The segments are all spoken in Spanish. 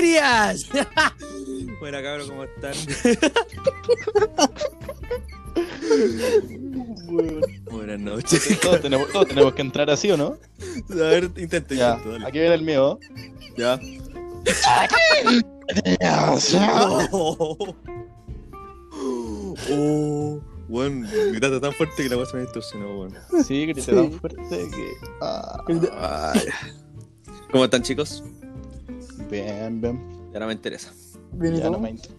materias! Buena cabrón, ¿cómo están? Buenas noches. Todos tenemos, todos tenemos que entrar así, ¿o no? A ver, intenta, Ya, intenta, dale. aquí viene el mío. Ya. Oh, oh, weón, gritaste tan fuerte que la cosa me distorsionó, weón. Sí, grité Sí. tan fuerte que. Ah. ¿Cómo están, chicos? Bien, bien. Ya no me interesa. Bien, ¿y Ya no me inter-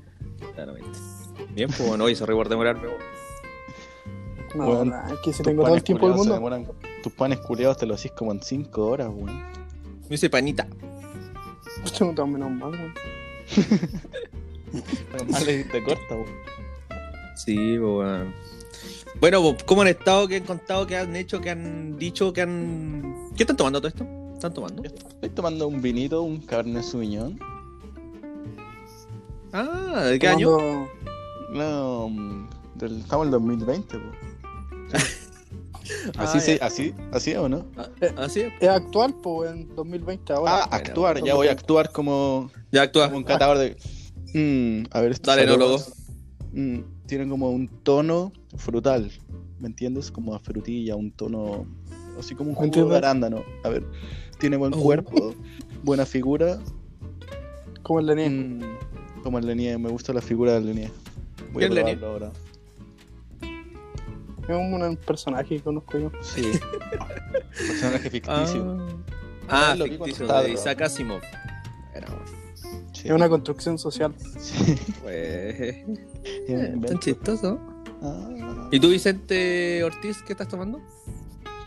Ya no me interesa. Bien, pues bueno, hoy sorry por demorarme. No, Weón, nah, es que si tengo todo el tiempo del mundo. demoran- Tus panes culiados te lo hacís como en 5 horas, weón. Me hice panita. Tengo todo menos mal, weón. Pero mal le te corta, weón. Sí, pues weón. Bueno, pues, ¿cómo han estado? ¿Qué han contado? ¿Qué han hecho? ¿Qué han dicho? ¿Qué han. ¿Qué están tomando todo esto? ¿Están tomando? Estoy tomando un vinito, un Cabernet Sauvignon. Ah, ¿de qué año? No, mm, del, estamos en el 2020, po. Ah, Así, se, ya. así, así o no? Así es. Es actual, pues, en 2020 ahora. Ah, actuar, ya voy a actuar como, Ya actúa. como un catador de. Mm, a ver, estos Dale, enólogo. mm, tienen como un tono frutal, ¿me entiendes? Como a frutilla, un tono así como un jugo de arándano. A ver, tiene buen Oh. cuerpo, buena figura, Como el de mm, como el Lenier, me gusta la figura del Lenier. Voy a ¿Quién Lenier? probarlo ahora. Es un, un personaje que conozco yo. Sí. Personaje ficticio. Ah, ah Lo vi cuando ficticio, estaba de drogado. Isaac Asimov. Era. Sí. Es una construcción social. Sí. Pues. Es un Tan chistoso. Ah. ¿Y tú, Vicente Ortiz, qué estás tomando?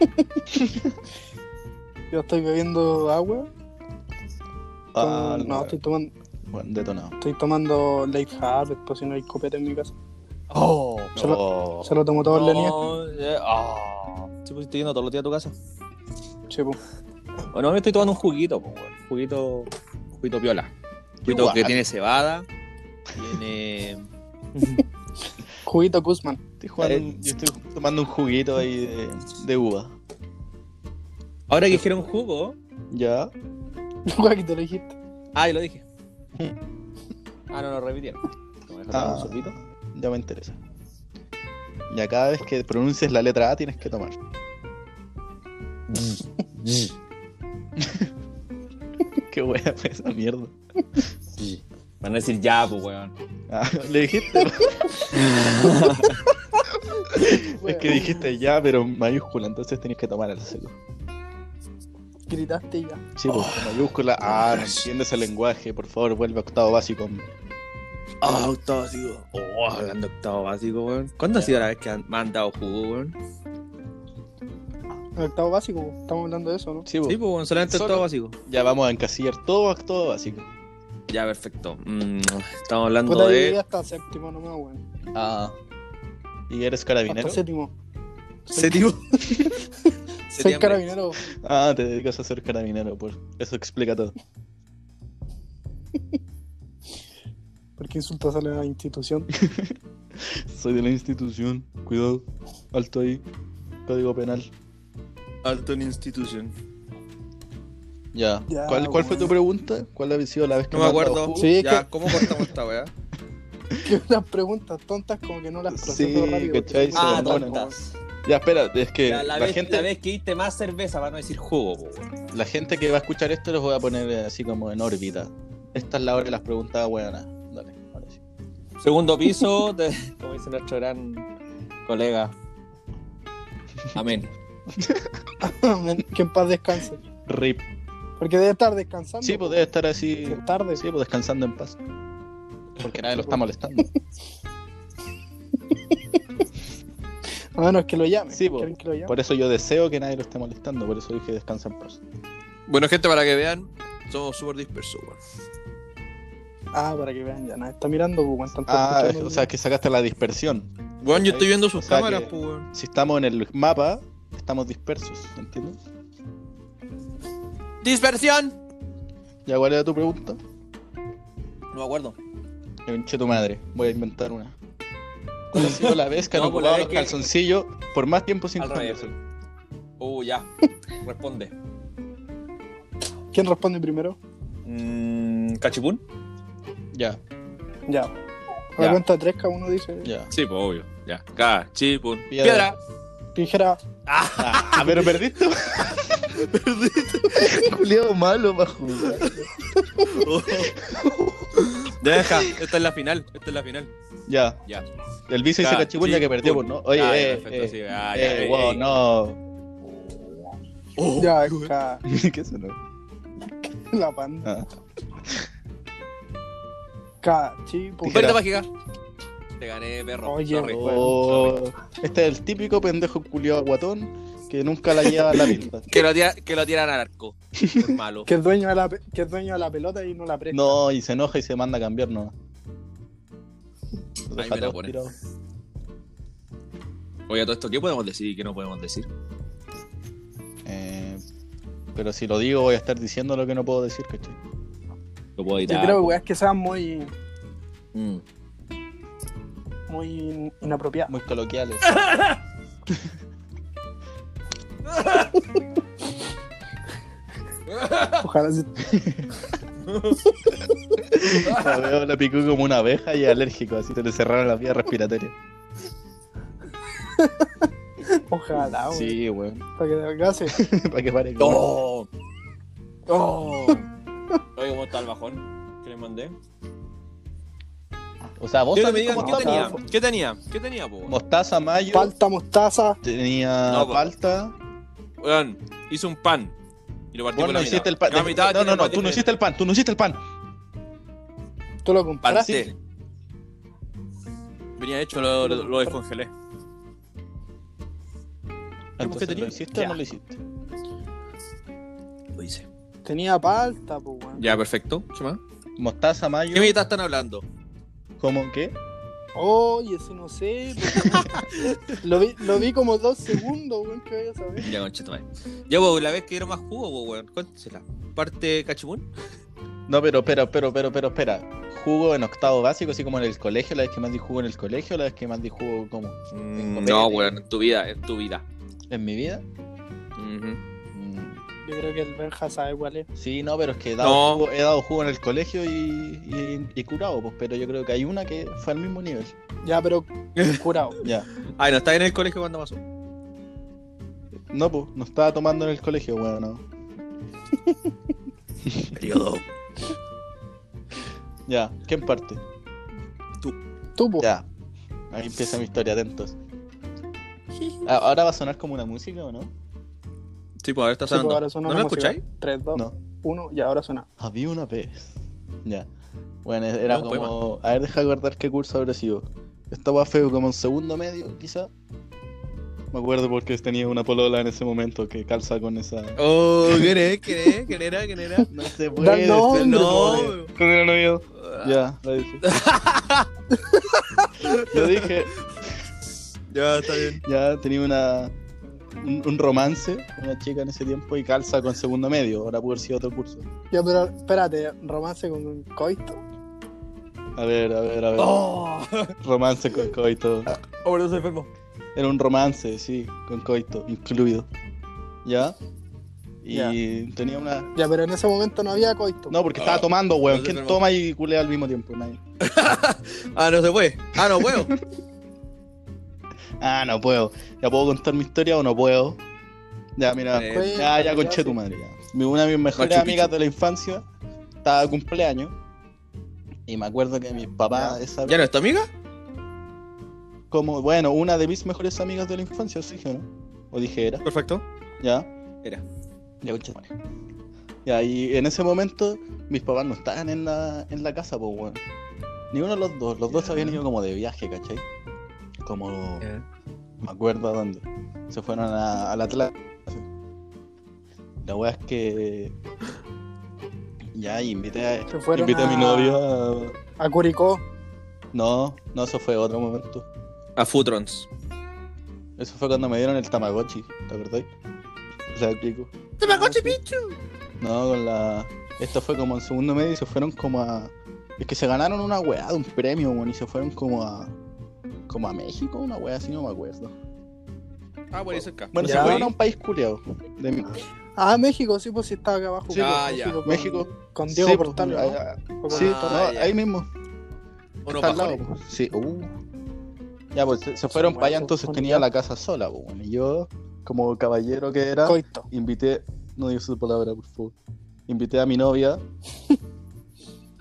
Yo estoy bebiendo agua. Ah, con- no, estoy tomando, Bueno, detonado. estoy tomando Life Hard, después si no hay copete en mi casa. Oh, Se lo- Se lo tomo todo el Lenier. Ah. Sí, pues estoy yendo todos los días a tu casa. Sí, pues. Bueno, me estoy tomando un juguito, pues, weón. Juguito. Juguito piola. Juguito Igual. que tiene cebada. Tiene. Juguito Guzmán. Estoy, jugando- yo estoy tomando un juguito ahí de, de uva. Ahora que dijeron jugo. ¿Ya? Que te lo dijiste. Ah, yo lo dije. Ah, no, lo repitieron. ¿Me dejas tomar Ah. un sorbito? Ya me interesa. Ya cada vez que pronuncies la letra A tienes que tomar. Qué wea fue esa mierda. Van a decir ya, pues, weón. Ah, le dijiste. es que dijiste ya, pero en mayúscula, entonces tenías que tomar el seco. Gritaste ya. Sí, pues, con mayúscula. Ah, no entiendes el lenguaje, por favor, vuelve a octavo básico. Ah, octavo básico. Oh, hablando de octavo básico, weón. ¿Cuándo ha sido la vez que han- me han dado jugo, weón? El octavo básico, estamos hablando de eso, ¿no? Sí, pues, Sí, pues, weón, solamente Solo- octavo básico. ya vamos a encasillar todo octavo básico. Ya, perfecto. Mm, estamos hablando Puta, de. hasta séptimo nomás, weón. Ah. ¿Y eres Hasta carabinero? séptimo. Séptimo. Soy carabinero. Ah, te dedicas a ser carabinero, pues. Eso explica todo. ¿Por qué insultas a la institución? Soy de la institución. Cuidado. Alto ahí. Código penal. Alto en institución. Ya. Ya, ¿Cuál, cuál fue tu pregunta? ¿Cuál ha sido la vez que No me acuerdo. Sí, ya, que- ¿cómo cortamos esta weá? que unas preguntas tontas como que no las proceso Sí, rápido. Ah, tontas. Ya, espera, es que la, la, vez, gente, la vez que diste más cerveza, para no decir jugo, la gente que va a escuchar esto los voy a poner así como en órbita. Esta es la hora de las preguntas buenas. Dale, ahora sí. Segundo piso, de- como dice nuestro gran colega. Amén. que en paz descanse. Rip. Porque debe estar descansando. Sí, pues debe estar así. Tarde. Sí, pues descansando en paz. Porque nadie lo está molestando. A menos que lo llame. Sí, po. ¿Quieren que lo llame? Por eso yo deseo que nadie lo esté molestando. Por eso dije descansa en paz. Bueno, gente, para que vean, somos súper dispersos, weón. Ah, para que vean, ya nada. Está mirando, pues, están Ah, o sea que sacaste la dispersión. Weón, yo estoy viendo sus O sea cámaras, que- pues, weón. Si estamos en el mapa, estamos dispersos, ¿entiendes? ¡Dispersión! ¿Ya cuál era tu pregunta? No me acuerdo. Conche tu madre, voy a inventar una. ¿Cuál ha sido la vez que han No, pues la ocupado los que- calzoncillos por más tiempo sin cambiarse? Uh, ya. Responde. ¿Quién responde primero? Mm, cachipún? Ya, Ya. La cuenta tres, cada uno dice. ya. Sí, pues obvio. Ya. Cachipún. Piedra. Piedra. Tijera. Ah, pero perdiste. perdiste. Juliado malo para jugar. Deja. Esta es la final. Esta es la final. Ya. Ya. El vice dice cachipún ya que perdió, pues, ¿no? Oye, ya, eh, perfecto, eh. Ah, eh, eh, wow, eh. no. Oh. Ya, ca- ¿Qué eso no? la panda. Ah. Tijera. Vuelta mágica. Te gané, perro. Oye. Oh, este es el típico pendejo culiado guatón que nunca la lleva a la pista. Que lo, tira, que lo tiran al arco. Es malo. Que es dueño de la, que es dueño de la pelota y no la presta. No, y se enoja y se manda a cambiar, no. Ahí me la pone. Oye, todo esto, ¿qué podemos decir y qué no podemos decir? Eh, pero si lo digo, voy a estar diciendo lo que no puedo decir, ¿cachai? Lo puedo Yo editar. creo que weas que sean muy, Mm. muy inapropiadas. Muy coloquiales. Ojalá se- La veo, la picó como una abeja y es alérgico, así se le cerraron las vías respiratorias. Ojalá, weón. Sí, weón. Para que adelgace. Para que pare. ¡Oh! ¡Oh! Oye, ¿cómo está el bajón que le mandé? O sea, vos sabés digan cómo qué tenía. ¿Qué tenía? ¿Qué tenía, po? Mostaza, mayo. Palta, mostaza. Tenía No, po. palta. Weón, hice un pan. Y lo partí Vos por no la hiciste mitad. el pan. La mitad No, no, no, tú no hiciste el pan, tú no hiciste el pan. ¿Tú lo compraste? Pancé. Venía hecho, lo, lo, lo descongelé. Entonces? ¿lo hiciste o no lo hiciste? Lo hice. Tenía palta, pues, weón. Ya, perfecto. ¿Qué más? Mostaza, mayo. ¿Qué mitad están hablando? ¿Cómo qué? Oye, ese no sé. pues, weón. lo, vi, lo vi como dos segundos, weón, que vaya a saber. Ya, conchito, madre. Ya, pues, la vez que dieron más jugo, weón. Cuéntesela. Parte cachipún. No, pero, pero, pero, pero, pero, espera. ¿Jugo en octavo básico, así como en el colegio? ¿La vez que más di jugo en el colegio o la vez que más di jugo como Mm, no, weón, en tu vida, en tu vida. en mi vida? Mm, Yo creo que el Benja sabe cuál es. Sí, no, pero es que he dado, No. jugo, he dado jugo en el colegio y, y, y curado, pues, pero yo creo que hay una que fue al mismo nivel. Ya, pero curado. Ya. Ay, no, estaba en el colegio cuando pasó. No, pues, no estaba tomando en el colegio, weón, no. Periodo. Ya, ¿quién parte? Tú, pues. Ya. Ahí empieza mi historia, atentos. Ah, ¿Ahora va a sonar como una música o no? Sí, pues ahora está Sí, pues, sonando. ahora suena ¿No lo escucháis? 3, 2, No. 1 y ahora suena. Había una vez. Ya. Bueno, era como. A ver, deja de guardar qué curso habrá sido. Estaba feo como en segundo medio, quizá. Me acuerdo porque tenía una polola en ese momento que calza con esa. Oh, ¿quién es? ¿Quién es? ¿Quién era? ¿Quién era? No se puede. no. nombre. ¿Con el novio? Ya, la dije. Yo dije, Ya, está bien. ya tenía una. Un, un romance, una chica en ese tiempo y calza con segundo medio. Ahora pudo haber sido otro curso. Ya, pero espérate, romance con un coito. A ver, a ver, a ver. Oh, Romance con coito. oh, no soy enfermo. Era un romance, sí, con coito incluido. ¿Ya? Y tenía una. Ya, pero en ese momento no había coito. No, porque estaba tomando, weón. Sé, ¿Quién toma y culea al mismo tiempo? Nadie. Ah, no se puede. Ah, no puedo. Ah, no puedo. ¿Ya puedo contar mi historia o no puedo? Ya, mira. Eh, Ya, ya ya, conché tu madre. Ya. Mi- Una de mis mejores Machu amigas de la infancia estaba de cumpleaños. Y me acuerdo que mi papá, esa ¿Ya no es tu amiga? como, bueno, una de mis mejores amigas de la infancia, sí, ¿o ¿no? O dije era. Perfecto. ¿Ya? Era. Ya, concha tu madre. Ya, y en ese momento mis papás no estaban en la, en la casa, pues, weón. Ni uno de los dos. Los dos se habían ido como de viaje, ¿cachai? Como, me acuerdo a dónde. Se fueron a, a la Atlántica. La weá es que. Ya, invité a, Se invité a mi novia. a- A Curicó. No, no, eso fue otro momento. A Futrons. Eso fue cuando me dieron el Tamagotchi, ¿te acordás? La explico. ¡Tamagotchi Pichu! No, con la. Esto fue como en segundo medio y se fueron como a. Es que se ganaron una weá de un premio, weón, y se fueron como a. Como a México, una weá así, no me acuerdo. Ah, por ahí cerca. Bueno, Ya. se fueron a un país culiado. De mí. Ah, México, sí, pues sí estaba acá abajo. Sí, Ah, pues, ya. con- México. Con Diego Sí, pues, Portal, ¿no? ah, O con Sí. Ah, no, ya. ahí mismo. Uno Está al lado, pues. Sí, uh. Ya, pues se, se fueron para allá, bueno, entonces pues, tenía ya. la casa sola, pues. bueno, Y yo, como caballero que era, Coito. invité, no digo su palabra, por favor. Invité a mi novia.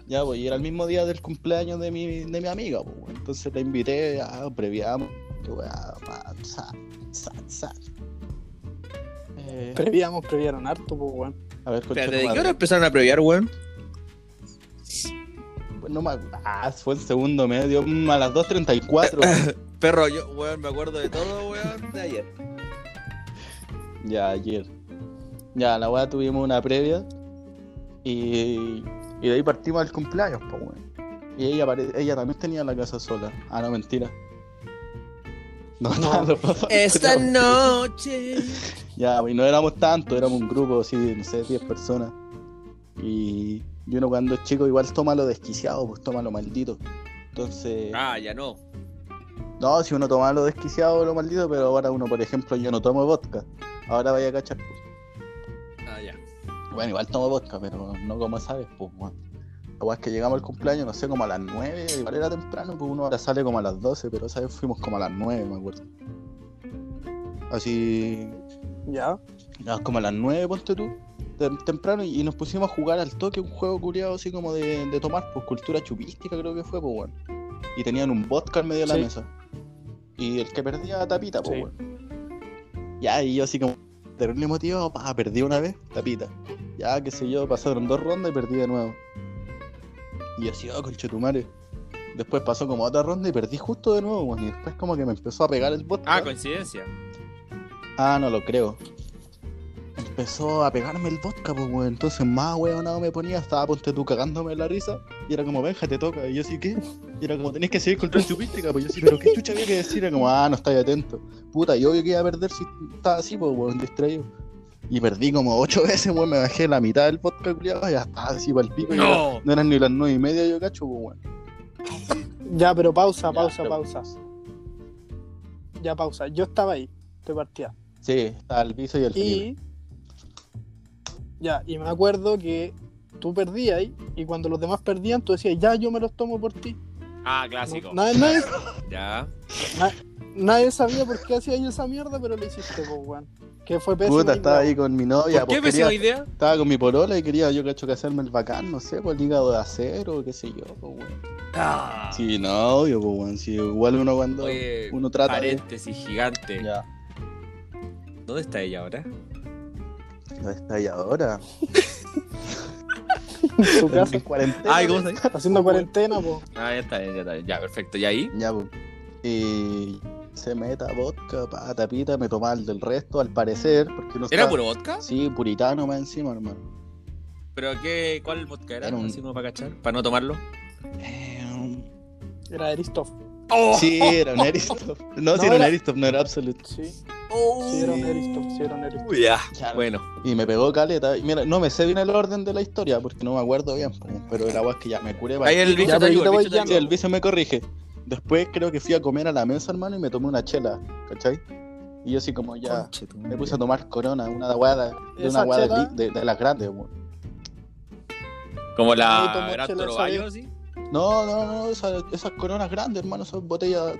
ya, pues, y era el mismo día del cumpleaños de mi, de mi amiga, pues. bueno. Entonces la invité, ya, previamos. Eh, Previamos, previaron harto, pues, weón. a ver, Espérate, ¿de qué hora empezaron a previar, weón? Pues no me Ah, fue el segundo medio, a las 2.34. Perro, yo, weón, me acuerdo de todo, weón, de ayer. ya, ayer. Ya, la weá tuvimos una previa. Y, y de ahí partimos al cumpleaños, pues, weón. Y ella, pare- ella también tenía la casa sola. Ah, no, mentira. No, los dos Esta noche. Ya, pues, y no éramos tantos, éramos un grupo así, no sé, 10 personas. Y, y uno cuando es chico igual toma lo desquiciado, pues toma lo maldito. Entonces, Ah, ya no. no, si uno toma lo desquiciado, lo maldito, pero ahora uno, por ejemplo, yo no tomo vodka. Ahora vaya a cachar, pues. Bueno, igual tomo vodka, pero no como sabes, pues. La weá es que llegamos al cumpleaños, no sé, como a las 9, igual era temprano, pues uno ahora sale como a las 12, pero esa vez fuimos como a las 9, me acuerdo. Así, Ya. ya, como a las 9, ponte tú, tem- temprano, y nos pusimos a jugar al toque un juego curiado así como de, de tomar, pues cultura chupística creo que fue, pues, weón. Y tenían un vodka en medio de la Sí. mesa. Y el que perdía tapita, pues, Sí. weón. Ya, y yo así como terrible motivado, pa, perdí una vez, tapita. Ya, qué sé yo, pasaron dos rondas y perdí de nuevo. Y así, oh, conchetumare. Después pasó como otra ronda y perdí justo de nuevo. Y después como que me empezó a pegar el vodka. Ah, coincidencia. Ah, no lo creo. Empezó a pegarme el vodka, pues, weón. Entonces, más weón, no me ponía. Estaba, ponte tú, cagándome la risa. Y era como, venja, te toca. Y yo sí, ¿qué? Y era como, tenés que seguir contra el chupística. Pues yo sí, pero ¿qué chucha había que decir? Era como, ah, no estáis atento. Puta, yo obvio que iba a perder si estaba así, pues, weón, distraído. Y perdí como ocho veces, weón. Me bajé la mitad del vodka, culiado. Y ya estaba así para el pico. y No. No eran ni las nueve y media, yo cacho, pues, weón. Ya, pero pausa, Ya, pausa, pero- pausa. Ya, pausa. Yo estaba ahí, de partida. Sí, estaba el piso y el frío. Ya, y me acuerdo que tú perdías y cuando los demás perdían, tú decías, ya, yo me los tomo por ti. Ah, clásico. No- nadie, nadie, Ya. nadie sabía por qué hacía yo esa mierda, pero lo hiciste, pues, weón. Que fue pésimo. Puta, estaba ahí con mi novia. ¿Por qué pues, pésima idea? Estaba con mi polola y quería yo cacho que hacerme el bacán, no sé, pues el hígado de acero, qué sé yo, pues weón. Ah. Sí, no, obvio, pues weón. Si igual uno cuando Oye, uno trata de. paréntesis gigante. Ya. ¿Dónde está ella ahora? ¿Dónde está ahí ahora? en su casa, En cuarentena. Ay, ¿cómo está ahí? haciendo cuarentena, pues. Ah, ya está, ya está. Ya, perfecto. ¿Y ahí? Ya, pues. Y se meta vodka, pa, tapita, me tomaba el del resto, al parecer, porque no ¿Era estaba- puro vodka? Sí, puritano más encima, hermano. ¿Pero qué, cuál vodka era? Era un- para cachar, para no tomarlo. Eh, Era Eristoff. ¡Oh! Sí, era un Eristoff. No, No, sí, era un Eristoff, no era Absolute. Sí, Oh. sí, era un Eristoff, sí, era un. Ya. Claro. Bueno. Y me pegó caleta. Y mira, no me sé bien el orden de la historia porque no me acuerdo bien, pero la weá es que ya me curé. Ahí el te el el vice me corrige. Después creo que fui a comer a la mesa, hermano, y me tomé una chela, ¿cachai? Y yo así como ya Conche me puse a tomar corona, una guada, de ¿Esa una guada chela? de, de las grandes, weón. Como la Gran. No, no, no, esas, esas coronas grandes, hermano, son botellas.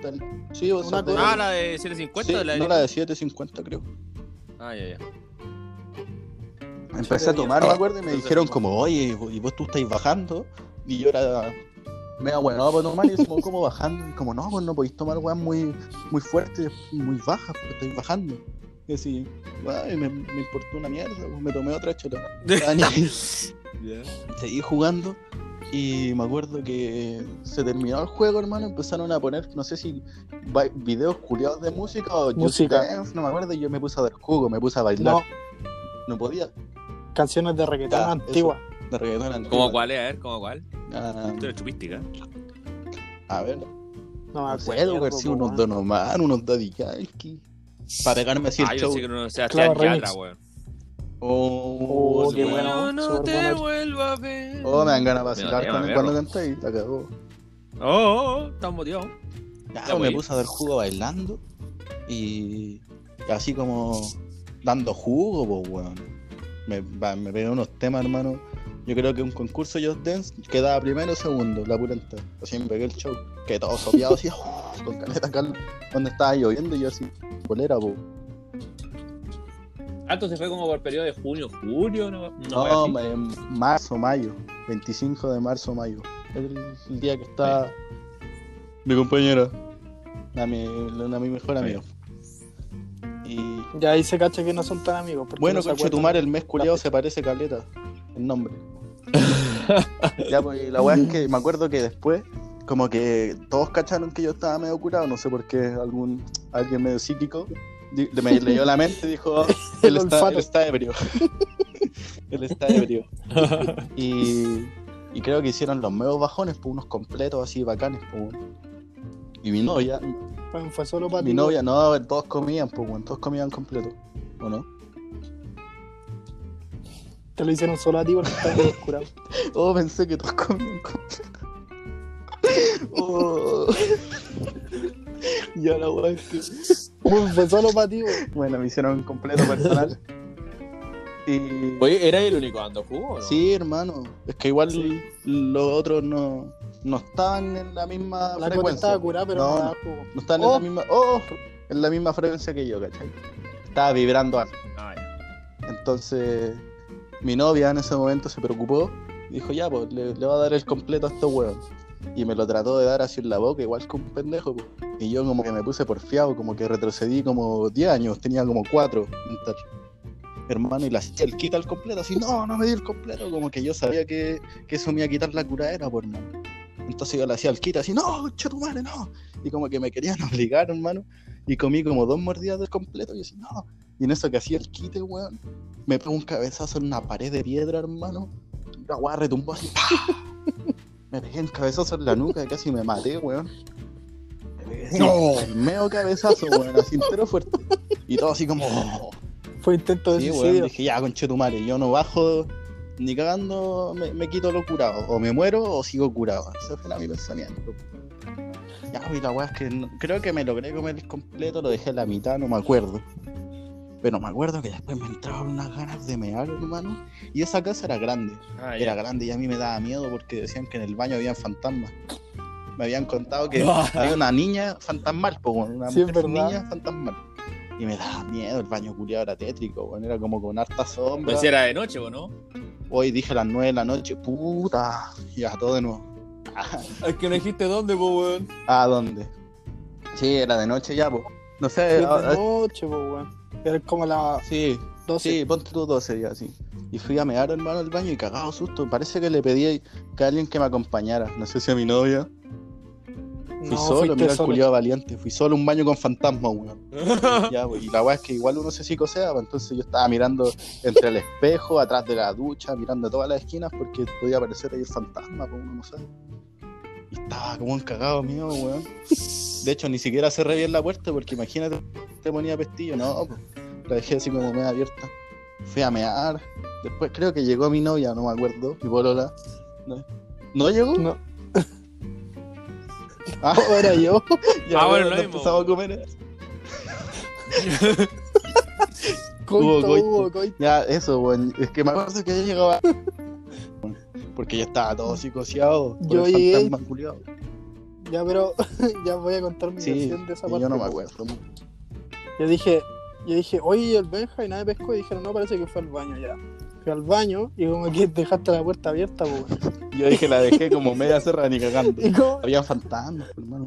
Sí, esas Una de-. Ah, la de 750 sí, o la de... no la de 750 creo. Ah, ya, ya. Empecé a tomar, me acuerdo, y me dijeron como- como, oye, y vos tú estáis bajando, y yo era mega bueno para tomar, y decimos, ¿cómo bajando? Y como, no, pues no podéis tomar weas muy, muy fuertes, muy bajas, porque estáis bajando. Y así, me, me importó una mierda, pues me tomé otra chela. Seguí jugando, y me acuerdo que se terminó el juego, hermano, empezaron a poner, no sé si videos culiados de música o Just Música. Dance, no me acuerdo, y yo me puse a dar jugo, me puse a bailar. No, No, podía, canciones de reggaetón Ya, antiguas. de reggaetón antiguo. ¿Cómo cuál es? A ver, ¿cómo cuál? Ah, Esto es chupística. a ver, No me acuerdo. ver si unos weón. Don Omar, unos Daddy Yankee. Para pegarme así Ah, el yo show. sé que no Sebastián Claro, Yatra, remix. weón. Oh, Oh, qué bueno. no te bueno. vuelvo a ver. Oh, me dan ganas de vacilar tema, cuando canté la cagó. Oh, oh, oh, estamos motivados. Ya, Ya, pues, me puse a dar jugo bailando y, y así como dando jugo, pues, weón. Me, me pegué unos temas, hermano. Yo creo que un concurso Just Dance quedaba primero o segundo, la pura entera. Así me pegué el show. Que todo sopeado así, con caleta calma. Donde estaba lloviendo y yo así, bolera, po. Ah, entonces fue como por periodo de junio, julio, ¿no? No, en marzo, mayo. 25 de marzo, mayo. El, el día que está mi compañera. La, mi, la, mi mejor amiga. Y Ya ahí se cacha que no son tan amigos. porque bueno, no se. Chetumar el mes culiado se parece caleta. El nombre. ya, pues la weá es que me acuerdo que después, como que todos cacharon que yo estaba medio curado, no sé por qué algún alguien medio psíquico me leyó la mente y dijo, "Oh, él, está, él está ebrio. él está ebrio. Y, y creo que hicieron los medios bajones, pues unos completos así bacanes, pues. weón. Y mi novia, Bueno, fue solo para mi ti. novia, no, todos comían, pues, weón, todos comían completo, ¿o no? Te lo hicieron solo a ti porque estabas descurado. Oh, pensé que todos comían completo. Oh. Es que. Bueno, fue solo para ti, weón. Bueno, me hicieron un completo personal. y. Oye, ¿era el único dando jugo o no? Sí, hermano. Es que igual Sí. los otros no, no estaban en la misma La frecuencia. estaba curada, pero No, no, no. estaban Oh. en la misma. Oh, en la misma frecuencia que yo, ¿cachai? Estaba vibrando alto. Ah. Entonces, mi novia en ese momento se preocupó y dijo, ya, pues le, le va a dar el completo a estos huevos. Y me lo trató de dar así en la boca, igual que un pendejo. Y yo como que me puse porfiado, como que retrocedí como 10 años, tenía como 4. Hermano, y hacía el quita el completo, así, no, no me di el completo. Como que yo sabía que, que eso me iba a quitar la curadera, por hermano. Entonces yo le hacía el quita, así, no, tu madre, no. Y como que me querían obligar, hermano. Y comí como dos mordidas del completo, y yo así, no. Y en eso que hacía el quite, weón, me pegó un cabezazo en una pared de piedra, hermano. La weá retumbó así. Me pegué un cabezazo en la nuca y casi me maté, weón. No. el medio cabezazo, weón, así entero fuerte. Y todo así como. oh. Fue intento de Sí, weón, suicidio. dije, ya, conchetumare, yo no bajo ni cagando, me, me quito lo curado. O me muero o sigo curado. Ese fue mi pensamiento. Ya, y la weá es que no- creo que me logré comer el completo, lo dejé a la mitad, no me acuerdo. Pero me acuerdo que después me entraban unas ganas de mear, hermano. Y esa casa era grande. Ah, Era ya. grande y a mí me daba miedo porque decían que en el baño habían fantasmas. Me habían contado que Ah. había una niña fantasmal, po, weón, una Sí, mujer niña fantasmal. Y me daba miedo, el baño culiado era tétrico, weón, era como con harta sombra. Pues era de noche, ¿o no? Hoy dije a las 9 de la noche, puta, ya todo de nuevo. Es que no dijiste dónde, pues, weón. ¿A dónde? Sí, era de noche ya, po. No Sí, sé, de ah, ah, noche, po, weón. Era como la sí, 12. sí, ponte tú 12 ya, sí. Y fui a mear, hermano, al baño y cagado susto. Parece que le pedí que alguien que me acompañara. No sé si a mi novia. Fui No, solo, mira el solo. culiado valiente. Fui solo a un baño con fantasmas, weón. Ya, y la weá es que igual uno se psicosea, entonces yo estaba mirando entre el espejo, atrás de la ducha, mirando todas las esquinas porque podía aparecer ahí el fantasma, pues uno no sabe. Y estaba como un cagado mío, weón. De hecho, ni siquiera cerré bien la puerta porque imagínate, te ponía pestillo, no, pues. La dejé así como media abierta. Fui a mear. Después creo que llegó mi novia, no me acuerdo, mi polola. ¿No, ¿No llegó? No, Ah, era yo. ya, Ah, bueno, bueno, lo empezamos a comer. Coito, hubo coito. Ya, eso, weón. Es que me acuerdo que yo llegaba. Porque yo estaba todo psicoseado. Yo llegué-. Ya, pero ya voy a contar mi Sí, versión de esa parte. yo no me acuerdo. Yo dije, yo dije, oye, el Benja y nadie pescó. Y dijeron, no, parece que fue al baño ya. Fui al baño y como que dejaste la puerta abierta, weón. Yo dije, la dejé como media cerrada ni cagando. Como, Había fantasmas, hermano.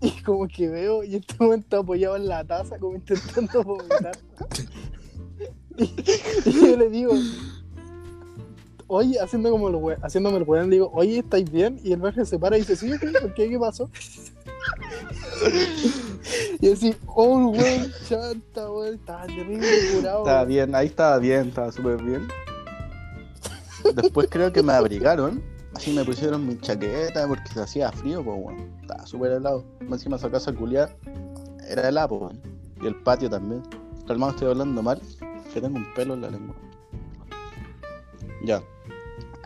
y como que veo, y en este momento apoyado en la taza, como intentando vomitar. y, y yo le digo, oye, haciendo como el we- haciéndome el weón, le digo, oye, ¿estáis bien? Y el Benja se para y dice, sí, sí, ¿por qué? ¿Qué pasó? y así, oh, weón, chanta, weón, estaba terrible curado. Estaba bien, ahí estaba bien, estaba súper bien. Después creo que me abrigaron. Así me pusieron mi chaqueta porque se hacía frío, pues, weón. Estaba súper helado. Encima esa casa culiar era helado, weón. Y el patio también. Calmado, estoy hablando mal. Que tengo un pelo en la lengua. Ya.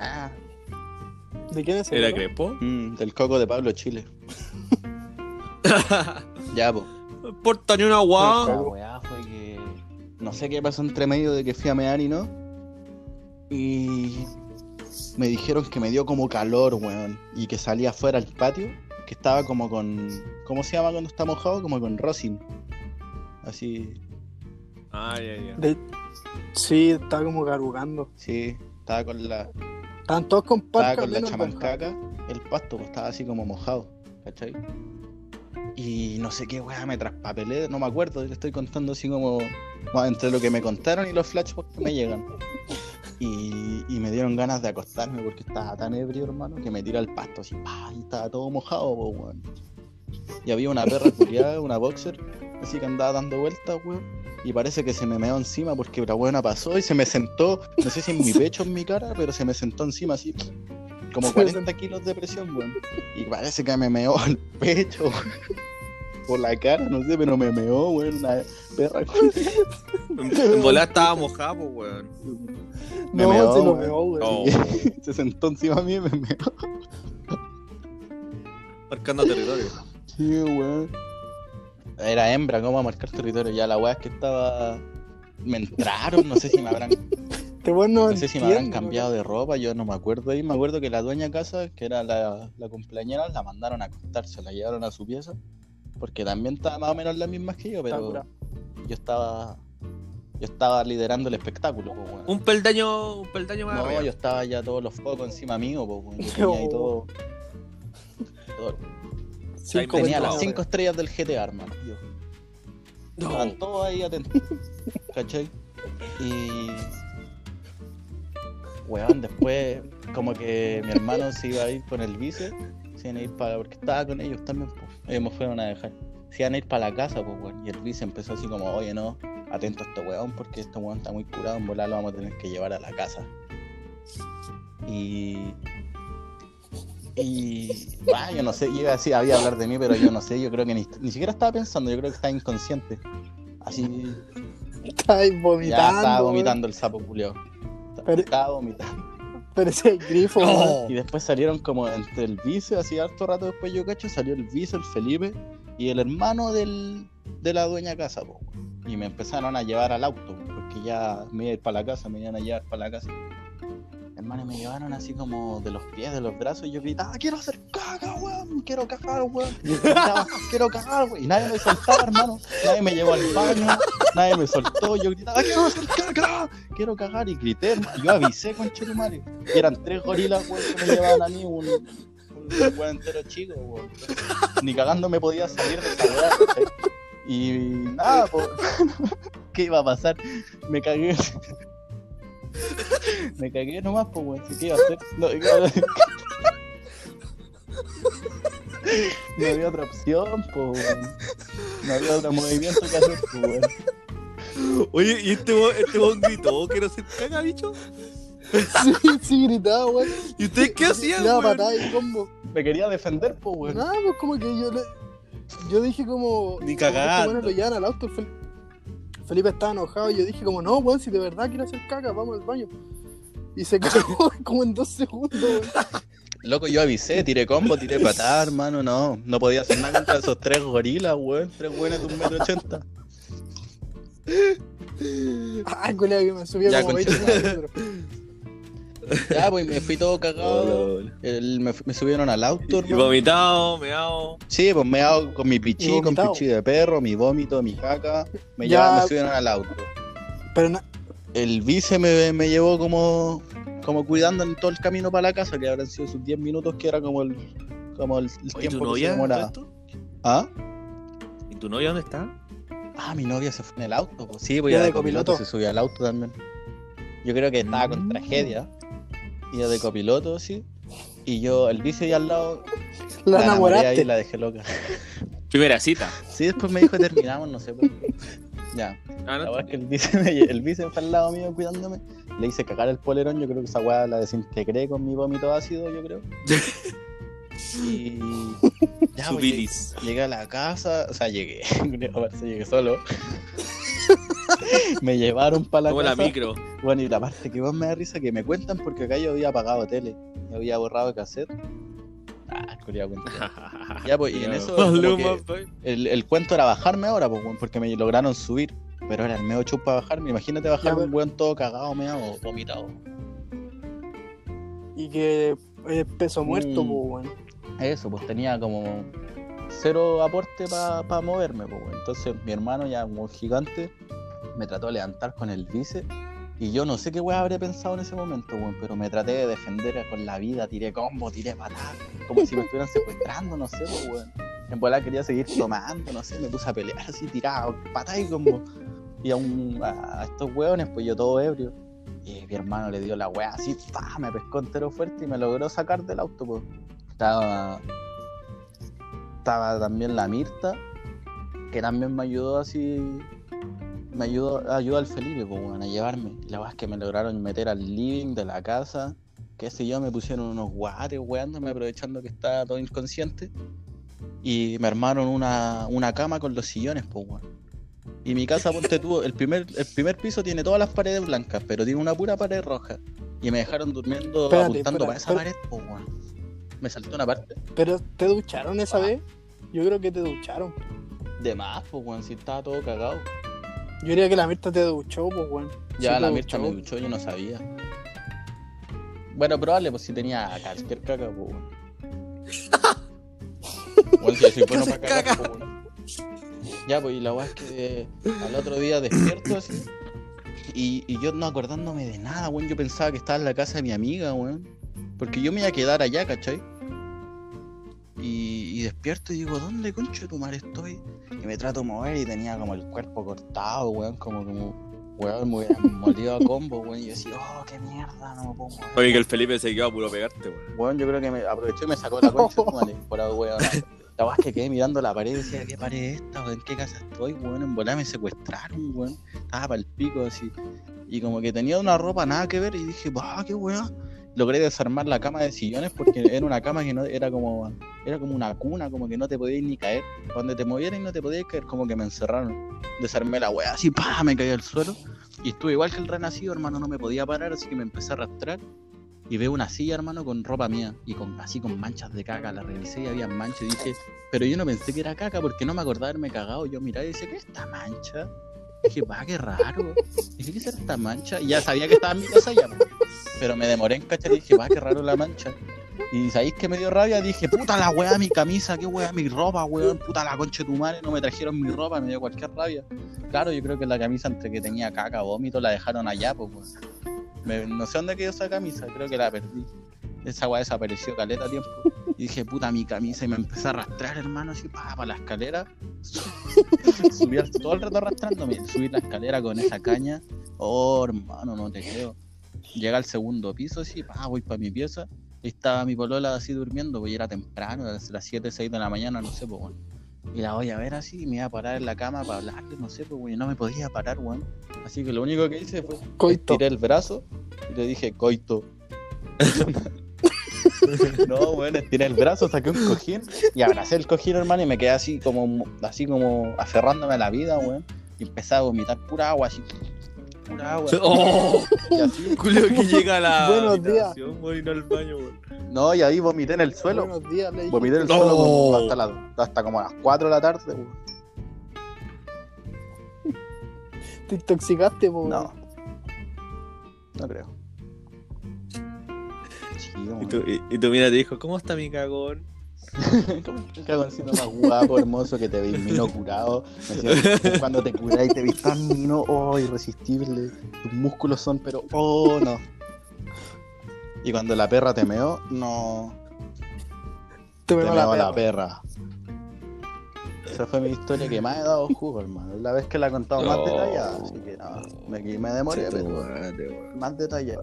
Ah, ¿De quién es ese ¿Era? Crepo? mm, del coco de Pablo Chile. Ya, pues. Porta ni una guau. La weá fue que no sé qué pasó entre medio de que fui a mear y no. Y me dijeron que me dio como calor, weón. Y que salía afuera al patio, que estaba como con. ¿Cómo se llama cuando está mojado? Como con rosin. Así. Ah, ya, ya. De- Sí, está como garugando. Sí, estaba con la. Estaban todos con Estaba con la chamancaca. El pasto pues, estaba así como mojado. ¿Cachai? Y no sé qué weá me traspapelé, no me acuerdo, le estoy contando así como bueno, entre lo que me contaron y los flashbacks que me llegan. Y, y me dieron ganas de acostarme porque estaba tan ebrio, hermano, que me tiré al pasto así, pa, y estaba todo mojado, po, weón. Y había una perra culiada, una boxer, así que andaba dando vueltas, weón. Y parece que se me meó encima porque la buena pasó y se me sentó, no sé si en mi pecho o en mi cara, pero se me sentó encima así, como Se me 40 kilos de presión, weón. Y parece que me meó al pecho, weón. Por la cara, no sé, pero me meó, weón, una perra culiada. En volada estaba mojado, po, weón. Me No, meó, se lo weón. meó, güey. Oh, Se sentó encima mío y me meó. marcando territorio. Sí, weón. Era hembra, ¿cómo a marcar territorio? Ya la weá es que estaba. Me entraron, no sé si me habrán, Este weón no no sé si me habrán cambiado de ropa, yo no me acuerdo ahí. Me acuerdo que la dueña de casa, que era la, la cumpleañera, la mandaron a acostarse, la llevaron a su pieza. Porque también estaba más o menos las mismas que yo, pero yo estaba. Yo estaba liderando el espectáculo, pues, weón. Un peldaño, un peldaño más No, arriba. yo estaba ya todos los focos encima mío, pues, weón. Yo tenía ahí todo. todo- Cinco Tenía las ventanas, cinco estrellas del GTA, hermano. Yo. No. Estaban todos ahí atentos. ¿Cachai? Y. Weón, después, como que mi hermano se iba a ir con el vice. Se iban a ir para. Porque estaba con ellos también, pues. Ellos me fueron a dejar. Se iban a ir para la casa, pues, weón. Y el vice empezó así como, oye, no, atento a este weón, porque este weón está muy curado. En volar lo vamos a tener que llevar a la casa. Y. Y. bah, yo no sé, iba así, había hablar de mí, pero yo no sé, yo creo que ni, ni siquiera estaba pensando, yo creo que estaba inconsciente. Así. Está ahí vomitando. Ya estaba vomitando el sapo culeo. Pero- Estaba vomitando. Pero ese grifo. No. Y después salieron como entre el vice, así harto rato después yo cacho, salió el vice, el Felipe y el hermano del, de la dueña casa, po. Y me empezaron a llevar al auto, porque ya me iba a ir para la casa, me iban a llevar para la casa. Hermano, me llevaron así como de los pies, de los brazos, y yo gritaba, quiero hacer caca, weón, quiero cagar, weón. Y gritaba, quiero cagar, weón. Y nadie me soltaba, hermano. Nadie me llevó al baño, nadie me soltó, yo gritaba, quiero hacer caca, quiero cagar, y grité, hermano. Yo avisé con Chetumare. Y eran tres gorilas, weón, que me llevaban a mí, un, un weón entero chico, weón. Ni cagando me podía salir de esa ¿cachai? Y nada, pues, ¿qué iba a pasar? Me cagué. Me cagué nomás, pues, weón. ¿Qué iba a hacer? No, iba- no había otra opción, pues, weón. No había otro movimiento que hacer, pues, weón. Oye, ¿y este weón, este weón gritó que no se caga, bicho? Sí, sí, gritaba, weón. ¿Y ustedes qué hacían, Tiraba weón? patada y combo. Me quería defender, pues, weón. Nada, pues como que yo le. Yo dije como. Ni como que cagando. Este weón lo llevan al auto. el Felipe estaba enojado y yo dije como, no, weón, si de verdad quiere hacer caca, vamos al baño. Y se cagó como en dos segundos, weón. Loco, yo avisé, tiré combo, tiré patada, hermano, no. No podía hacer nada contra esos tres gorilas, weón. Tres weones de un metro ochenta. Ay, colega, que me subía Ya, como concha 20 tu madre. metros. Ya, pues me fui todo cagado. El- me, me subieron al auto, Y hermano. vomitado, meado. Sí, pues me hago con mi pichí, Y con pichí de perro, mi vómito, mi caca. Me, Ya. llevaron, me subieron al auto. Pero na- El vice me, me llevó como, como cuidando en todo el camino para la casa, que habrán sido sus 10 minutos, que era como el, como el, el Oye, ¿tu tiempo que se demoraba. ¿Ah? ¿Y tu novia dónde está? Ah, mi novia se fue en el auto. Pues. Sí, pues Ya de de copiloto copiloto. se subió al auto también. Yo creo que estaba con Mm. tragedia. Iba de copiloto, sí. Y yo, el vice ahí al lado, la, enamoraste. y la dejé loca. Primera cita. Sí, después me dijo terminamos, no sé qué. Ya. Ah, La no. verdad es que el vice, me, el vice fue al lado mío cuidándome. Le hice cagar el polerón, yo creo que esa weá la desintegré con mi vómito ácido, yo creo. Y. Ya, Su pues, llegué, llegué a la casa, o sea, llegué. Parece llegué solo. me llevaron para la Como la casa. micro. Bueno, y la parte que más me da risa que me cuentan porque acá yo había apagado tele. Yo había borrado cassette. Ah, cuenta. Ya, pues, y en eso el, el cuento era bajarme ahora, pues, porque me lograron subir. Pero era el medio chup para bajarme. Imagínate bajar Ya, un weón todo cagado, meado, vomitado. Y que es peso muerto, Mm. pues, weón. Eso, pues tenía como cero aporte para moverme, pues, weón. Entonces mi hermano, ya como gigante, me trató de levantar con el bice. Y yo no sé qué weá habré pensado en ese momento, weón, pero me traté de defender con la vida, tiré combo, tiré patadas, como si me estuvieran secuestrando, no sé, pues, weón. En bola quería seguir tomando, no sé, me puse a pelear así, tirado, patadas y combo. Y a, un- a- a estos weones, pues yo todo ebrio. Y mi hermano le dio la weá así, ¡pah! me pescó entero fuerte y me logró sacar del auto, pues. Estaba. Estaba también la Mirta, que también me ayudó así. Me ayudó, ayudó al Felipe, pues, bueno, a llevarme. La verdad es que me lograron meter al living de la casa. Qué sé yo, me pusieron unos guates, weándome, aprovechando que estaba todo inconsciente. Y me armaron una, una cama con los sillones, pues. Y mi casa, ponte tú, el primer, el primer piso tiene todas las paredes blancas, pero tiene una pura pared roja. Y me dejaron durmiendo Espérate, apuntando espera, para esa pared, pues. Me saltó una parte. Pero te ducharon esa Ah. vez. Yo creo que te ducharon. De más, pues, weón, si estaba todo cagado. Yo diría que la Mirta te duchó, pues, weón. Ya Sí la Mirta me duchó. yo no sabía. Bueno, probable, pues si tenía cualquier caca, pues, weón. Bueno, si soy bueno ¿Qué para cagar, pues, weón. Ya, pues, y la weá es que al otro día despierto así. Y, y yo no acordándome de nada, weón. Yo pensaba que estaba en la casa de mi amiga, weón. Porque yo me iba a quedar allá, ¿cachai? Y, y despierto y digo, ¿dónde concho de tu madre estoy? Y me trato de mover y tenía como el cuerpo cortado, weón, como, como, weón, me hubieran molido a combo, weón. Y yo decía, oh, qué mierda, no me puedo mover. Oye, que el Felipe se quedó a puro pegarte, weón. Weón, yo creo que me aprovechó y me sacó la concha de tu madre, por ahí, weón. La es que quedé mirando la pared y decía, ¿qué pared es esta? ¿En qué casa estoy, weón? En volada me secuestraron, weón. Estaba para el pico así. Y como que tenía una ropa nada que ver y dije, va, qué weón. Logré desarmar la cama de sillones porque era una cama que no era como era como una cuna, como que no te podías ni caer. Donde te movieras y no te podías caer, como que me encerraron. Desarmé la weá así, pa, me caí al suelo. Y estuve igual que el renacido, hermano, no me podía parar, así que me empecé a arrastrar. Y veo una silla, hermano, con ropa mía y con así con manchas de caca. La revisé y había manchas y dije, pero yo no pensé que era caca porque no me acordaba haberme cagado. Yo miraba y decía, ¿qué es esta mancha? Dije, va, qué raro. Dije, ¿qué será esta mancha? Y ya sabía que estaba en mi casa ya. Pero me demoré en cachar y dije, va, qué raro la mancha. Y sabéis que me dio rabia, dije, puta la weá, mi camisa, qué weá, mi ropa, weón, puta la concha de tu madre, no me trajeron mi ropa, me dio cualquier rabia. Claro, yo creo que la camisa entre que tenía caca, vómito, la dejaron allá, pues, weón. Me- no sé dónde quedó esa camisa, creo que la perdí. Esa weá desapareció caleta tiempo. Y dije, puta, mi camisa, y me empecé a arrastrar, hermano, así, pa, para la escalera. Subí todo el rato arrastrándome, subir la escalera con esa caña. Oh, hermano, no te creo. Llega al segundo piso, así, pa, voy para mi pieza. Y estaba mi polola así durmiendo, pues era temprano, a las 7, 6 de la mañana, no sé, pues, bueno. Y la voy a ver así, y me iba a parar en la cama para hablarle, no sé, pues, bueno, no me podía parar, weón. Así que lo único que hice fue Coito. tiré el brazo y le dije, coito. no, bueno, estiré el brazo, saqué un cojín y abracé el cojín, hermano, y me quedé así como, así como aferrándome a la vida, weón. Y empecé a vomitar pura agua, así. Pura agua. ¡Oh! Y así, Julio que llega a la Buenos días. weón, al baño, weón. no, y ahí vomité en el suelo. Buenos días, le dije. Vomité en el suelo como hasta, la- hasta como a las 4 de la tarde, weón. Te intoxicaste, po. No. No creo. Y tu, y, y tu mina te dijo, ¿cómo está mi cagón? Como el cagoncito más guapo, hermoso, que te veis mino curado. Me decía, Cuando te curáis te veis tan mino, oh, irresistible. Tus músculos son, pero, oh, no. Y cuando la perra te meó, no. Te meó la la perra. Esa fue mi historia que más he dado jugo, hermano. La vez que la he contado más No. detallada, así que no. Me, me demoré, pero más detallada.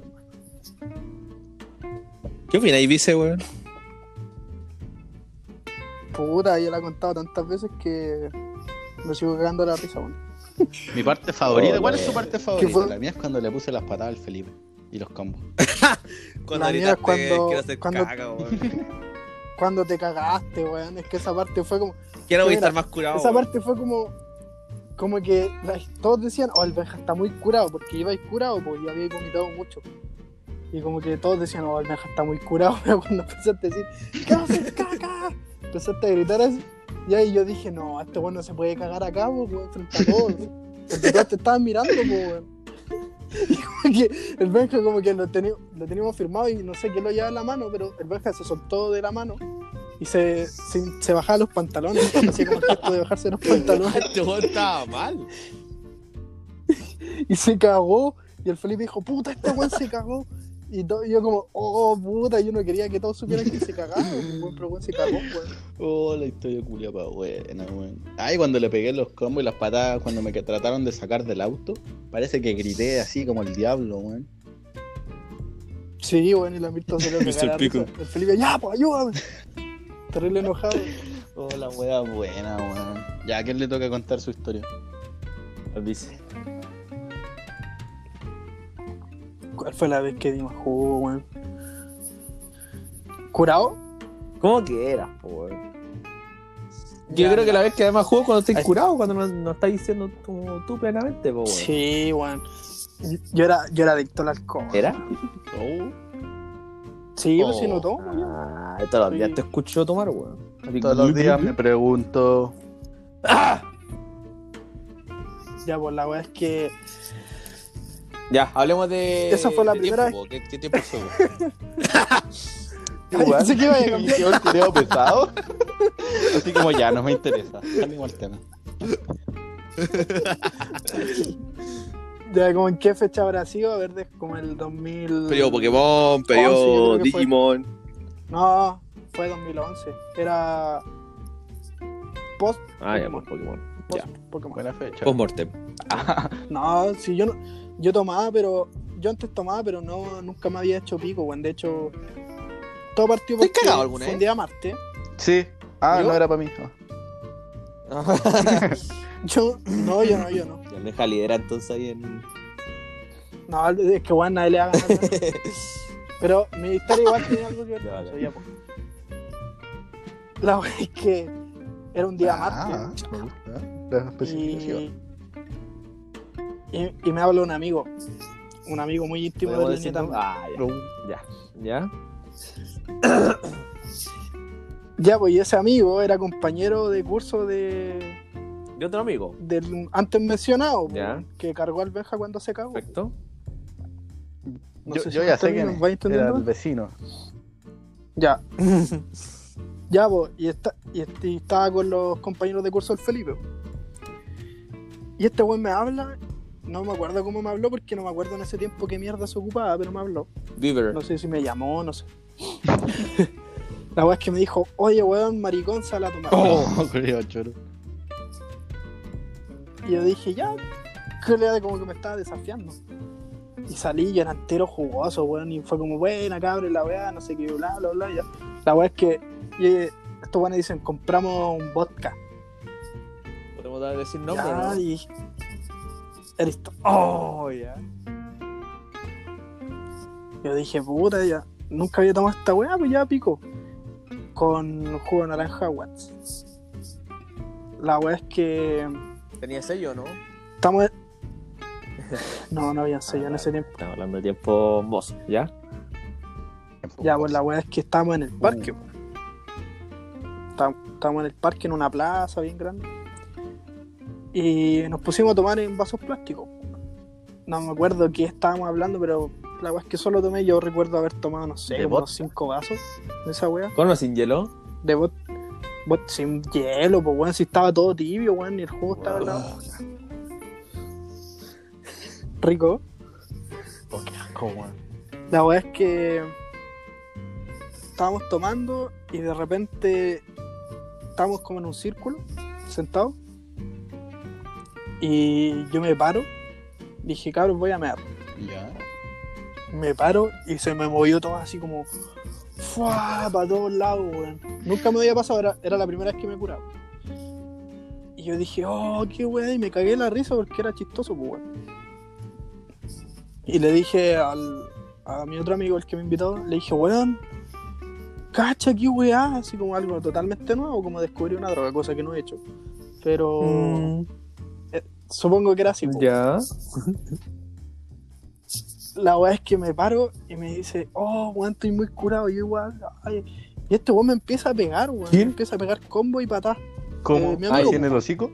¿Qué opináis, vice, weón? Puta, yo la he contado tantas veces que me sigo cagando la risa, weón. Mi parte favorita, Oh, ¿cuál es tu weón. parte favorita? La mía es cuando le puse las patadas al Felipe y los combos. Cuando La mía es cuando- hacer cuando- caca, weón. Cuando te cagaste, weón. Es que esa parte fue como. Quiero voy a Mira, estar más curado, Esa weón. parte fue como. Como que todos decían, oh, el Benja está muy curado, porque ibais curado, pues y había vomitado mucho. Y como que todos decían, oh, el Benja está muy curado, pero cuando empezaste a decir, ¿qué haces, caca? Empezaste a gritar así. Y ahí yo dije, no, este weón no se puede cagar acá, weón, frente a todos. porque todos te estaban mirando, weón. Y como que el Benja como que lo, teníamos firmado y no sé qué lo llevaba en la mano, pero el Benja se soltó de la mano y se, se, se bajaba los pantalones, hacía como el gesto de bajarse los pantalones Este weón estaba mal. y se cagó. Y el Felipe dijo, puta, este weón se cagó. Y, to- y yo como, oh, puta, yo no quería que todos supieran que se cagaba, weón, pero weón se cagó, weón. Oh, la historia culia pa' buena, weón. Ay, cuando le pegué los combos y las patadas cuando me que- trataron de sacar del auto, parece que grité así como el diablo, weón. Sí, weón, y la Mirta se lo Mr. cagaba. Pico. El Felipe, ya, pues ayúdame. Terrible enojado. Oh, la wea buena, weón. Ya, ¿a quién le toca contar su historia? Al vice. ¿Cuál fue la vez que dimos jugo, weón? ¿Curado? ¿Cómo que era, po, weón? Ya, Yo creo que la vez que además juego cuando estáis curado, cuando no, no estáis diciendo como tú plenamente, po, weón. Sí, weón. Yo era, yo era adicto al alcohol. ¿Era? Oh, Sí, pues Oh. si no tomo. Ah, todos los días Sí. te escucho tomar, weón. Así todos los días me pregunto. ¡Ah! Ya, pues la weá es que. Ya, hablemos de. Esa fue la de primera tiempo, po. ¿Qué, qué tiempo fue? Que iba a cambiar. Pesado. Así como ya, no me interesa. Cambiemos el tema. Ya, como en qué fecha habrá sido, a ver, de como el 2000. Periodo Pokémon, periodo creo que fue. Digimon. No, fue 2011. Era. Post. Ah, ya, Pokémon. Post Ya. Pokémon. Buena fecha. Postmortem. No, si yo no. Yo tomaba, pero. Yo antes tomaba, pero no nunca me había hecho pico, weón. De hecho. Todo partió ¿Te has porque cagado alguna fue un día martes. Sí. Ah, ¿Yo? no era para mí. Ah. Yo. No, yo no, yo no. Ya me deja liderar entonces ahí en. No, es que weón, nadie le haga nada. Pero mi historia igual tiene algo que ver po. La wea es que era un día Ah, martes. me gusta. La especificación. Y, y, y me habló un amigo. Un amigo muy íntimo de ¿Podemos la decir nombre? Ah, ya. Ya. ¿Ya? Ya, pues y ese amigo era compañero de curso de ¿De otro amigo? del antes mencionado, Ya. pues, que cargó al Benja cuando se cagó. Perfecto. No yo sé si yo ya sé va Era el vecino. Ya. ya, pues, y, está, y, este- y estaba con los compañeros de curso del Felipe. Y este weón me habla, no me acuerdo cómo me habló, porque no me acuerdo en ese tiempo qué mierda se ocupaba, pero me habló. Beaver. No sé si me llamó, no sé. La weá es que me dijo, oye weón, maricón, sal a tomar. Oh, creo, choro. Y yo dije, ya, que le como que me estaba desafiando. Y salí y era entero jugoso, weón. Y fue como, buena cabrón, la weá, no sé qué, bla, bla, bla. Ya. La weá es que y, eh, estos weones dicen, compramos un vodka. Decir nombre, ya, ¿no? y. Eres Oh, ya. Yo dije, puta, ya. Nunca había tomado esta weá, pues ya pico. Con jugo de naranja Watts. La weá es que. Tenía sello, ¿no? Estamos. No, no había sello en ese tiempo. Estamos hablando de tiempo vos, ¿ya? Ya, pues la weá es que estábamos en el parque. Está- Estábamos en el parque en una plaza bien grande. Y nos pusimos a tomar en vasos plásticos. No me acuerdo qué estábamos hablando, pero la weá es que solo tomé. Yo recuerdo haber tomado, no sé, unos cinco vasos de esa weá. ¿Con o sin hielo? De bot, bot sin hielo, pues weón, si estaba todo tibio, weón, y el jugo estaba helado. Rico. Oh, qué asco, weón. La weá es que estábamos tomando y de repente estábamos como en un círculo, sentados. Y yo me paro, dije, cabrón, voy a mear. Ya. Me paro y se me movió todo así como ¡fua! para todos lados, weón. Nunca me había pasado, era, era la primera vez que me curaba. Y yo dije, oh, qué weón, y me cagué la risa porque era chistoso, pues, weón. Y le dije al, a mi otro amigo, el que me invitó, le dije, weón, cacha, qué weá, así como algo totalmente nuevo, como descubrir una droga, cosa que no he hecho. Pero Mm, supongo que era así, pues. ya. La weá es que me paro y me dice, oh, weón, estoy muy curado, yo igual. ay. Y este weón me empieza a pegar, weón. ¿Quién? Me empieza a pegar combo y patá. ¿Cómo? Eh, ¿Ah, amigo, tiene el hocico?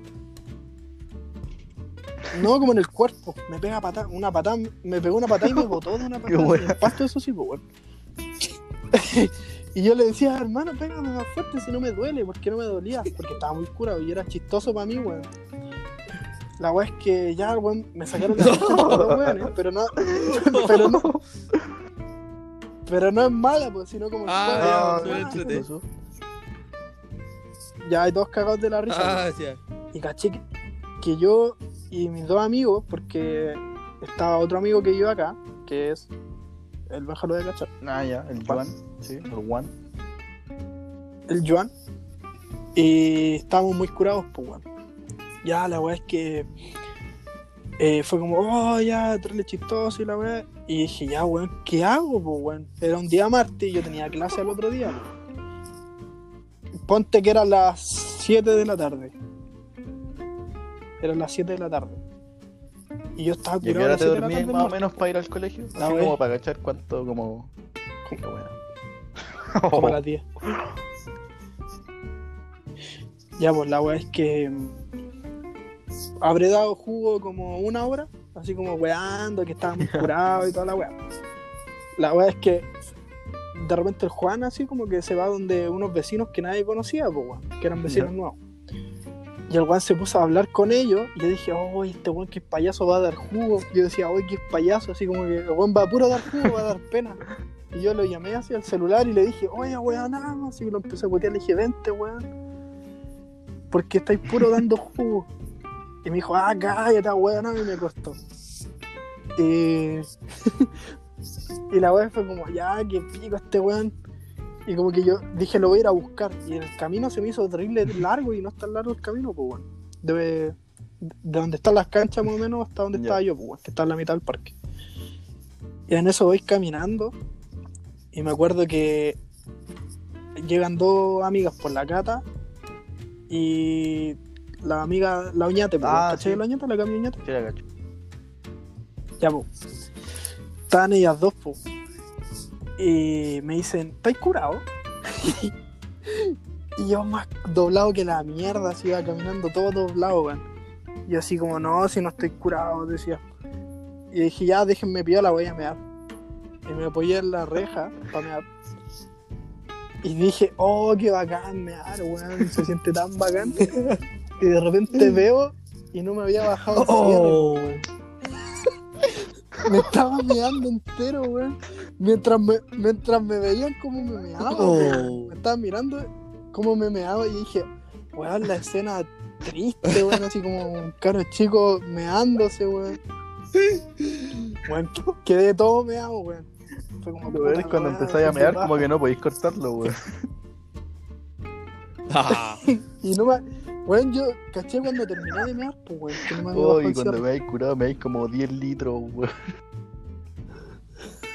No, como en el cuerpo. Me pega patada, una patada, me pegó una patada y me botó de una Qué patada. En el pasto, eso sí, pues, weón. y yo le decía, hermano, pégame más fuerte si no me duele, porque no me dolía, porque estaba muy curado y era chistoso para mí, weón. La weá es que ya, weón, me sacaron la dos weones, pero no, pero no, pero no es mala, pues, sino como Ah, que- ya, hay dos cagados de la risa. Ah, ya. Y caché que, que yo y mis dos amigos, porque estaba otro amigo que yo acá, que es el Benjalo de cachar, Ah, ya, el Juan. Sí, el Juan. el Joan, y estábamos muy curados, pues, weón. Ya, la weá es que eh, fue como, oh, ya, traerle chistoso y la weá. Y dije, ya, weón, ¿qué hago, pues, weón? Era un día martes y yo tenía clase al otro día. Ponte que eran las 7 de la tarde. Eran las 7 de la tarde. Y yo estaba ¿Y curado a hora las te 7 de la dormís tarde. más o menos para ir al colegio? La Así como para cachar cuánto, como. Qué wea. como a las 10. Ya, pues la weá es que habré dado jugo como una hora, así como weando, que estaba muy curado y toda la weá. La weá es que de repente el Juan así como que se va donde unos vecinos que nadie conocía, pues weón, que eran vecinos nuevos. Y el Juan se puso a hablar con ellos y yo dije, oh, este weón que es payaso va a dar jugo. Yo decía, oh, que es payaso, así como que el weón va a puro dar jugo, va a dar pena. Y yo lo llamé hacia el celular y le dije, oye, weón, nada más. Y lo empecé a putear, le dije, vente, weón. Porque estáis puro dando jugo. Y me dijo, ah, cállate, weón, y me costó. Y, y la weón fue como, ya, que pico este weón. Y como que yo dije, lo voy a ir a buscar. Y el camino se me hizo terrible largo y no es tan largo el camino, pues, weón. Debe, de donde están las canchas, más o menos, hasta donde Ya. estaba yo, pues, weón, que está en la mitad del parque. Y en eso voy caminando. Y me acuerdo que llegan dos amigas por la cata. Y la amiga, la uñate, pues, Ah, ¿cachai sí. la uñate? La cambia uñate. Sí, la cacho. Ya, pues. Estaban ellas dos, pues. Y me dicen, ¿estáis curado? y yo más doblado que la mierda, así iba caminando todo doblado, weón. Y así como, no, si no estoy curado, decía. Y dije, ya, déjenme pillar, la voy a mear. Y me apoyé en la reja para mear. Y dije, oh, qué bacán mear, weón. Se siente tan bacán. Y de repente veo y no me había bajado el cierre, Oh. weón. Me estaba meando entero, weón. Mientras me, mientras me veían como me meaba, weón. Oh. Me estaban mirando cómo me meaba y dije, weón, la escena triste, weón, así como un caro chico meándose, weón. Weón, qu- quedé todo meado, weón. Fue como, puta, cuando weón, empezáis a mear, como que no podéis cortarlo, weón. Ah. Y no me. Weón, yo caché cuando terminé de mear, pues, weón, que no me había Oh, bajado y cuando me habéis curado, me habéis como 10 litros, weón.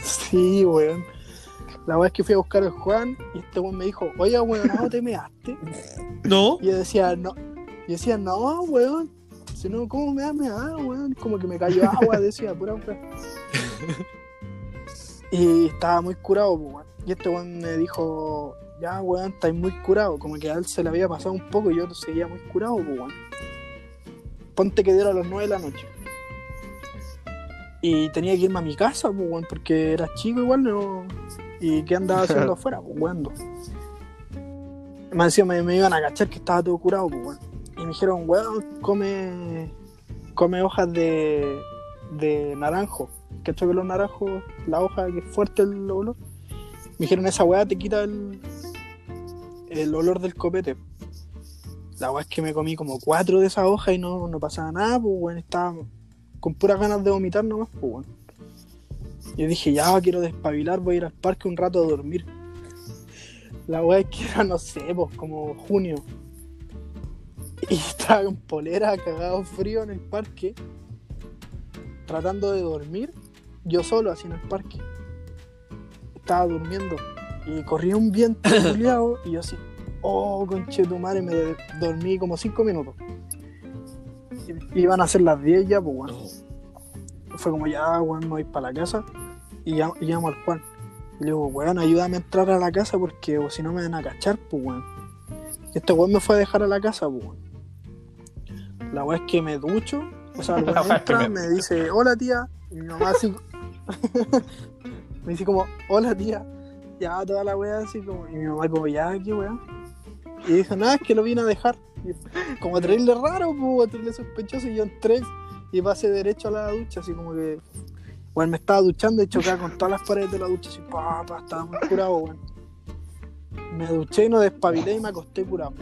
Sí, weón. La weón es que fui a buscar al Juan y este weón me dijo, oye, weón, ¿no te measte? ¿No? Y yo decía, no. Y decía, no, weón. Si no, ¿cómo me da meada, weón? Como que me cayó agua, decía, pura weón. Y estaba muy curado, pues, weón. Y este weón me dijo, ya, weón, estáis muy curado. Como que a él se le había pasado un poco y yo seguía muy curado, pues, weón. Ponte que diera a las 9 de la noche. Y tenía que irme a mi casa, pues, weón, porque era chico igual, no. ¿Y qué andaba haciendo afuera? Pues, weón. Me decían, me, me iban a cachar que estaba todo curado, pues, weón. Y me dijeron, weón, come, come hojas de, de naranjo. ¿Cachai que los naranjos, la hoja que es fuerte el olor? Me dijeron, esa weá te quita el, el olor del copete. La weá es que me comí como cuatro de esas hojas y no, no pasaba nada, pues, weón. Estaba con puras ganas de vomitar nomás, pues, weón. Yo dije, ya quiero despabilar, voy a ir al parque un rato a dormir. La weá es que era, no sé, pues, como junio. Y estaba con polera, cagado frío en el parque, tratando de dormir, yo solo, así en el parque. Estaba durmiendo y corría un viento culiao y yo así, oh, conche tu madre, me dormí como cinco minutos. Y- Iban a ser las 10 ya, pues bueno. Fue como ya, weón, me voy para la casa y llam- y llamo al Juan. Y le digo, weón, ayúdame a entrar a la casa porque o si no me van a cachar, pues weón. Este weón me fue a dejar a la casa, pues weón. La weá es que me ducho O sea, el weón entra, me dice, hola tía. Y mi mamá así. me dice como, hola tía. Ya, toda la weá así como. Y mi mamá como, ya, qué weá. Y dijo, nada, es que lo vine a dejar. Y como a traerle raro, pues, a traerle sospechoso. Y yo entré y pasé derecho a la ducha, así como que. Bueno, me estaba duchando y chocaba con todas las paredes de la ducha, así, pa, pa, estaba muy curado, weón. Me duché y no despabilé y me acosté curado.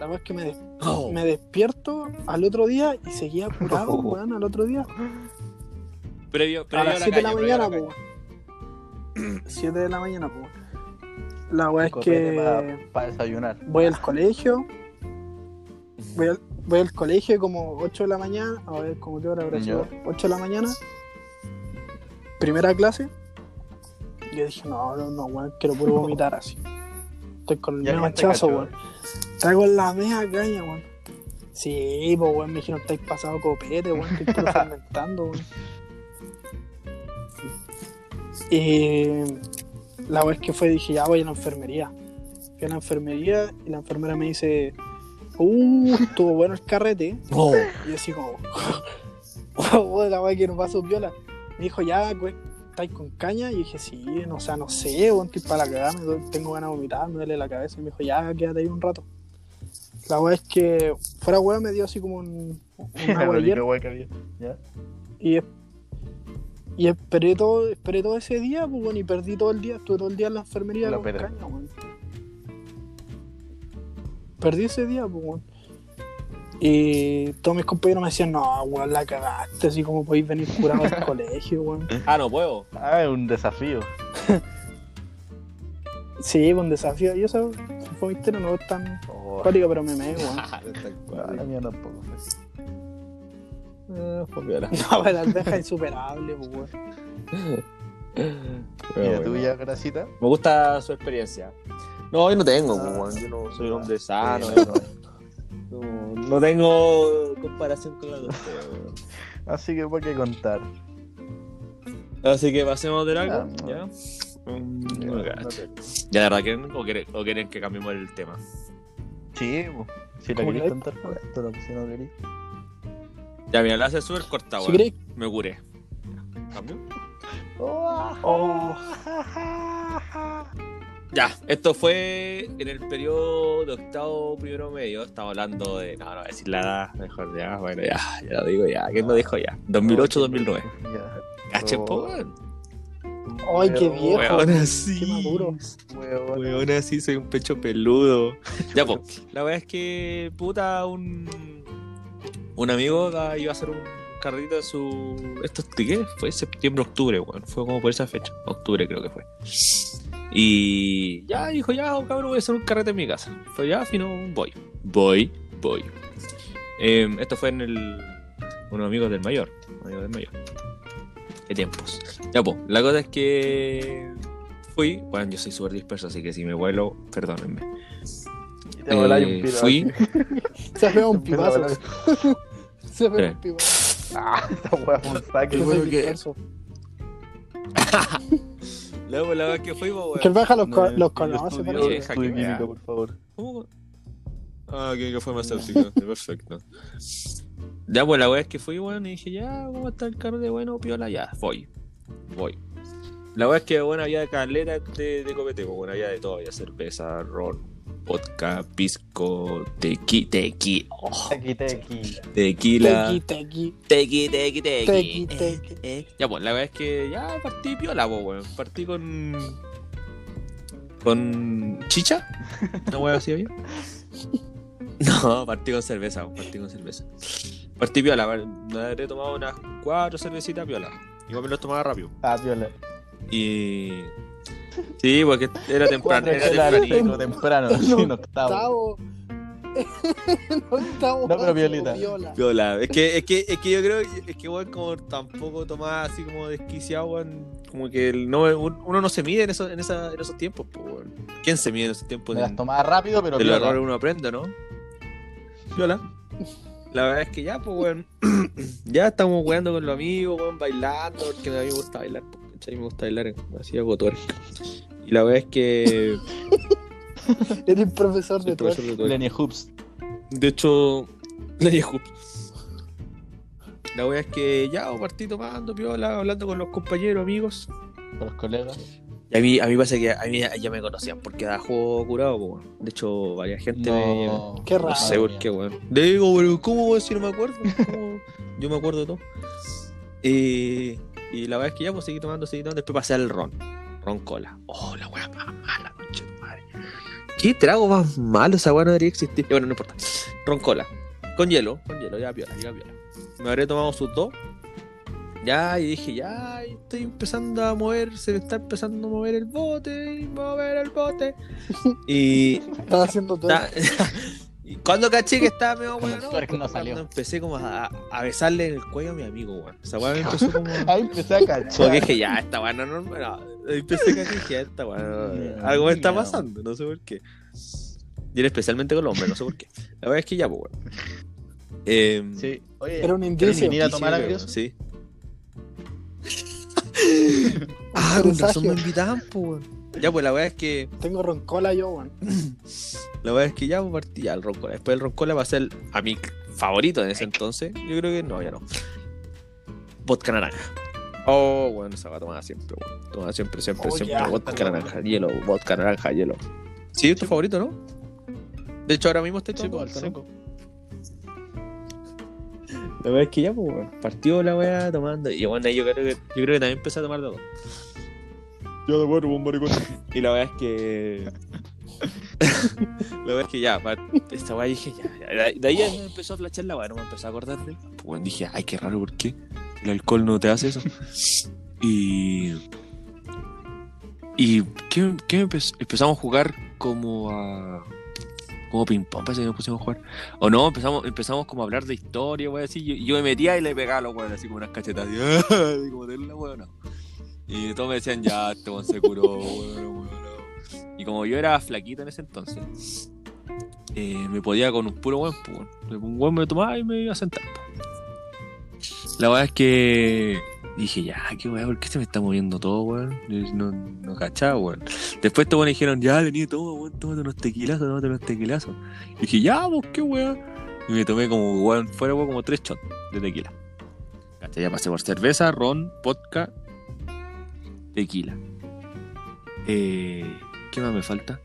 La verdad es que me, des- Oh. me despierto al otro día y seguía curado, Oh. weón, al otro día. Previo, A previo las 7 de la a mañana, caña. pues. 7 de la mañana, pues. La weá es que para desayunar. voy al colegio, voy al, voy al colegio como 8 de la mañana, a ver, como qué hora habrá sido, 8 de la mañana, primera clase. Yo dije, no, no, no, weón, quiero puro vomitar así. Estoy con el Ya mismo alguien te machazo, weón. Traigo la media caña, weón. Sí, pues, weón, me dijeron, estáis pasado copete, weón, estoy puro fermentando, weón. Y la vez que fue, dije, ya voy a la enfermería. Fui a la enfermería y la enfermera me dice, uh, estuvo bueno el carrete. Oh. Y yo así como, oh, la weá que no pasó viola. Me dijo, ya, güey, ¿estáis con caña? Y dije, sí, no, o sea, no sé, weón, estoy para la cagada, tengo ganas de vomitar, me duele la cabeza. Y me dijo, ya, quédate ahí un rato. La weá es que fuera weá me dio así como un, un La agua de única hierro. weá que había. ¿Ya? Y, es- y esperé todo, esperé todo ese día, pues bueno, y perdí todo el día, estuve todo el día en la enfermería La con pera. caña, weón. Perdí ese día, pues weón. Y todos mis compañeros me decían, no, weón, la cagaste, así como podéis venir curado al colegio, weón. Ah, no puedo. Ah, es un desafío. Sí, un desafío. Y eso fue no es tan Oh, pero me me, weón. la mía tampoco. Ah, pues viola. No, pero la alberja es insuperable, pues weón. ¿Y la bueno. tuya, grasita? Me gusta su experiencia. No, yo no tengo, Ah, weón. Yo no soy un hombre sano. Sí, no, no, no tengo comparación con la de ustedes, weón. Así que, ¿por qué contar? Así que pasemos Ah, no. ¿ya? Mm, Ya, no no cacho. te- ¿Ya de verdad quieren o, quieren o quieren que cambiemos el tema? Sí, si la ¿Cómo queréis que? contar, pues, pero si no queréis. Ya, mira, la hace súper corta, weón. Me curé. ¿Cambio? oh, Ya, esto fue en el periodo de octavo primero medio. Estamos hablando de. No, no voy a decir la edad, mejor ya. Bueno, ya, ya lo digo ya. ¿Quién lo dijo ya? 2008-2009. Ya. Cachen, po, ay, qué viejo. Weón, así. Qué maduro. Weón. Así soy un pecho peludo. Ya, pues, la verdad es que, puta, un. Un amigo da- iba a hacer un carrito de su. ¿Esto qué? Fue septiembre, octubre, weón. Fue como por esa fecha. Octubre creo que fue. Y ya dijo, ya, oh, cabrón, voy a hacer un carrete en mi casa. Fue ya, fino, voy. Voy, voy. Em, esto fue en el. Unos amigos del mayor. Amigos del mayor. Qué tiempos. Ya, pues, la cosa es que. Fui. Bueno, yo soy súper disperso, así que si me vuelo, perdónenme. Te Eh, un fui. Se pegó un volar. Se pegó Sí. un pipazo. Ah, esta weá fue un saque. Yo que-. Luego, la verdad que fui, pues, Que el Baja los, co- No, los conoce, estudio- parece. Estudio jaque, química, por favor. ¿Cómo? Ah, que, que fue farmacéutico. Perfecto. Ya, pues la wea es que fui, weón, y dije, ya, ¿cómo está el carro de bueno, piola? Ya, voy. Voy. La wea es que, bueno, había caleta de, de copete, pues, bueno, había de todo, había cerveza, ron, vodka, pisco, tequi, tequi, oh, Tequi, tequi. tequila. Tequi, tequi. Tequi, tequi, tequi. Tequi, Eh, eh. Ya, pues, la verdad es que ya partí piola, pues, weón. Partí con. con. chicha. Una wea así había. No, partí con cerveza, weón, partí con cerveza. Partí piola, weón. me habré tomado unas cuatro cervecitas piola. Igual me las tomaba rápido. Ah, viola. Y. Sí, porque era temprano. Era chelas tempranito. temprano, En sí, en octavo. Octavo. En octavo. No, pero violita. viola. Piola. Es que, es que, es que yo creo que- es que weón como tampoco tomaba así como desquiciado, weón. Como que el- no, uno no se mide en, eso, en, esa, en esos tiempos, pues. ¿Quién se mide en esos tiempos? Me las tomaba rápido, pero de los viola. errores uno aprende, ¿no? Piola. La verdad es que ya, pues, weón. ya estamos weando con los amigos, weón, bailando, porque a mí me gusta bailar, pues, ¿cachai? Me gusta bailar, así hago twerk. Y la verdad es que. Eres profesor de el todo. profesor de twerk. Lenny Hoops. De hecho, le dijo. La wea es que ya partí tomando, piola, hablando con los compañeros, amigos. Con los colegas. Y a mí, a mí pasa que a mí ya me conocían porque da juego curado, po. De hecho, varias gente me. No. Qué raro. No sé por qué, weón. Digo, pero ¿cómo weón, si no me acuerdo? ¿Cómo? Yo me acuerdo de todo. Eh, y la verdad es que ya pues seguí tomando, seguí tomando. Después pasé al ron. Ron cola. Oh, la weá más mala, concha madre. ¿Qué trago más malo? Esa weá no debería existir. Y bueno, no importa. Ron cola. Con hielo, con hielo, ya piola, ya piola. Me habré tomado sus dos. Ya, y dije, ya, estoy empezando a mover, se me está empezando a mover el bote, mover el bote. Y Estaba haciendo todo. Y cuando caché que estaba medio bueno, twerk no salió. cuando empecé como a, a besarle en el cuello a mi amigo, weón. Esa me empezó como. Ahí empecé a cachar. que dije, ya, esta weá no normal. No, Empecé a cachar ya, esta weá no- Miedo, Algo me está pasando, no sé por qué. Y era especialmente con los hombres, no sé por qué. La verdad es que ya, pues, weón. Eh, Sí. Oye, Era un ¿quieren indicio. venir a tomar weón, Sí. ah, con razón me invitaban, pues, weón. Ya, pues la weá es que. Tengo roncola yo, weón. La verdad es que ya pues, partí ya el roncola. Después el roncola va a ser a mi favorito en ese entonces. Yo creo que no, ya no. Vodka naranja. Oh, bueno, esa va a tomar siempre, weón. Tomaba siempre, siempre, Oh, siempre. ya, vodka está naranja, hielo, vodka naranja, hielo. Sí, es tu favorito, ¿no? De hecho, ahora mismo estoy Sí, pues, ¿no? seco. La verdad es que ya, pues, weón, partió la weá tomando. Y bueno, yo creo que, yo creo que también empecé a tomar de todo. Yo de bueno, un maricón. Y la verdad es que. la verdad es que ya, esta weá dije ya. De ahí ya me empezó a flashar la weá, no me empezó a acordar de él. Pues bueno, dije, ay, qué raro, ¿por qué? El alcohol no te hace eso. Y. Y. ¿Qué, qué empe- empezamos a jugar como a. Como ping-pong, parece que nos pusimos a jugar. O no, empezamos, empezamos como a hablar de historia, weón, así. Yo, yo me metía y le pegaba a los weones, así como unas cachetas. así, como de la weón. Y todos me decían, ya, este weón se curó, weón, weón. Y como yo era flaquito en ese entonces, eh, me podía con un puro weón, pues. Un weón me tomaba y me iba a sentar. pues. La verdad es que dije, ya, qué weón, ¿por qué se me está moviendo todo, weón? No, no cachaba, weón. Después weones dijeron, ya, vení, toma, weón, tómate unos tequilazos, tómate unos tequilazos. Y dije, ya, pues, qué weón. Y me tomé como, weón, fuera, weón, como tres shots de tequila. Ya pasé por cerveza, ron, vodka, tequila. Eh, ¿Qué más me falta?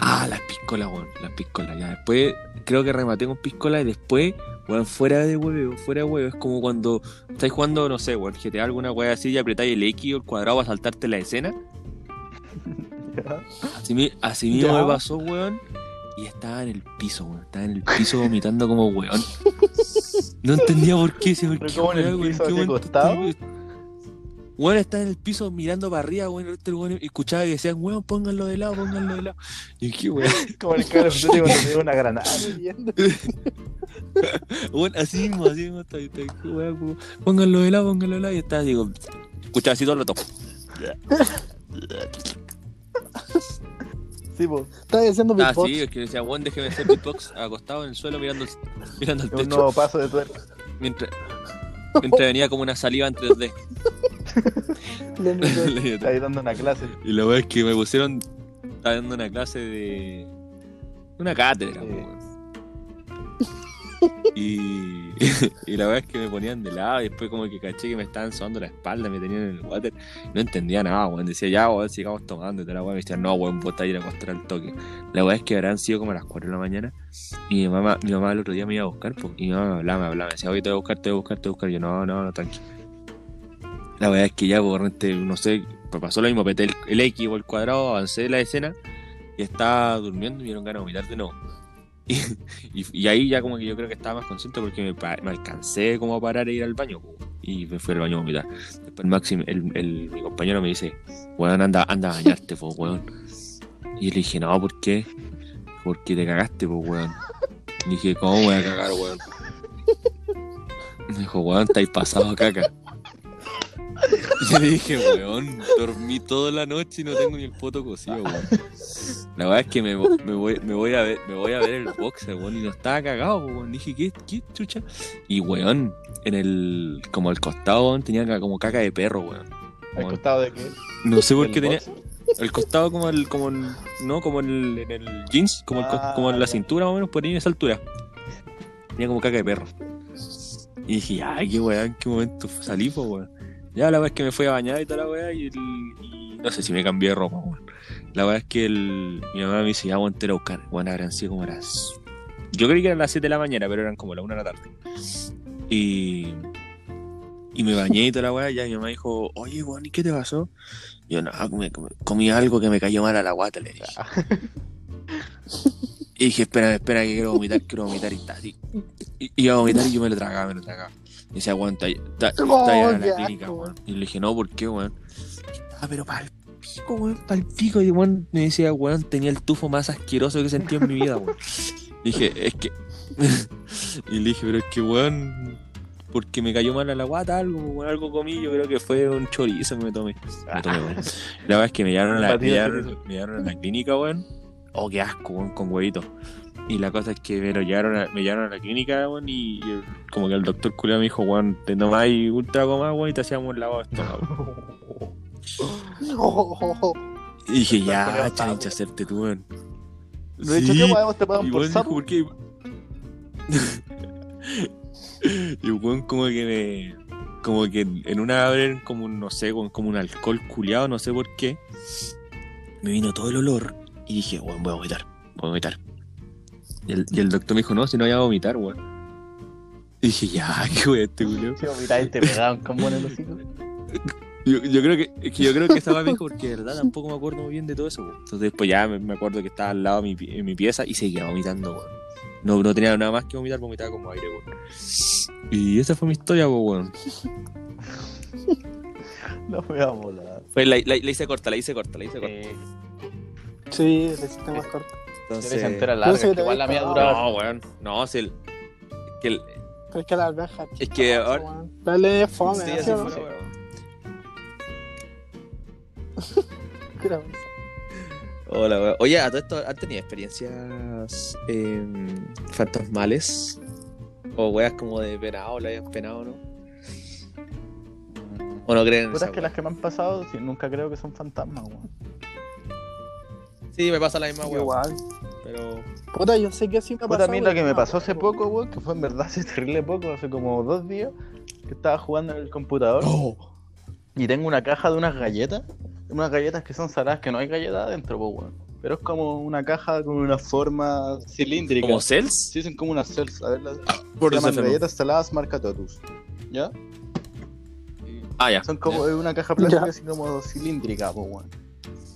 Ah, las piscolas, weón. Las piscolas. Ya después creo que rematé con piscola y después, weón, fuera de huevo, fuera de huevo. Es como cuando estáis jugando, no sé, weón, GTA alguna weá así y apretáis el X o el cuadrado para saltarte la escena. Así, así mismo me pasó, weón. Y estaba en el piso, weón. Estaba en el piso vomitando como weón. No entendía por qué. decía, ¿por qué, ¿cómo en el weón? ¿En piso, qué así momento acostado? Weón estaba en el piso mirando para arriba, weón. Este weón escuchaba que decían, weón, pónganlo de lado, pónganlo de lado. Y dije, weón, Como el Call of Duty cuando te dio una granada. Weón, así mismo, así mismo. Está, está, weón, pónganlo de lado, pónganlo de lado. Y estaba, digo, escuchaba así todo el rato. Sí, pues. Estaba haciendo Ah, beatbox. sí, es que decía, weón, déjeme hacer beatbox acostado en el suelo mirando, el- mirando el Un techo. nuevo paso de tuerca. Mientras, mientras venía como una saliva en 3D. Está dando una clase. y la verdad es que me pusieron. Estaba dando una clase de. Una cátedra, weón. Y, y la verdad es que me ponían de lado y después como que caché que me estaban sobando la espalda, me tenían en el water. No entendía nada, weón. Decía, ya, weón, sigamos tomando y toda la weón. Me decían, no, weón, vos te a ir a acostar al toque. La verdad es que habrán sido como las 4 de la mañana y mi mamá, mi mamá el otro día me iba a buscar y mi mamá me hablaba, me hablaba, me decía, oye, te voy a buscar, te voy a buscar, te voy a buscar. Y yo, no, no, no, tranqui. La verdad es que ya, por repente, no sé, pues pasó lo mismo, peté el, el X o el cuadrado, avancé la escena y estaba durmiendo y me dieron ganas de vomitar de nuevo. Y, ahí ya como que yo creo que estaba más consciente porque me, me alcancé como a parar e ir al baño po, y me fui al baño a vomitar. Después Maxim, el, el- mi compañero me dice, weón, anda, anda a bañarte, po, weón. Y le dije, no, ¿por qué? Porque te cagaste, po, weón. Y dije, ¿cómo voy a cagar, weón? Me dijo, weón, estáis pasado caca. Yo le dije, weón, dormí toda la noche y no tengo ni el poto cocido, weón. La verdad es que me, vo- me voy, me voy a ver, me voy a ver el boxer, weón, y no estaba cagado, weón. Dije, ¿qué, qué chucha? Y weón, en el, como al costado, weón, tenía como caca de perro, weón. ¿Al Weón. costado de qué? No sé por ¿Del qué tenía, boxer? el costado como el, como el, no, como el, en el jeans, como, el co- Ah, como en la ya. cintura más o menos, por ahí en esa altura. Tenía como caca de perro. Y dije, ay, qué weá, en qué momento salí, pues, weón. Ya la weá es que me fui a bañar y toda la weá, y, el- y no sé si me cambié de ropa, weón. La weá es que el, mi mamá me dice, ya, weón, te la buscar. Bueno, habrán sido como las. Yo creí que eran las 7 de la mañana, pero eran como las 1 de la tarde. Y. Y me bañé y toda la weá, y ya mi mamá dijo, oye, weón, ¿y qué te pasó? Y yo, no, comí, comí- comí algo que me cayó mal a la guata, le dije. Y dije, espera, espera, que quiero vomitar, quiero vomitar y está así. Y iba a vomitar y yo me lo tragaba, me lo tragaba. Y decía, weón, está está- está allá en qué la clínica, weón. Y le dije, no, ¿por qué, weón? Ah, pero para el pico, weón, para el pico. Y weón me decía, weón, tenía el tufo más asqueroso que he sentido en mi vida, weón. Dije, es que. y le dije, pero es que, weón, porque me cayó mal a la guata algo, algo comí, yo creo que fue un chorizo que me tomé. Me tomé, weón. La verdad es que me llevaron a la, me llevaron, me llevaron a la clínica, weón. Oh, qué asco, weón, con huevitos. Y la cosa es que me, lo llevaron a, me llevaron a la clínica, weón, y, y el- como que el doctor culiao me dijo, weón, te tomáis un trago más, weón, y te hacíamos un lavado de estómago. Y dije, ya, chancha, hacerte tú, weón. De hecho, Sí. ¿qué weón te Y pagan por sapo? ¿por qué? y weón como que me... Como que en una abren como un, no sé, como como un alcohol culiado, no sé por qué. Me vino todo el olor y dije, weón, voy a vomitar, voy a vomitar. Y el, y el doctor me dijo, no, si no voy a vomitar, weón. Y dije, ya, qué weón este culiao. Sí, vomitar y te pegaban como en el hocico. Yo, yo creo que, es que yo creo que me dijo porque de verdad tampoco me acuerdo muy bien de todo eso, weón. Entonces después ya me, me acuerdo que estaba al lado de mi, en mi pieza y seguía vomitando, weón. No, no tenía nada más que vomitar, vomitaba como aire, weón. Y esa fue mi historia, pues, weón. No me a volar. Fue, la, la- la hice corta, la hice corta, la hice corta. Eh, Sí, el sistema más corto. Entonces... entera larga, que igual la mía duraba. No, weón. No, si el... Que el Pero es que la alberja. Es que ahora- Dale fome, sí, weón. Creo. Hola, weón. Oye, a todo esto, ¿han tenido experiencias eh, fantasmales? O weas como de penado, la hayan penado, ¿no? ¿O no creen Puta, es que las que me han pasado, nunca creo que son fantasmas, weón. Sí, me pasa la misma. Igual. Pero. Puta, yo sé que sí me ha Puta, a pasado. mí la que me pasó hace poco, weón, que fue en verdad hace terrible poco, hace como dos días, que estaba jugando en el computador y tengo una caja de unas galletas, unas galletas que son saladas, que no hay galletas adentro, pues, weón. Pero es como una caja con una forma cilíndrica. ¿Como cells? Sí, son como unas cells. A ver, las Por se llaman galletas saladas marca Totus. ¿Ya? Ah, ya. Son como Ya. es una caja plástica Ya. así como cilíndrica, pues, weón.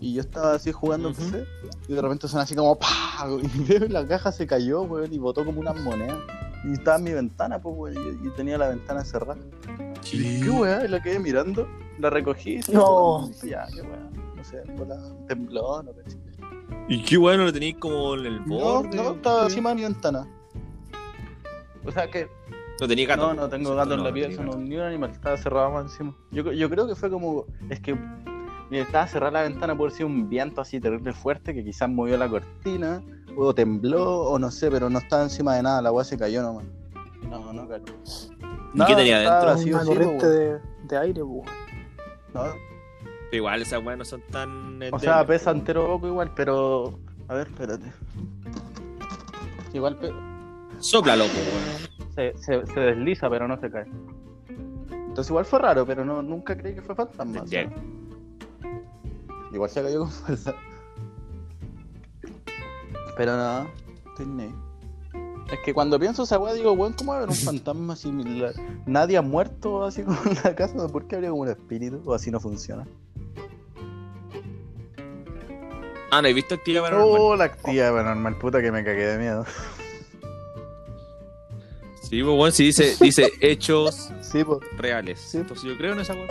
Y yo estaba así jugando en. PC y de repente suena así como ¡pah! Y veo y la caja se cayó, weón, y botó como unas monedas. Y estaba en mi ventana, pues, weón, y, y tenía la ventana cerrada. Y ¿qué weá? Y la quedé mirando, la recogí. y No. dije, ya, qué weá. No sé, bola, tembló, no pensé. ¿Y qué bueno lo tenéis como en el No, borde? no, estaba encima de mi ventana. O sea que No tenía gato. No, no tengo gato en la no pieza, no, ni un animal, estaba cerrado más encima. Yo, yo creo que fue como. Es que. Mira, estaba cerrada la ventana por si un viento así terrible fuerte que quizás movió la cortina, o tembló, o no sé, pero no estaba encima de nada, la weá se cayó nomás. No, no cayó. ¿Y qué tenía adentro? Una corriente po, de, de aire, pues. no. Pero igual esas weas no son tan. O sea, pesa entero poco igual, pero. A ver, espérate. Igual pe- Sopla loco, weón. se, se, se desliza, pero no se cae. Entonces igual fue raro, pero no, nunca creí que fue fantasma. Igual se cayó con fuerza. Pero ni ahí. Es que cuando pienso esa weá digo, weón, ¿cómo va a haber un fantasma similar? Nadie ha muerto así como en la casa, ¿por qué habría como un espíritu? O así no funciona. Ah, no he visto actividad paranormal. Oh, la actividad paranormal, puta que me cagué de miedo. Sí, pues bueno, sí dice, dice hechos Sí, pues, reales. Sí. Entonces yo creo en esa wea.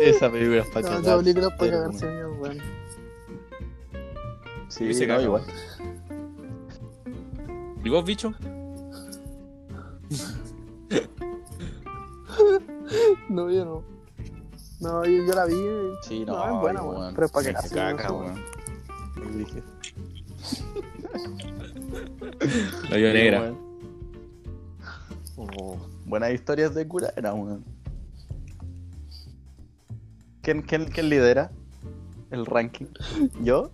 Esa película es para No, esa película es para cagarse miedo, weón. Sí, se no, cagó. igual. ¿Y vos, bicho? No, yo no. No, yo, yo la vi. Sí, No, no, es buena, weón. weón. Pero es para cagarse caga, miedo, weón. Muy brígido. La Sí, negra. Oh, buenas historias de cura era, weón. ¿Quién, quién, quién lidera el ranking? ¿Yo?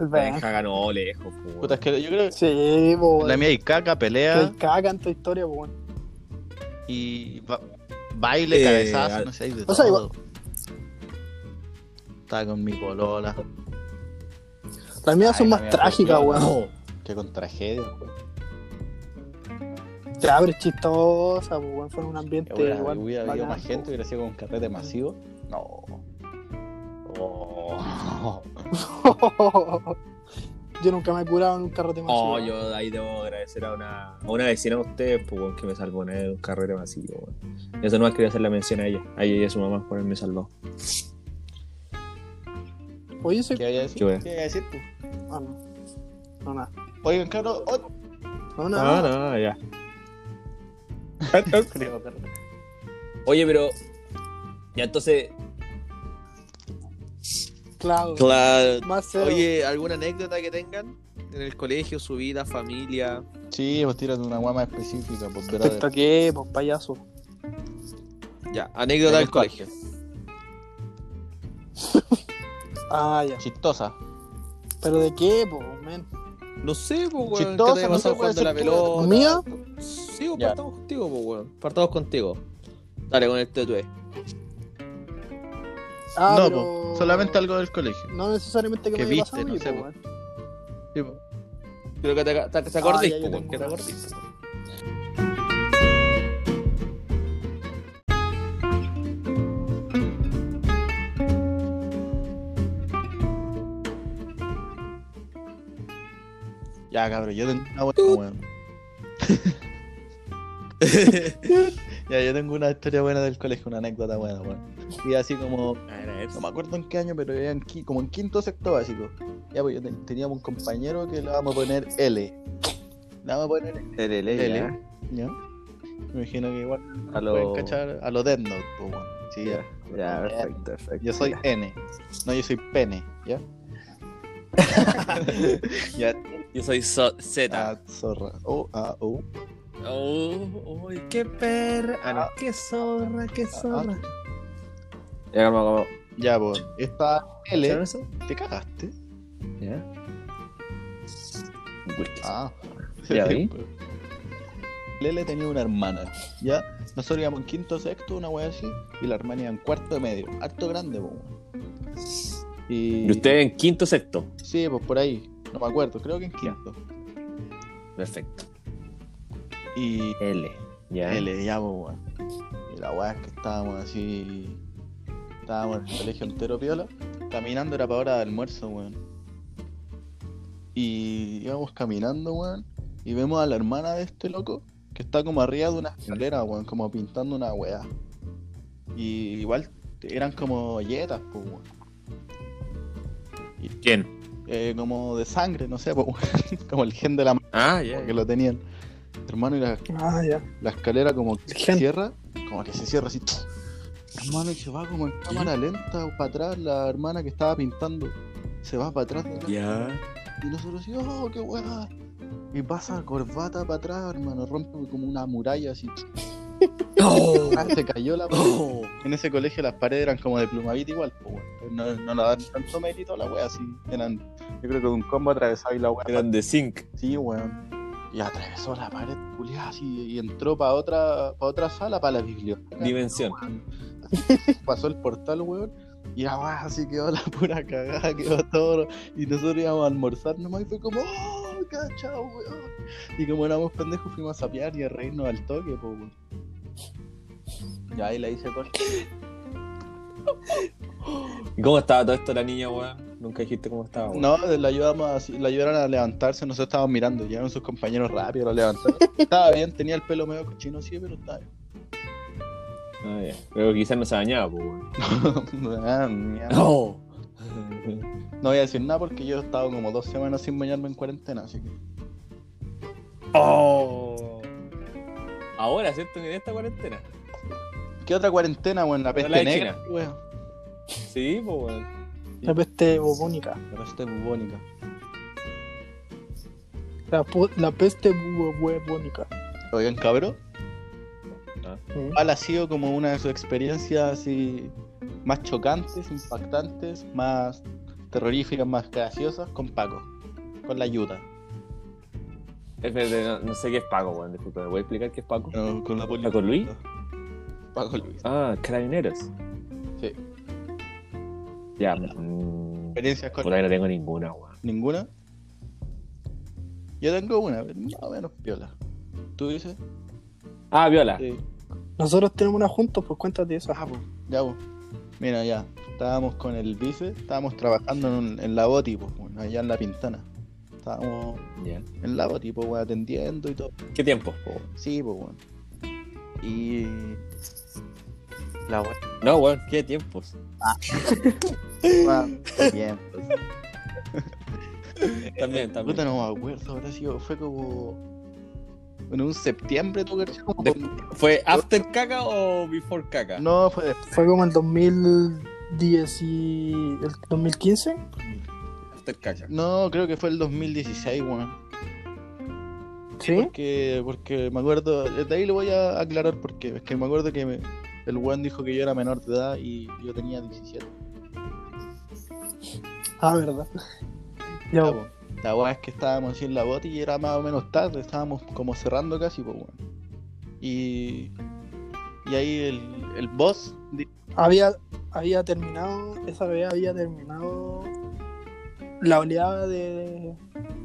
El Benja Benja. ganó lejos, po, weón. Puta, es que yo creo que Sí, po, la mía hay caca, pelea hay caca en tu historia, po, weón. y ba- baile, Eh, cabezazo, al- no sé, hay de O sea, todo. Estaba con mi polola, Las mías son la más mía trágicas, weón. que con tragedia, weón. Ya, pero es chistosa, weón. Fue en un ambiente Hubiera, igual. hubiera habido más gente, hubiera sido un carrete masivo. No. Oh. Yo nunca me he curado en un carrete masivo. Oh, yo ahí debo agradecer a una, a una vecina de ustedes, pues, que me salvó en un carrete masivo, weón. Eso nomás quería hacer la mención a ella. A ella y a su mamá por haberme salvado. Oye, ese... ¿Qué vaya a decir? ¿Qué vaya a decir tú? Ah, no. No, nada. Oigan, cabrón. Oh. No, nada. No, no, ya. Oye, pero. Ya entonces. Claro. Claro. Más. Oye, ¿alguna anécdota que tengan? En el colegio, su vida, familia. Sí, pues tírate una guama específica, pues brother. ¿Respecto a qué, pues, payaso? Ya, anécdota ¿De del colegio. Ah, ya. Chistosa. ¿Pero de qué, po, men? No sé, pues, weón. ¿Qué Chistosa, te haya no sé, jugando la pelota? ¿Mía? Sí, pues, Ya. partamos contigo, pues, weón. Partamos contigo. Dale con el tetue. Ah, no, pero... po, solamente algo del colegio. No necesariamente que, que me haya viste, pasado, no sé, po, po. weón. Sí, po. Creo que te, te, te acordís, Ah, pues, tengo Que te acordís, Ya, cabrón, yo tengo una buena, weón. ya, yo tengo una historia buena del colegio, una anécdota buena, weón. Y así como, no me acuerdo en qué año, pero era en qui- como en quinto sexto básico. Ya, pues yo ten- teníamos un compañero que le vamos a poner L. Le vamos a poner L, L. ¿Ya? Me imagino que igual A pueden lo... cachar a Death Note, pues, weón. Sí, Ya, ya. ya, perfecto, perfecto. Yo soy N. No, yo soy pene, ¿ya? ya, Yo soy so Z. ah, zorra. O, A, O. Oh, uy, qué perra. Ah, no, qué zorra, qué zorra. Ah, Ya, calma, calma. Ya, pues, esta ¿Escucharon L. eso? ¿Te cagaste? Ya. Ah, Ya vi. Lele tenía una hermana, ¿ya? Nosotros íbamos en quinto sexto, una wea así, y la hermana iba en cuarto de medio, harto grande, pues. Y... Y usted en quinto sexto. Sí, pues por ahí, no me acuerdo, creo que en quinto. Perfecto. Y L. Ya. L, ya, pues, weón. Y la weá es que estábamos así. Estábamos en el colegio entero piola. Caminando era para hora de almuerzo, weón. Y íbamos caminando, weón. Y vemos a la hermana de este loco que está como arriba de una escalera, weón, como pintando una weá. Y igual eran como yetas, pues, weón. ¿Quién? Eh, como de sangre, no sé, como el gen de la mano Ah, ya. que lo tenían. Hermano, y la, Ah, la escalera como que El se cierra, como que se cierra así. Hermano, y se va como en cámara lenta para atrás, la hermana que estaba pintando. Se va para atrás. de la- Ya. Y nosotros oh, qué weá. Y pasa corbata para atrás, hermano, rompe como una muralla así. Oh. Ah, se cayó la pared. En ese colegio las paredes eran como de plumavit igual, pues weón. No, no le dan tanto mérito a la weá así. Eran, yo creo que un combo atravesado y la weá. Eran de zinc. Sí, weón. Y atravesó la pared, culiada, así, y entró para otra, pa otra sala, para la biblioteca. Dimensión. Así, Pasó el portal, weón. Y abajo así quedó la pura cagada, quedó todo. Y nosotros íbamos a almorzar nomás y fue como, ¡oh, cachao, weón! Y como éramos pendejos, fuimos a sapear y a reírnos al toque, pues, weón. Y ahí la hice corta. ¿Y cómo estaba todo esto la niña, weón? Nunca dijiste cómo estaba, weón. No, la ayudamos así, la ayudaron a levantarse, nosotros estábamos mirando, llegaron sus compañeros rápido, la levantaron. estaba bien, tenía el pelo medio cochino, sí, pero estaba bien. Ah, ya. Pero quizás no se bañaba, pues, weón. Ah. No. No voy a decir nada porque yo he estado como dos semanas sin bañarme en cuarentena, así que. Oh. Ahora, ¿cierto? En esta cuarentena. ¿Qué otra cuarentena, weón? La peste la negra, weón. Sí, pues, weón. La peste bubónica. La peste bubónica. La, la peste bu- bubónica. Oigan, cabrón, Mm. ¿cuál ha sido como una de sus experiencias así más chocantes, impactantes, más terroríficas más graciosas con Paco, con la ayuda. Espérate, no, no sé qué es Paco, weón. Disculpa, ¿me voy a explicar qué es Paco? No, con la policía. ¿Paco Luis? Paco Luis. Ah, Carabineros. Sí. Ya, mm, ¿Experiencias con puta que no tengo ninguna, weón. ninguna? Yo tengo una, pero más o menos piola. ¿Tú dices? Ah, Viola. Sí. Nosotros tenemos una juntos, pues cuéntate eso. Ah, pues, ya, pues. Mira, ya. Estábamos con el vice, estábamos trabajando en, un- en la boti, pues, allá en la pintana. Estábamos Ya. en la boti, pues, weón, atendiendo y todo. ¿Qué tiempo? po? Sí, pues, bueno. Y. La. No, weón, ¿qué tiempos? weón, Bien, pues. También, también. Puta, no me acuerdo, habrá sido. Fue como. En un septiembre, ¿tú crees? Como ¿Fue after caca o before caca? No, fue después. Fue como el 2010 y el 2015. After caca. No, creo que fue el 2016, weón. ¿Sí? Porque, porque me acuerdo, desde ahí lo voy a aclarar porque es que me acuerdo que me- el weón dijo que yo era menor de edad y yo tenía 17. Ah, verdad. Ya. La weá es que estábamos así en la bota y era más o menos tarde, estábamos como cerrando casi, pues weón. Y, y ahí el, el boss había, había terminado, esa vez había terminado la oleada de,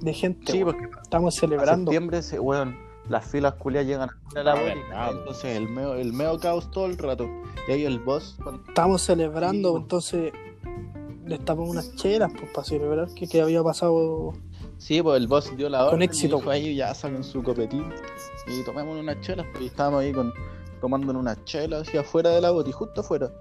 de gente. Sí, weón. porque Estamos celebrando. septiembre se, weón, las filas culias llegan a la Ah, bota, verdad, po. entonces el meo, el meo caos todo el rato. Y ahí el boss, Estamos celebrando, Sí, entonces destapamos unas chelas pues, para celebrar que, que había pasado. Sí, pues el boss dio la Con orden éxito. y dijo ahí ya saquen su copetín y tomemos unas chelas, pues y estábamos ahí con, tomando unas chelas hacia afuera de la bota y justo afuera.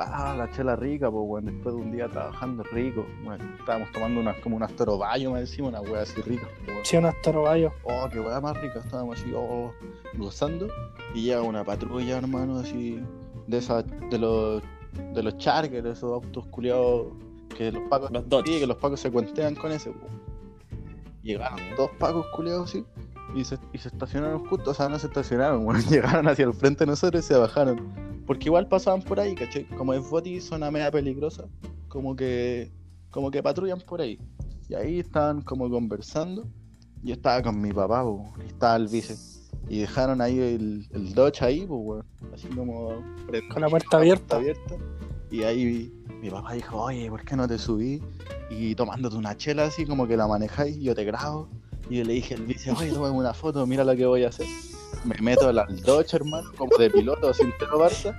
Ah, la chela rica, pues bueno, después de un día trabajando rico, bueno, estábamos tomando unas como unas toroballo más encima, una wea así rica, pues, weón. Sí, unas torobayos. Oh, qué wea más rica, estábamos así, oh, gozando, y llega una patrulla, hermano, así, de esas, de los, de los chargers, esos autos culiados que los pacos Los. Sí, que los pacos se cuentean con ese. Llegaron dos pacos culiados así y se, y se estacionaron justo, o sea, no se estacionaron, bueno, llegaron hacia el frente de nosotros y se bajaron. Porque igual pasaban por ahí, ¿cachai? Como es Boti, zona media peligrosa, como que, como que patrullan por ahí. Y ahí estaban como conversando. Yo estaba con mi papá, y estaba el vice. Y dejaron ahí el, el Dodge ahí, pues, weón. Así como Con la puerta abierta. abierta. Y ahí mi papá dijo, oye, ¿por qué no te subí? Y tomándote una chela así como que la manejáis, yo te grabo. Y yo le dije al vice, oye, tómame una foto, mira lo que voy a hacer. Me meto al Dodge, hermano, como de piloto, sin entero Barça.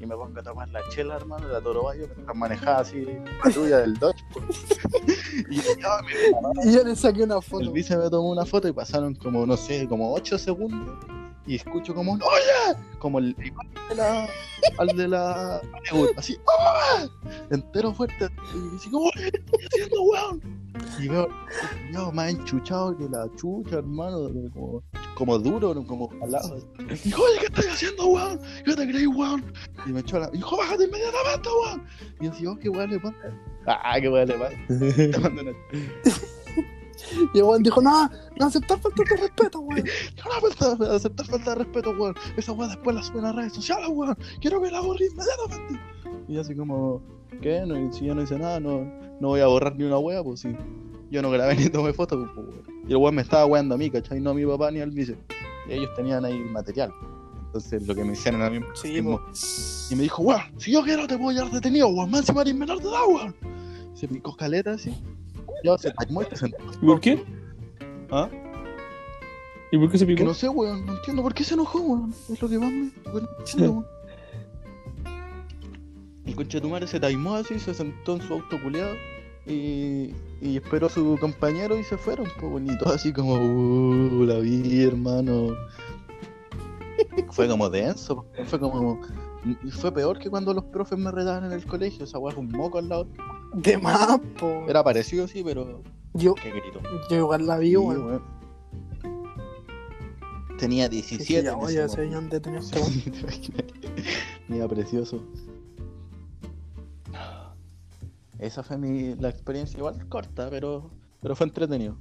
Y me pongo a tomar la chela, hermano, la Toro Bayo, mientras manejaba así la tuya del Dodge. pues. y yo, "Ya, mi mamá". Y yo le saqué una el foto. vice me tomó una foto y pasaron como, no sé, como 8 segundos. Y escucho como un ¡Oye! Como el de la, al de la así ¡Ah! entero fuerte. Y así como ¿qué estoy haciendo, weón? Y veo, yo más enchuchado que la chucha, hermano, como, como duro, como palado. Y dijo, oye, ¿qué estoy haciendo, weón? ¿Qué te creí, weón? Y me echó la. Dijo, bájate inmediatamente, weón. Y yo decía, oh, qué weón le pasa. Ah, qué weón le pasa. Y el weón dijo, no, no aceptar falta de respeto, weón. No falta, aceptar falta de respeto, weón. Esa weá después la suben a redes sociales, weón. Quiero que la borre inmediatamente. Y yo así como, ¿qué? No, si yo no hice nada, no, no voy a borrar ni una weá, pues sí. Yo no grabé ni tomé fotos, pues, weón. Y el weón me estaba weando a mí, ¿cachai? No a mi papá ni al vice. Y ellos tenían ahí material. Entonces lo que me hicieron a mí Sí, mismo. Y me dijo, weón, si yo quiero te puedo llevar detenido, weón. Más encima eres menor de edad, weón. Se picó caleta así. Yo se taimó y se sentó. ¿Y por qué? ¿Ah? ¿Y por qué se Que picó? no sé, weón, no entiendo por qué se enojó, weón. Es lo que más me. Bueno, no entiendo, weón. El conchetumare se taimó así, se sentó en su auto culeado y, y esperó a su compañero y se fueron, pues bonito, así como, uh, la vi, hermano. Fue como denso, fue como. Fue peor que cuando los profes me retaban en el colegio, esa weá fue un moco al lado. De más, po. Era parecido, sí, pero. Yo, Qué grito. yo igual la vi, weón. Tenía Sí, 17. sí, ya, oye, ese se momento. veían detenidos weón. Sí, te imaginas. Mira, precioso. Esa fue mi, la experiencia igual corta, pero, pero fue entretenido.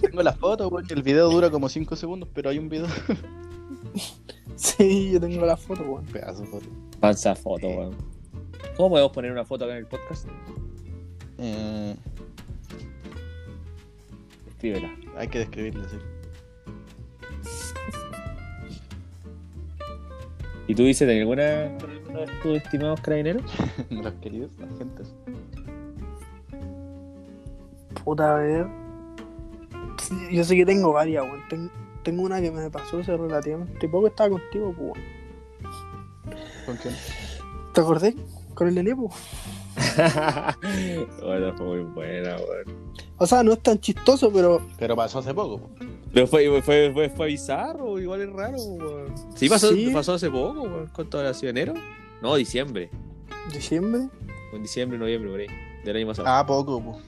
Tengo la foto, weón, y el video dura como 5 segundos, pero hay un video. Sí, yo tengo la foto, weón. Pedazo de foto. Falsa foto, weón. ¿Cómo podemos poner una foto acá en el podcast? Eh, Escríbela. hay que describirlo, sí. ¿Y tú dices de alguna tus estimados carabineros? Los queridos agentes. Puta, a ver. Sí, Yo sé que tengo varias, weón. Ten- Tengo una que me pasó hace relativamente poco. Estaba contigo, pues. ¿Con quién? ¿Te acordás? Con el Enepo. bueno, fue muy buena, weón. O sea, no es tan chistoso, pero Pero pasó hace poco. po. Pero fue, fue, fue, fue bizarro, igual es raro, weón. Sí, pasó, Sí. pasó hace poco, weón. ¿Cuánto habrá sido enero? No, diciembre. diciembre, En diciembre, noviembre, por ahí. Del año pasado. Ah, poco, po.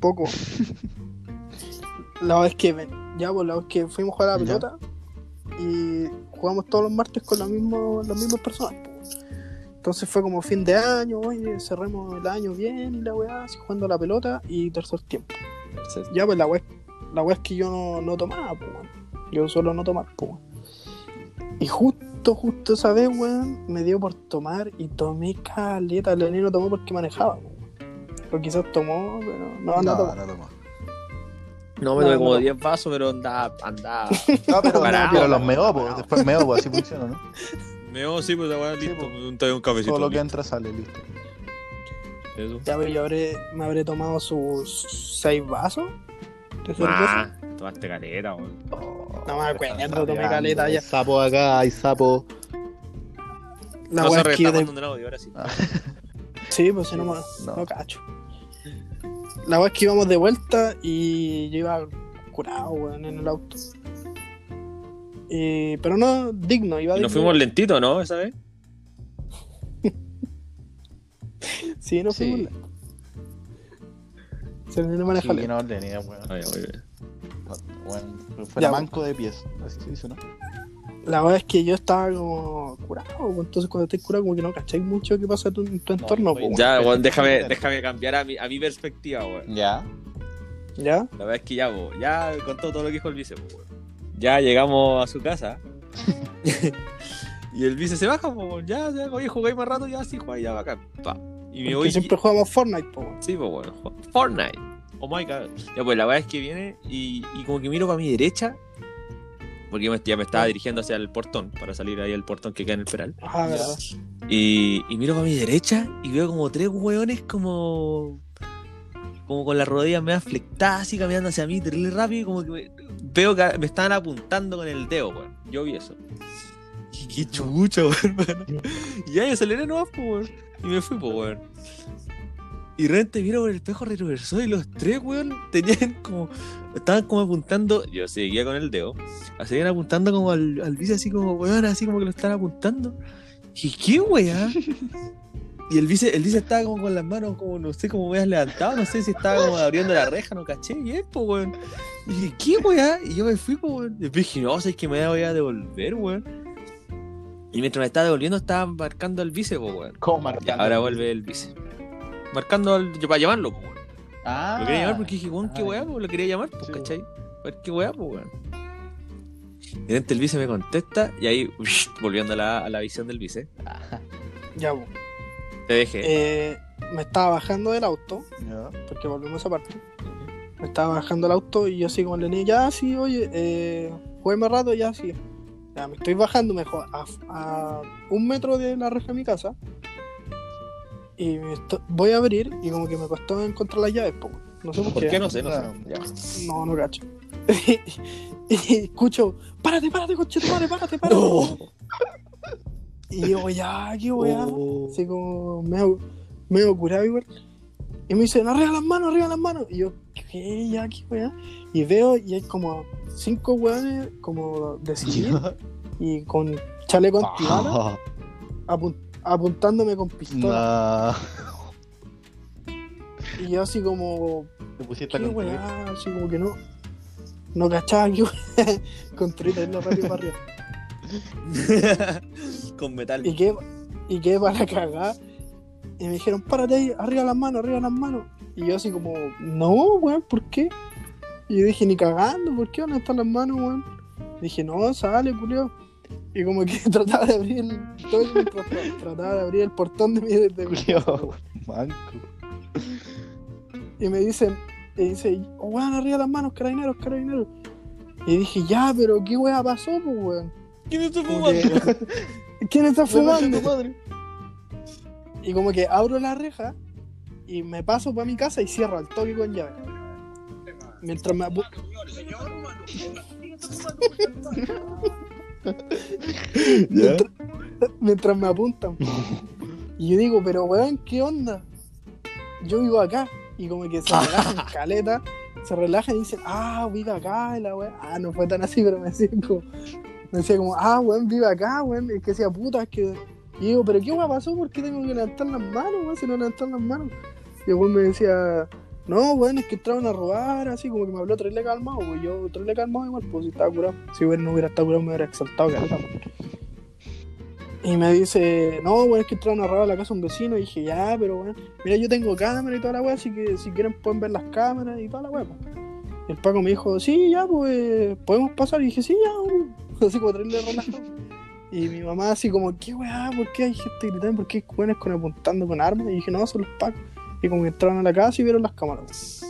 poco. la vez que ya, pues la vez que fuimos a jugar a la pelota y jugamos todos los martes con la misma, las mismas personas. Entonces fue como fin de año, oye, cerremos el año bien y la weá, así jugando a la pelota y tercer tiempo. Ya, pues la weá, la weá es que yo no, no tomaba, pues. Yo solo no tomar, pues. Y justo, justo esa vez, weón, me dio por tomar y tomé caleta. El no tomó porque manejaba, pues, weón. O quizás tomó, pero no, no, No, tomó. no tomó. No, me tomé como no. 10 vasos, pero andaba, andaba. No, pero, Parado, pero los meó, parado. Después meó, po. Así funciona, ¿no? Me oh, sí, pues la weá, Sí, listo. pues. un, un cafecito. Todo lo que listo. entra sale, listo. Eso. Ya, pero yo habré, me habré tomado sus seis vasos de cerveza. Ah, tomaste caleta, weón. No me acuerdo, tomé caleta ya. Hay sapo acá, hay sapo. La no se es que está de- ahora sí. Sí, pues si no, me- No. no cacho. La weá es que íbamos de vuelta y yo iba curado, weón, en el auto. Y- pero no digno, iba Y digno. nos fuimos lentitos, ¿no? Esa vez. Sí, nos Sí. fuimos lento. Se no maneja Sí, no, tenía, weón. Ay, muy bien. Weón, Fue Ya, manco de pies. Así se dice, ¿no? La weá es que yo estaba como curado, pues, entonces cuando estés curado como que no cacháis mucho qué pasa en tu, en tu entorno, pues, pues, Ya, weón, déjame, déjame cambiar a mi, a mi perspectiva, weón. Ya. ¿Ya? La verdad es que ya, weón, ya contó todo lo que dijo el vice, weón. Ya llegamos a su casa. y el vice se baja, weón. Ya, ya, oye, jugáis más rato, ya, sí, jugáis, ya, bacán. Pa. Y me voy. siempre jugamos Fortnite, pues. Sí, pues bueno, Fortnite. Oh my god. Ya, pues la verdad es que viene y, y como que miro para mi derecha. Porque me- ya me estaba dirigiendo hacia el portón, para salir ahí al portón que queda en el peral. Ah, verdad. Y, y miro para mi derecha y veo como tres hueones como. Como con las rodillas medio flectadas así caminando hacia mí, terrible rápido. Y como que me- veo que me estaban apuntando con el dedo, weón. Yo vi eso. Y qué chucha, weón, hermano. Y yo aceleré nomás, pues, weón. Y me fui, pues, weón. Y de repente miro por el espejo retroversor y los tres, weón, tenían como. Estaban como apuntando. Yo seguía con el dedo. Seguían apuntando como al, al vice, así como, weón, así como que lo estaban apuntando. ¿Y qué, weá? Y el vice, el vice estaba como con las manos, como no sé, como weas levantado, no sé si estaba como abriendo la reja, no caché bien, pues, weón. Y dije, ¿qué, weá? Y yo me fui, pues, weón. Después dije, no, es que me voy a devolver, weón. Y mientras me estaba devolviendo, estaba marcando al vice, pues, weón. ¿Cómo marcar? ahora vuelve el vice. Marcando al, para llamarlo, pues, weón. Ah. Lo quería llamar porque dije, weón, qué Ah, weá, pues, lo quería llamar, pues, Sí, ¿cachai? A ver qué weá, pues, weón. Y el vice me contesta y ahí, volviendo a la, a la visión del vice, Ya, pues. te dejé. Eh, me estaba bajando del auto, Ya. porque volvemos a esa parte. Me estaba bajando el auto y yo así como le dije, ya sí, oye, eh, juegue rato, ya sí. Ya me estoy bajando mejor a, a un metro de la reja de mi casa. Y voy a abrir y como que me costó encontrar las llaves, po. No sé por, ¿Por qué? No sé, no sé. Ya. No, no cacho. y escucho, párate, párate, conchetumare, párate, párate. Y yo, ya, qué weá. Oh. Así como medio, medio curado igual. Y me dicen, arriba las manos, arriba las manos. Y yo, ¿qué? Ya, qué weá. Y veo, y hay como cinco weones como de civil y con chaleco antibala apun- apuntándome con pistola. no. Y yo así como, Te pusiste a ¿qué weá? Así como que no. No cachaba qué weá. Construirlo rápido para arriba. Con metal. Y qué, y qué para cagar. Y me dijeron, párate ahí, arriba las manos, arriba las manos. Y yo así como, no, weón, ¿por qué? Y yo dije, ni cagando, ¿por qué? ¿Dónde están las manos, weón? Dije, no, sale, culio. Y como que trataba de abrir el, todo el- tra- trataba de abrir el portón de mi, de Julio, manco. y me dicen, y dice, oh, weón, arriba las manos, carabineros, carabineros. Y dije, ya, pero qué weá pasó, pues, weón. ¿Quién está fumando? ¿Quién está fumando? madre. Y como que abro la reja y me paso para mi casa y cierro al toque con llave. Mientras me mientras, mientras me apuntan. Y yo digo, pero weón, ¿qué onda? Yo vivo acá. Y como que se relajan caleta, se relajan y dicen, ah, vive acá, y la weá. Ah, no fue tan así, pero me decían como, me decía como, ah, weón, vive acá, weón. Es que decía, puta, es que. Y digo, pero ¿qué weá pasó? ¿Por qué tengo que levantar las manos, weón? Si no levantar las manos. Y el weón me decía, no, weón, es que entraron a robar, así como que me habló traerle calmado, pues yo traerle calmado igual, pues si estaba curado. Si weón no hubiera estado curado me hubiera exaltado. Y me dice, no, weón, es que entraron a robar a la casa de un vecino. Y dije, ya, pero weón, mira, yo tengo cámara y toda la weá, así que si quieren pueden ver las cámaras y toda la weá, pues. El Paco me dijo, sí, ya, pues, podemos pasar. Y dije, sí, ya, weón. Así como traerle relajo. Y mi mamá así como, ¿qué weá? ¿Por qué hay gente gritando? ¿Por qué hay con apuntando con armas? Y dije, no, son los pacos. Y como que entraron a la casa y vieron las cámaras.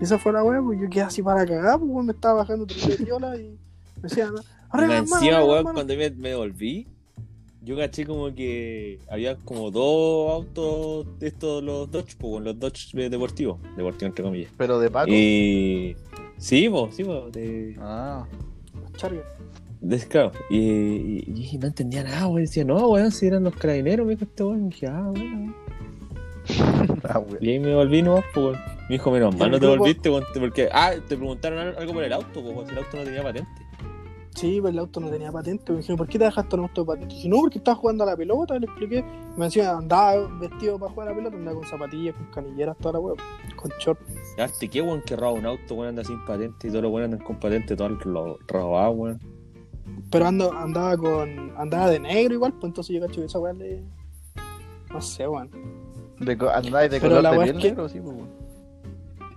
Y esa fue la weá, pues yo quedé así para cagar, pues weón, me estaba bajando tres viola y me decían, arriba Encima, weón, manos". cuando me, me volví, yo caché como que había como dos autos de estos, los Dodge, pues, weón, los Dodge deportivos, deportivos entre comillas. Pero de Paco. Y. Sí, pues, sí, pues, de. Ah. Charger. de claro. Y, y, y dije, no entendía nada, weón. Decía, no, weón, si eran los carabineros, me dijo este weón. Y dije, ah, weón. Ah, weón. Y ahí me volví nomás, pues, weón. Me dijo, menos mal, no te grupo- volviste, weón, porque. Ah, te preguntaron al- algo por el auto, pues, weón, si el auto no tenía patente. Sí, pues el auto no tenía patente. Me dijeron, ¿por qué te dejaste un auto de patente? Dije, no, porque estaba jugando a la pelota, le expliqué. Me decían, andaba vestido para jugar a la pelota, andaba con zapatillas, con canilleras, toda la weá, con short. Ya, este, qué weón que roba un auto, weón, anda sin patente y todos los weones andan con patente, todo lo robado, weón. Pero ando, andaba con. andaba de negro igual, pues entonces yo cacho que esa weá le. No sé, weón. De andáis de Pero color la de piel que- negro, sí, pues, weón.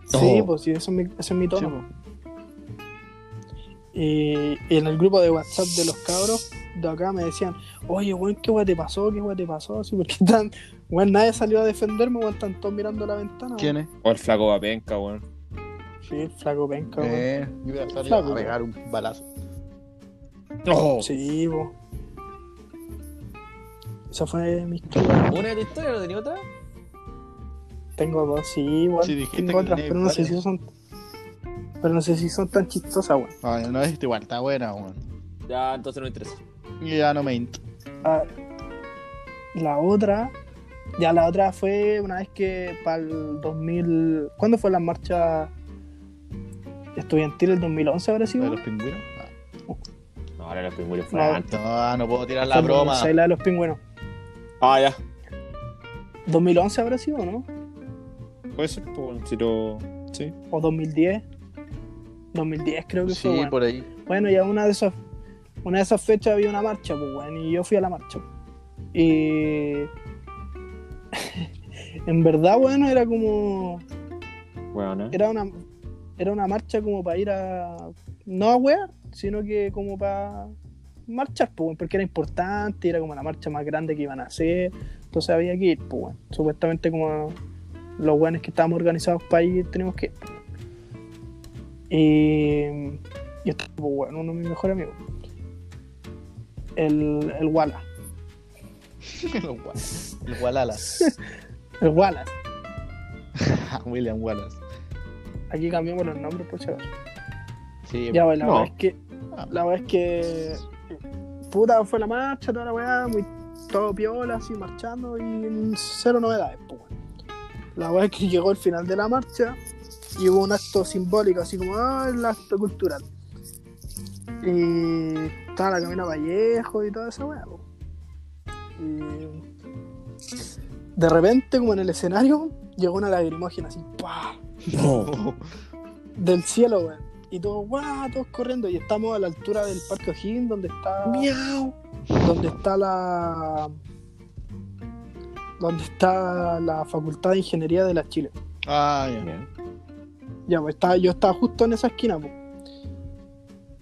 Sí, Oh. pues sí, ese es mi, ese es mi tono. Sí. Y, y en el grupo de WhatsApp de los cabros de acá me decían, oye, weón, ¿qué weón te pasó? ¿Qué weón te pasó? Así porque están, weón, nadie salió a defenderme, weón, están todos mirando la ventana. ¿Quién es? O el flaco Vapenca, weón. weón. Sí, el flaco penca, weón. Eh, yo voy a salir Flaco, a pegar un balazo. Oh. Sí, po. Esa fue mi historia. ¿Una de tu historia no tenía otra? Tengo dos, sí, igual. Sí, dijiste Tengo que otras, pero no sé si son. Pero no sé si son tan chistosas, weón. No, no, esta igual está buena, weón. Ya, entonces no me interesa. Ya no me int. Ah, la otra. Ya la otra fue una vez que para el 2000. ¿Cuándo fue la marcha estudiantil? ¿El 2011 habrá sido? ¿De los pingüinos? No, ahora los pingüinos fue No. antes. Ah, no, no puedo tirar la broma. 2006, la de los pingüinos. Ah, ya. ¿2011 habrá sido, no? Puede ser, pues, bueno, si lo. Sí. ¿O 2010? 2010 creo que Sí, fue. weón. por ahí. Bueno, ya una de esas, una de esas fechas había una marcha, pues, weón, y yo fui a la marcha. Y en verdad, bueno, era como, Bueno, ¿no? era una, era una marcha como para ir a, no a wear, sino que como para marchar, pues, porque era importante, era como la marcha más grande que iban a hacer, entonces había que ir, pues, weón. supuestamente como los weones que estábamos organizados para ir teníamos que ir. Y y este, pues, weón, uno de mis mejores amigos. El, el Walla. el Wa- el Wallace. William Wallace. Aquí cambiamos los nombres por si acaso. Sí, Ya, pues, la no. verdad es que. Ah. La verdad es que. Puta, fue la marcha, toda la weá, muy todo piola, así marchando y cero novedades, pues. La weá es que llegó el final de la marcha y hubo un acto simbólico, así como, ah, el acto cultural. Y estaba la Camina Vallejo y toda esa weá. Y. De repente, como en el escenario, llegó una lagrimógena así, ¡pah! del cielo, weón. Y todos, guau, todos corriendo. Y estamos a la altura del Parque O'Higgins, donde está. Miau. Donde está la. Donde está la Facultad de Ingeniería de la Chile. Ah, ya. Bien. Ya, pues estaba, yo estaba justo en esa esquina, pues.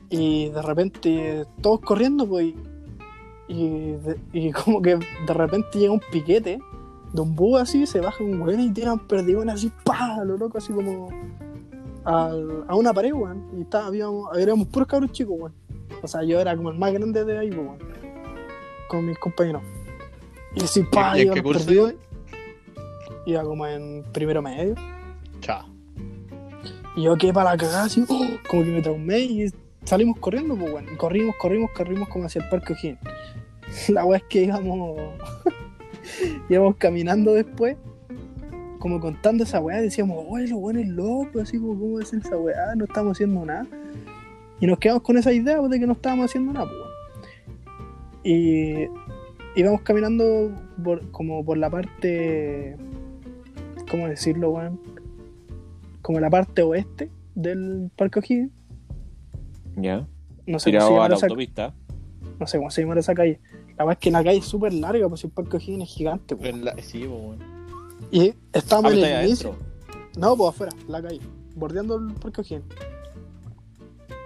Y de repente todos corriendo, pues. Y, y como que de repente llega un piquete de un búho así, se baja un weón y tiran perdigones así, pa, a lo loco, así como al- a una pared, weón. Y está, habíamos, éramos puros cabros chicos, weón. O sea, yo era como el más grande de ahí, pues, weón. Con mis compañeros. Y así, pa, ¿Y en qué curso perdigones. Iba como en primero medio. Chao. Y yo quedé para la cagada, así, ¡oh! como que me traumé y salimos corriendo, pues bueno. Corrimos, corrimos, corrimos como hacia el Parque O'Higgins. La weá es que íbamos, íbamos caminando después, como contando esa weá, decíamos, oye, lo bueno es loco, así como, ¿cómo es esa weá? No estamos haciendo nada. Y nos quedamos con esa idea pues, de que no estábamos haciendo nada, pues, weón. Y íbamos caminando por- como por la parte, ¿cómo decirlo, weón? Como la parte oeste del Parque O'Higgins. Ya. No sé, cómo se Tirado a la esa, autopista. no sé cómo se llama esa calle. La verdad es que la calle es súper larga, pues el Parque O'Higgins es gigante. pues. En la- Sí, pues, weón. Y Ah, estábamos pero en el inicio. adentro. No, pues afuera, la calle. Bordeando el Parque O'Higgins.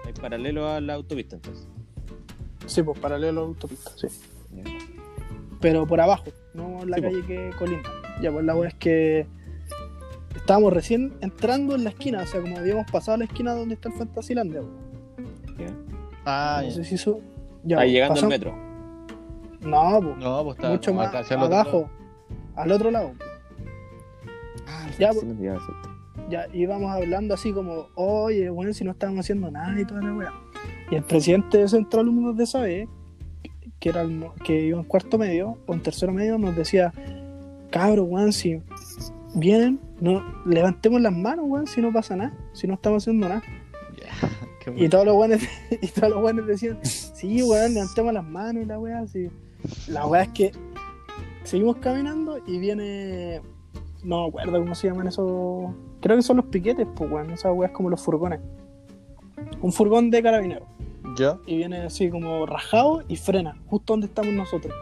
Es paralelo a la autopista, entonces. Sí, pues paralelo a la autopista, sí. Ya. Pero por abajo, no en la Sí, calle que colinda. Ya, pues la wea es que estábamos recién entrando en la esquina, o sea, como habíamos pasado la esquina donde está el Fantasylandia. Ah, no ya. sé si eso. Ya, Ahí pues, llegando al metro. No, pues, No, pues está mucho más hacia el otro abajo, lado. al otro lado. Ah, Ya, pues. ya, íbamos hablando así como, oye, bueno, si no estábamos haciendo nada y toda la weá. Y el presidente de Centro Alumnos de SAE, que era el que iba en cuarto medio o en tercero medio, nos decía, cabros, weón, si vienen, no, levantemos las manos, weón, si no pasa nada, si no estamos haciendo nada. Y todos los weones, y todos los weones decían, sí, weón, levantemos las manos y la weá, así. La weá es que seguimos caminando y viene. No me acuerdo cómo se llaman esos. Creo que son los piquetes, pues weón. Esas weas como los furgones. Un furgón de carabineros. Y viene así como rajado y frena, justo donde estamos nosotros.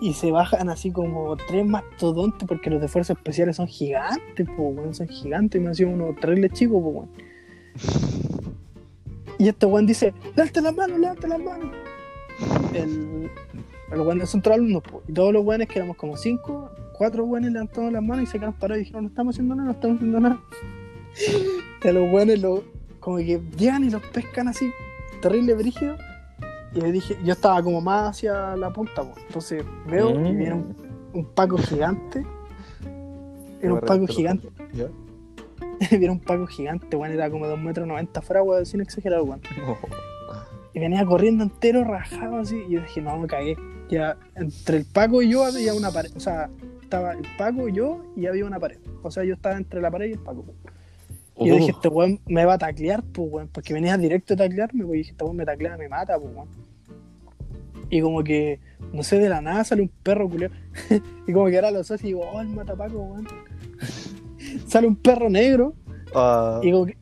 Y se bajan así como tres mastodontes, porque los de fuerzas especiales son gigantes, pues weón, son gigantes. Y me hacían unos terribles chicos, pues weón. Y este weón dice, levante las manos, levante las manos. El, el weón centro de alumnos, po. y todos los weones, que éramos como cinco, cuatro weones levantaron las manos y se quedaron parados y dijeron, no estamos haciendo nada, no estamos haciendo nada. A los weones lo, como que llegan y los pescan así, terrible brígido. Y le dije, yo estaba como más hacia la punta, entonces veo y Mm. viene un, un paco gigante. Era un paco reventó gigante. ¿Ya? Viera un paco gigante, weón, era como de 2 metros 90 fuera, weón, sin exagerar, weón. Y venía corriendo entero, rajado así, y yo dije, no, me cagué. Ya, entre el paco y yo había una pared, o sea, estaba el paco, yo, y había una pared. O sea, yo estaba entre la pared y el paco. Y yo Oh. dije, este weón me va a taclear, pues, weón, porque venía directo a taclearme, pues, y dije, este weón me taclea, me mata, pues, weón. Y como que, no sé, de la nada sale un perro culiao. y como que ahora lo sé y digo, oh, el matapaco, weón. sale un perro negro Ah. y como que.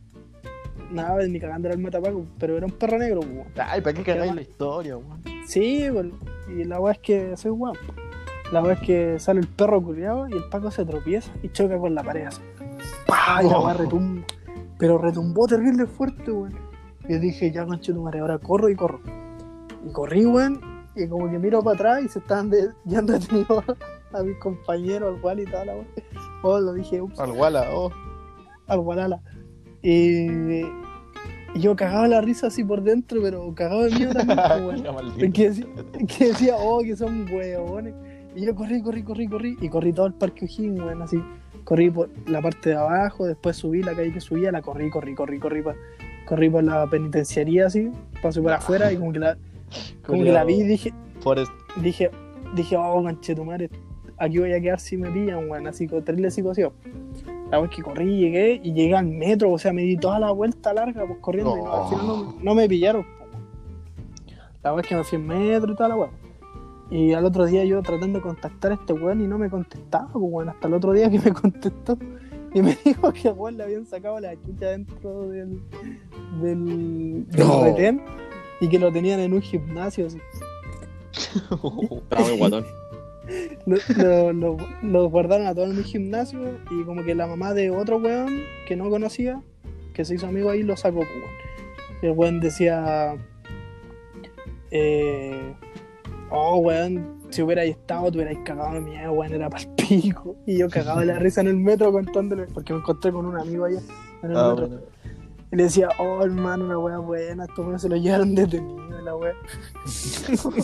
Nada, ni cagando era el matapaco, pero era un perro negro, pues, weón. Ay, ¿para qué cagáis la historia, weón? Sí, pues, y la weá es que soy weón. La weá es que sale el perro culiado y el Paco se tropieza y choca con la pared así. ¡Pah! Y la weá Oh. Pero retumbó terrible fuerte, weón. Y dije, ya conche tu madre, ahora corro y corro. Y corrí, weón, y como que miro para atrás y se estaban de, ya han detenido a mis compañeros, al Wally y tal, la weá. Oh, lo dije, ups, Al Wala, oh. al Walala. Y, y yo cagaba la risa así por dentro, pero cagaba de miedo también, pues, weón. Que decía, que decía, oh, que son huevones. Y yo corrí, corrí, corrí, corrí. Y corrí todo el parque O'Higgins, weón, así. Corrí por la parte de abajo, después subí la calle que subía, la corrí, corrí, corrí, corrí. pa- corrí por la penitenciaría, así. Pasé por afuera y como que la, como que la vi y dije, dije, dije, oh, madre aquí voy a quedar si me pillan, weón. Así con terrible psicoción. La vez que corrí, llegué y llegué al metro, o sea, me di toda la vuelta larga, pues corriendo, y no, al final no, no me pillaron. po. La vez que me fui en metro y toda la weón. Y al otro día yo tratando de contactar a este weón y no me contestaba, pues weón, hasta el otro día que me contestó y me dijo que a weón le habían sacado la chucha dentro del, del, del No. retén y que lo tenían en un gimnasio así. Estaba muy guatón. lo, lo- lo- lo guardaron a todos en un gimnasio y como que la mamá de otro weón que no conocía, que se hizo amigo ahí, lo sacó, pues, weón. el weón decía. Eh, oh, weón, si hubierais estado, te hubierais cagado de miedo, weón, era para pico. Y yo cagaba la risa en el metro contándole, porque me encontré con un amigo allá en el Ah, metro. bueno. Y le decía, oh, hermano, una wea buena, estos weones se lo llevaron detenido, la wea.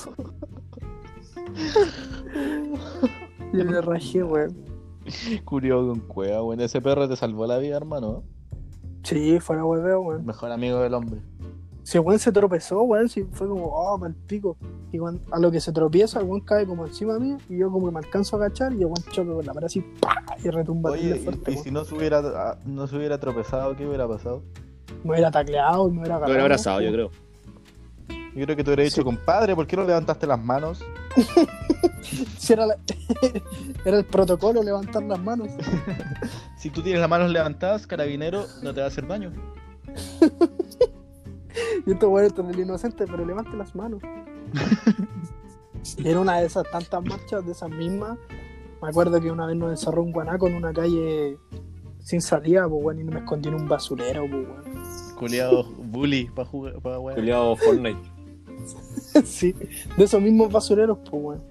y me rajé, weón. Curio con cueva, weón. Ese perro te salvó la vida, hermano. Sí, fuera hueveo, weón. Mejor amigo del hombre. Si el weón se tropezó, weón, si fue como, oh, mal pico. Y cuando- a lo que se tropieza, el weón cae como encima mío y yo como que me alcanzo a agachar y el weón choca con la pared así, ¡pah! y retumba Oye, y, fuerte, y si no se hubiera, ah, no se hubiera tropezado, ¿qué hubiera pasado? Me hubiera tacleado, me hubiera agarrado. hubiera abrazado, yo creo. Yo creo que te hubiera dicho, Sí. compadre, ¿por qué no levantaste las manos? Si era, la- era el protocolo levantar las manos. Si tú tienes las manos levantadas, carabinero, no te va a hacer daño. Y estos weones están el inocente, pero levante las manos. Era una de esas tantas marchas, de esas mismas. Me acuerdo que una vez nos encerró un guanaco en una calle sin salida, pues weón, y me escondí en un basurero, pues weón. Culeado bully para jugar, para weón. Juliado Fortnite. sí, de esos mismos basureros, pues weón.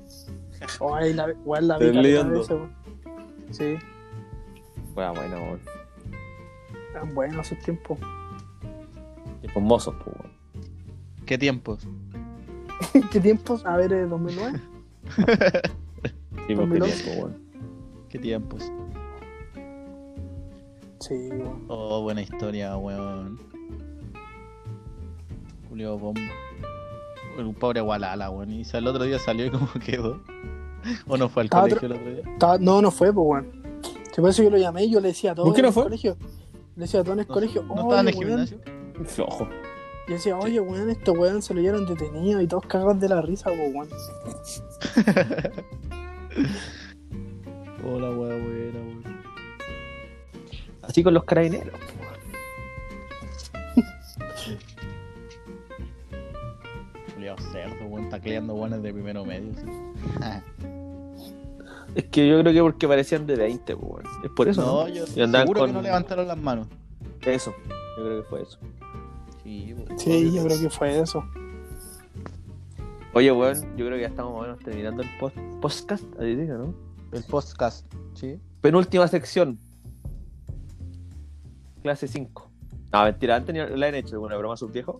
Oh, ahí la, weón, la vi leyendo. veces, weón. Sí, Bueno, bueno, eran buenos esos tiempos. Tiempos mozos, pues, weón. ¿Qué tiempos? ¿Qué tiempos? A ver, eh, 2009. Tiempos 2011. que tiempo, weón. ¿Qué tiempos? Sí, weón. Oh, buena historia, weón. Julio Bomba. Un pobre Gualala, weón. Y el otro día salió y como quedó. ¿O no fue al colegio el otro día? Estaba- no, no fue, pues weón. Si por eso yo lo llamé y yo le decía a todos ¿Por qué en no el fue? colegio. Le decía a todos en el No, colegio, ¿No "Oye, estaban en el weón". gimnasio? Flojo. Y decía, oye, weón, estos weón se lo llevaron detenido y todos cagados de la risa, weón. Hola, weón, buena, weón. Así con los carabineros. Julio cerdo, weón. Tacleando weones de primero medio. sí. Es que yo creo que porque parecían de 20, pues, weón. Es por eso, ¿no? no, yo Y seguro con- que no levantaron las manos. Eso. Yo creo que fue eso. Sí, yo creo que fue eso. Oye, weón, yo creo que ya estamos menos terminando el post podcast. Ahí digo, ¿no? El podcast, sí. Penúltima sección. Clase 5. No, mentira, antes ni la han hecho alguna broma a sus viejos.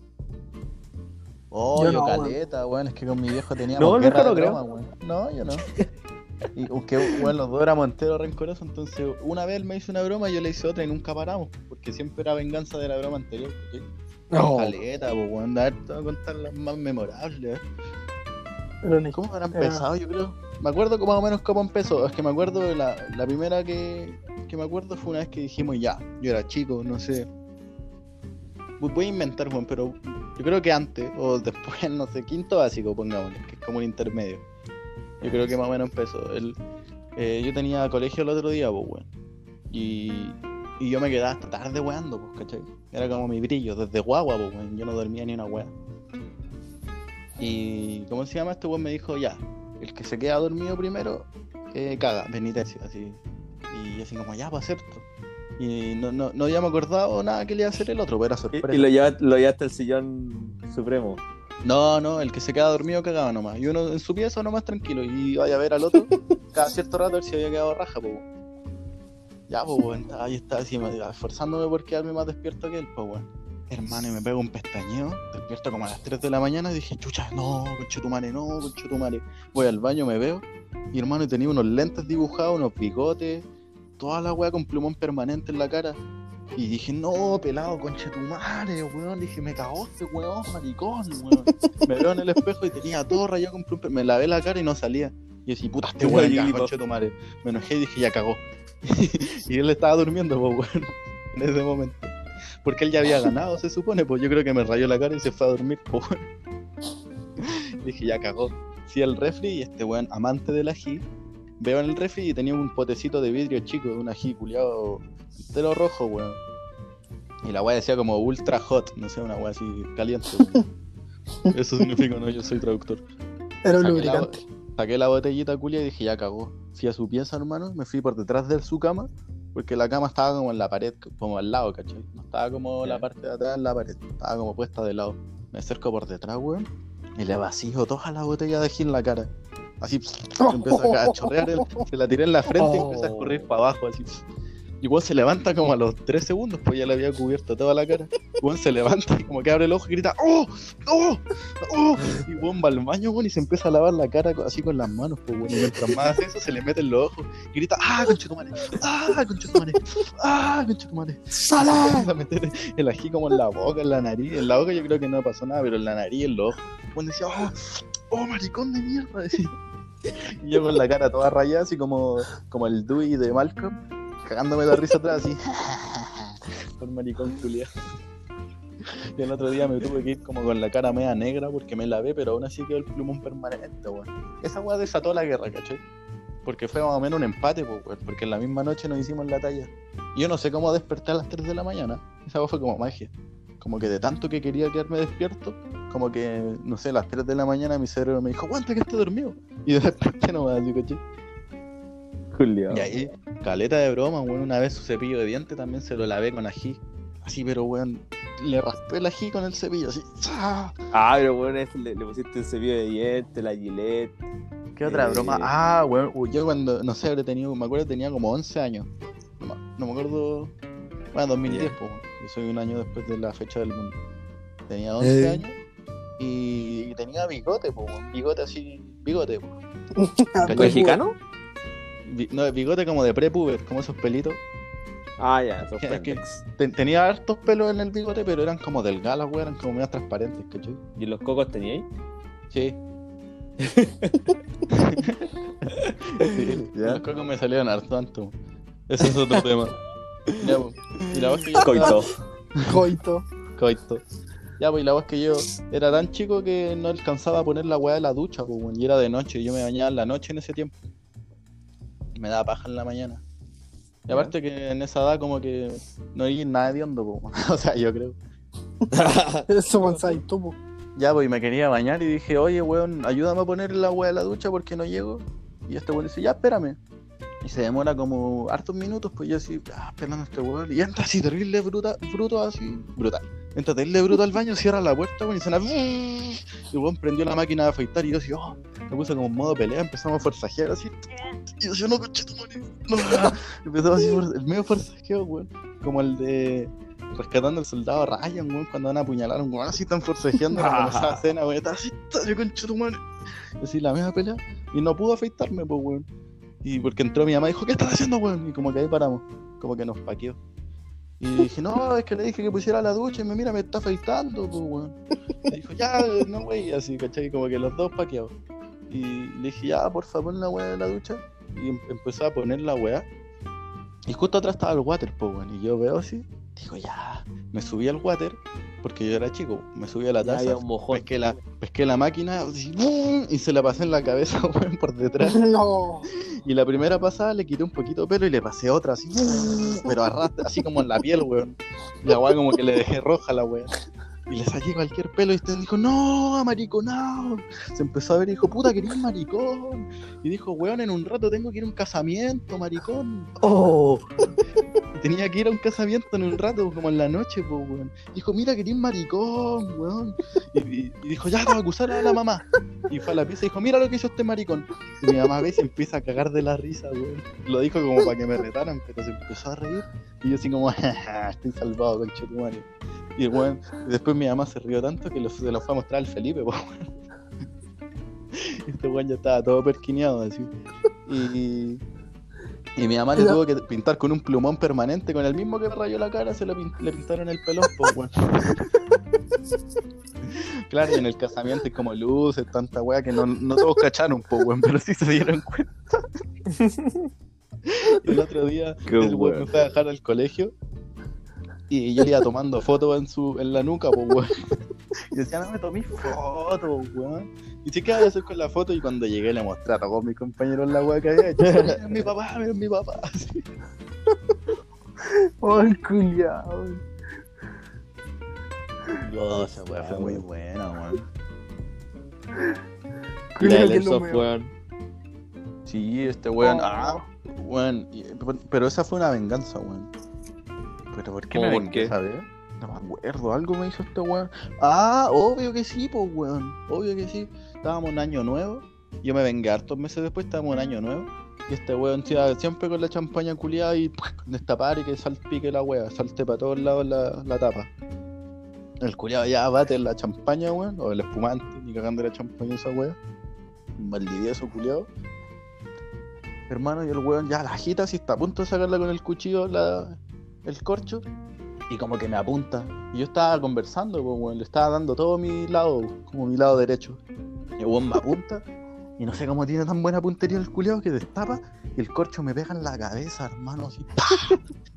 Oh, Yo yo, no, caleta, weón. Es que con mi viejo teníamos No, guerra de broma, weón. No, yo no. Y aunque, weón, los dos éramos enteros rencorosos, entonces una vez él me hizo una broma y yo le hice otra y nunca paramos, porque siempre era venganza de la broma anterior. ¿sí? No. Caleta, pues, weón, a ver, te voy a contar las más memorables. ¿eh? Pero ni- ¿Cómo habrán Era- empezado? Yo creo. Me acuerdo más o menos cómo empezó. Es que me acuerdo de la, la primera que, que me acuerdo fue una vez que dijimos ya. Yo era chico, no sé. Voy a inventar, Juan, pero yo creo que antes o después, no sé, quinto básico, pongámosle, que es como un intermedio. Yo creo que más o menos empezó. El, eh, yo tenía colegio el otro día, pues, weón. Y, y yo me quedaba hasta tarde weando, pues, ¿cachai? Era como mi brillo, desde guagua, pues. Yo no dormía ni una wea. Y, ¿cómo se llama? Este weón me dijo, ya, el que se queda dormido primero, eh, caga, penitencia, así. Y yo así como, ya, pues cierto. Y no, no, no había me acordado nada que le iba a hacer el otro, pero era sorpresa. y lo, lleva, lo llevaste al sillón supremo. No, no, el que se queda dormido cagaba nomás. Y uno en su pieza nomás tranquilo. Y vaya a ver al otro cada cierto rato a ver si había quedado raja, pues. Ya, pues, weón, ahí, estaba así, me- esforzándome por quedarme más despierto que él, pues, weón. Hermano, y me pego un pestañeo, despierto como a las 3 de la mañana y dije, chucha, no, conchetumare, no, conchetumare. Voy al baño, me veo, y hermano, y tenía unos lentes dibujados, unos bigotes, toda la weá con plumón permanente en la cara. Y dije, no, pelado, conchetumare, weón. Dije, me cagó este weón, maricón, weón. Me veo en el espejo y tenía todo rayado con plumón. Me lavé la cara y no salía. Y decía, puta, este weón, conchetumare. Me enojé y dije, ya cagó. y él estaba durmiendo, pues, weón, en ese momento. Porque él ya había ganado, se supone, pues yo creo que me rayó la cara y se fue a dormir, pues, weón. Dije, ya cagó. Fui al refri y este weón, amante del ají, veo en el refri y tenía un potecito de vidrio chico, de un ají culiado entero rojo, weón. Y la weá decía como ultra hot, no sé, una weá así caliente. Eso significa, no, yo soy traductor. Era un Saqué la, lubricante. saqué la botellita culia y dije, ya cagó. Fui a su pieza, hermano, me fui por detrás de su cama Porque la cama estaba como en la pared, como al lado, ¿cachai? No estaba como la parte de atrás en la pared, estaba como puesta de lado. Me acerco por detrás, weón, y le vacío toda la botella de gin en la cara. Así, empieza a chorrear, el- se la tiré en la frente y empieza a escurrir para abajo, así. Y weón se levanta como a los 3 segundos, pues ya le había cubierto toda la cara. Weón se levanta y como que abre el ojo y grita, ¡Oh! ¡Oh! ¡Oh! Y weón va al baño, weón, y se empieza a lavar la cara así con las manos, pues weón. Y mientras más hace eso, se le mete en los ojos y grita, ¡Ah, conchetumare! ¡Ah, conchetumare! ¡Ah, conchetumare! Se empieza a meter el ají como en la boca, en la nariz. En la boca yo creo que no pasó nada, pero en la nariz, en los ojos. Weón decía, ¡Oh! ¡Oh, maricón de mierda! decía. Y yo con la cara toda rayada, así como, como el Dewey de Malcolm, cagándome la risa atrás, así. Con maricón culiado. Y el otro día me tuve que ir como con la cara media negra porque me lavé, pero aún así quedó el plumón permanente, weón. Esa weá desató la guerra, ¿cachai? Porque fue más o menos un empate, weón, porque en la misma noche nos hicimos la talla. Y yo no sé cómo desperté a las 3 de la mañana. Esa weá fue como magia. Como que de tanto que quería quedarme despierto, como que, no sé, a las 3 de la mañana mi cerebro me dijo, aguanta que esté dormido. Y desperté nomás, ¿cachai? Y ahí, caleta de broma, weón. Una vez su cepillo de dientes también se lo lavé con ají. Así, pero weón, le raspé el ají con el cepillo, así. ¡za! Ah, pero bueno, eso le, le pusiste el cepillo de dientes, la gilet. ¿Qué otra Eh. broma? Ah, weón, yo cuando, no sé, habré tenido, me acuerdo que tenía como 11 años. No, me- no me acuerdo. Bueno, 2010, pues, yo soy un año después de la fecha del mundo. Tenía 11 Eh. años y tenía bigote, pues, weón, bigote así, bigote, pues. ¿Mexicano? No, bigote como de prepuber, como esos pelitos. Ah, ya, esos Es que- pendex. Ten- tenía hartos pelos en el bigote, pero eran como delgadas, weón, eran como medias transparentes, ¿cachai? ¿Y los cocos teníais? Sí. sí, Ya. los cocos me salieron harto tanto. Ese es otro tema. Ya, pues. Y la voz que yo Coito. Coito. Coito. Ya, pues y la voz que yo era tan chico que no alcanzaba a poner la weá de la ducha, pues, y era de noche, y yo me bañaba en la noche en ese tiempo. Me daba paja en la mañana. Y aparte que en esa edad como que no hay nada de hondo, pues, weón. o sea, yo creo. Eso pensáis tú, po. Ya, pues y me quería bañar y dije, oye, weón, ayúdame a poner la weá de la ducha porque no llego. Y este weón dice, ya, espérame. Y se demora como hartos minutos, pues yo así, ah, esperando a este weón. Y entra así terrible bruta, bruto, así, brutal. Entra terrible bruto al baño, cierra la puerta, weón, y suena. Y el weón prendió la máquina de afeitar y yo así, oh, me puse como en modo pelea, empezamos a forzajear así. Y yo no, conchito, no. Empezamos así, el medio forzajeo, weón. Como el de rescatando al soldado Ryan, weón, cuando van a apuñalar a un weón así tan forcejeando como esa escena, weón, estaba así, estaba yo con madre. Así la misma pelea. Y no pudo afeitarme, pues, weón. Y porque entró mi mamá y dijo, ¿qué estás haciendo, weón? Y como que ahí paramos, como que nos paqueó. Y dije, no, es que le dije que pusiera la ducha y me mira, me está afeitando, pues, weón. Y dijo, ya, no, wey, así, ¿cachai? Como que los dos paqueados. Y le dije, ya, por favor, la weá de la ducha. Y em- empezó a poner la weá. Y justo atrás estaba el water, pues, weón. Y yo veo así, digo, ya. Me subí al water, porque yo era chico. Me subí a la Ya taza, había un mojón. pesqué la, pesqué la máquina así, y se la pasé en la cabeza, weón, por detrás. No. Y la primera pasada le quité un poquito de pelo y le pasé otra así, pero arrastra, así como en la piel, weón. La weá como que le dejé roja la weá. Y le saqué cualquier pelo y usted dijo, no, mariconado. Se empezó a ver y dijo, puta, querías maricón. Y dijo, weón, en un rato tengo que ir a un casamiento, maricón. Oh, tenía que ir a un casamiento en un rato, como en la noche, pues, weón. Dijo, mira, querías maricón, weón. Y, y- y dijo, ya, te va a acusar a la mamá. Y fue a la pieza y dijo, mira lo que hizo este maricón. Y mi mamá ve y se empieza a cagar de la risa, weón. Lo dijo como para que me retaran, pero se empezó a reír. Y yo así como, "Ja, estoy salvado. Y el weón, y después mi mamá se rió tanto que lo- se lo fue a mostrar al Felipe, pues. Este weón ya estaba todo perquineado así. Y, y mi mamá le tuvo que pintar con un plumón permanente, con el mismo que me rayó la cara, se lo le pintaron el pelón, pues, weón. Claro, y en el casamiento hay como luces, tanta weá que no, no todos cacharon, pues, weón, pero sí se dieron cuenta. Y el otro día, Qué el weón me fue a dejar al colegio y yo le iba tomando fotos en su en la nuca, pues, weón. Y decía, no me tomé fotos, weón. Y sí, ¿qué voy a hacer con la foto? Y cuando llegué le mostré a todos mis compañeros la weá que había hecho. Mira, mi papá, mira, mi papá. Así. Ay, culiao. Oh, esa weá fue muy buena, weón. Y la del weón. Sí, este weón. Oh. Ah, Y- pero esa fue una venganza, weón. ¿Pero por qué ¿Cómo me vengué, sabes? No me acuerdo, algo me hizo este weón. Ah, obvio que sí, pues weón. Obvio que sí. Estábamos en año nuevo. Yo me vengué hartos meses después, estábamos en año nuevo. Y este weón siempre con la champaña culiada y destapar y que salpique la wea, salte para todos lados la, la tapa. El culiado ya bate la champaña, weón, o el espumante, ni cagando la champaña esa wea. Maldivioso culiado. Hermano, y el weón ya la agita así está a punto de sacarla con el cuchillo la, el corcho. Y como que me apunta. Y yo estaba conversando, pues, weón, le estaba dando todo mi lado, como mi lado derecho. Y el weón me apunta. Y no sé cómo tiene tan buena puntería el culiado que destapa. Y el corcho me pega en la cabeza, hermano, así.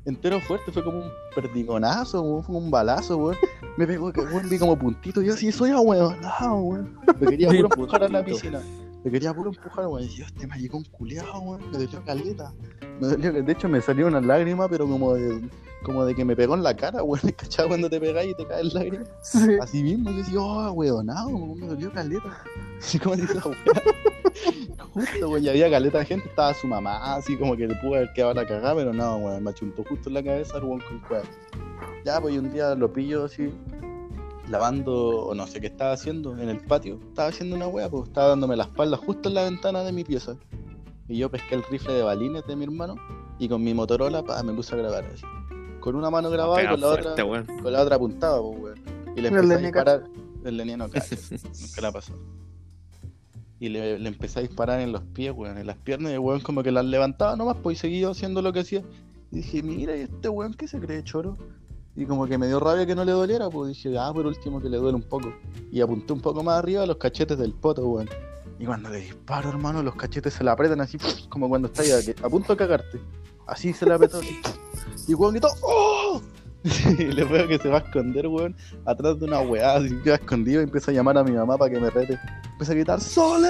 Entero fuerte, fue como un perdigonazo, weón, fue un balazo, weón. Me pegó, que weón, vi como puntito. Yo así soy ahueonado, weón. Me quería puro empujar a la piscina. Me quería puro empujar, weón. Y yo, este maricón culiado, weón. Me dolió caleta. Me dolió, de hecho, me salió una lágrima, pero como de, como de que me pegó en la cara, weón. ¿Cachai? Cuando te pegáis y te caen lágrimas. Sí. Así mismo, yo decía, oh, weonado, weón, me dolió caleta. Así como dice la weá. Justo, weón, y había caleta de gente, estaba su mamá, así como que le pudo haber quedado la cagada, pero no, weón, me achuntó justo en la cabeza el weón con. Ya, pues y un día lo pillo así, lavando, o no sé qué estaba haciendo en el patio. Estaba haciendo una weá, pues estaba dándome la espalda justo en la ventana de mi pieza. Y yo pesqué el rifle de balines de mi hermano y con mi Motorola pa, me puse a grabar así. Con una mano grababa y con la otra weón. con la otra apuntaba, pues, weón. Y le El empecé a disparar. El Lenny no cacha, nunca la pasó. Y le, le empecé a disparar en los pies, weón, en las piernas, y el weón como que las levantaba nomás, pues, y seguía haciendo lo que hacía. Y dije, mira, ¿y este weón qué se cree choro? Y como que me dio rabia que no le doliera, pues dije, ah, por último que le duele un poco. Y apunté un poco más arriba a los cachetes del poto, weón. Y cuando le disparo, hermano, los cachetes se le apretan así, como cuando está ya a punto de cagarte. Así se le apretó, así. Y weón gritó, ¡Oh! y le veo que se va a esconder, weón, atrás de una weá, así queda escondido y empieza a llamar a mi mamá para que me rete. Empieza a gritar, ¡Sole!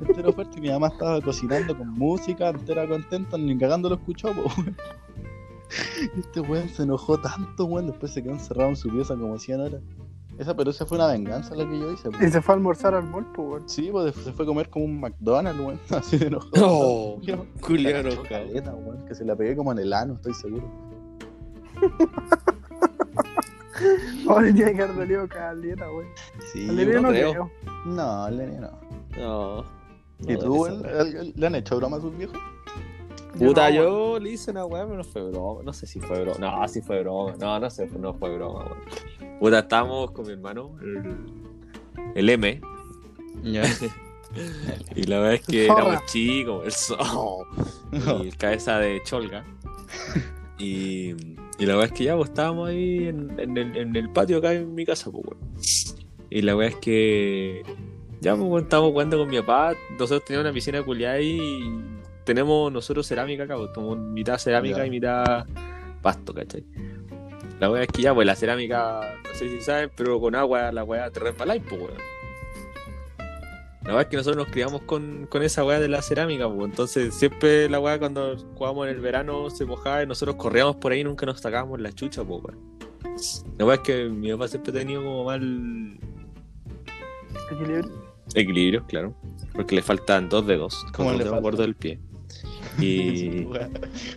Entero fuerte y mi mamá estaba cocinando con música, entera contenta, ni cagando lo escuchó, po, weón. Este weón se enojó tanto, weón, después se quedó encerrado en su pieza como 100 horas. Esa, pero esa fue una venganza la que yo hice, po. Y se fue a almorzar al mall, pues, weón. Sí, pues se fue a comer como un McDonald's, weón, así de enojado. Cachó enojado. caleta, weón, que se la pegué como en el ano, estoy seguro. Ahora tiene que haber dolido caleta, weón. Sí, Lenny no no creo. creo. No, el Lenny no. No. ¿Y No, tú, esa el- weá. el- el- le han hecho broma a sus viejos? Puta, no, yo le hice una weá, pero no fue broma. No sé si fue broma. No, sí fue broma. No, no sé, no fue broma, weón. Puta, estábamos con mi hermano, el, el M, Ya. y la verdad es que Zorra. éramos chicos, el so y el cabeza de Cholga. Y, y la verdad es que ya, pues estábamos ahí en, en el, en el patio acá en mi casa, pues, weón. Y la verdad es que ya, pues, weón, estábamos jugando con mi papá. Nosotros teníamos una piscina culiada ahí y tenemos nosotros cerámica acá, pues, como mitad cerámica Ya. y mitad pasto, ¿cachai? La weá es que ya, pues la cerámica, no sé si saben, pero con agua la weá te resbaláis, pues, weón. La verdad es que nosotros nos criamos con, con esa weá de la cerámica, pues. Entonces, siempre la weá cuando jugábamos en el verano se mojaba y nosotros corríamos por ahí y nunca nos sacábamos la chucha, pues. La weá es que mi papá siempre ha tenido como mal Equilibrio. equilibrio, claro. Porque le faltan dos dedos, ¿Cómo como dedo faltan? gordo del pie. Y,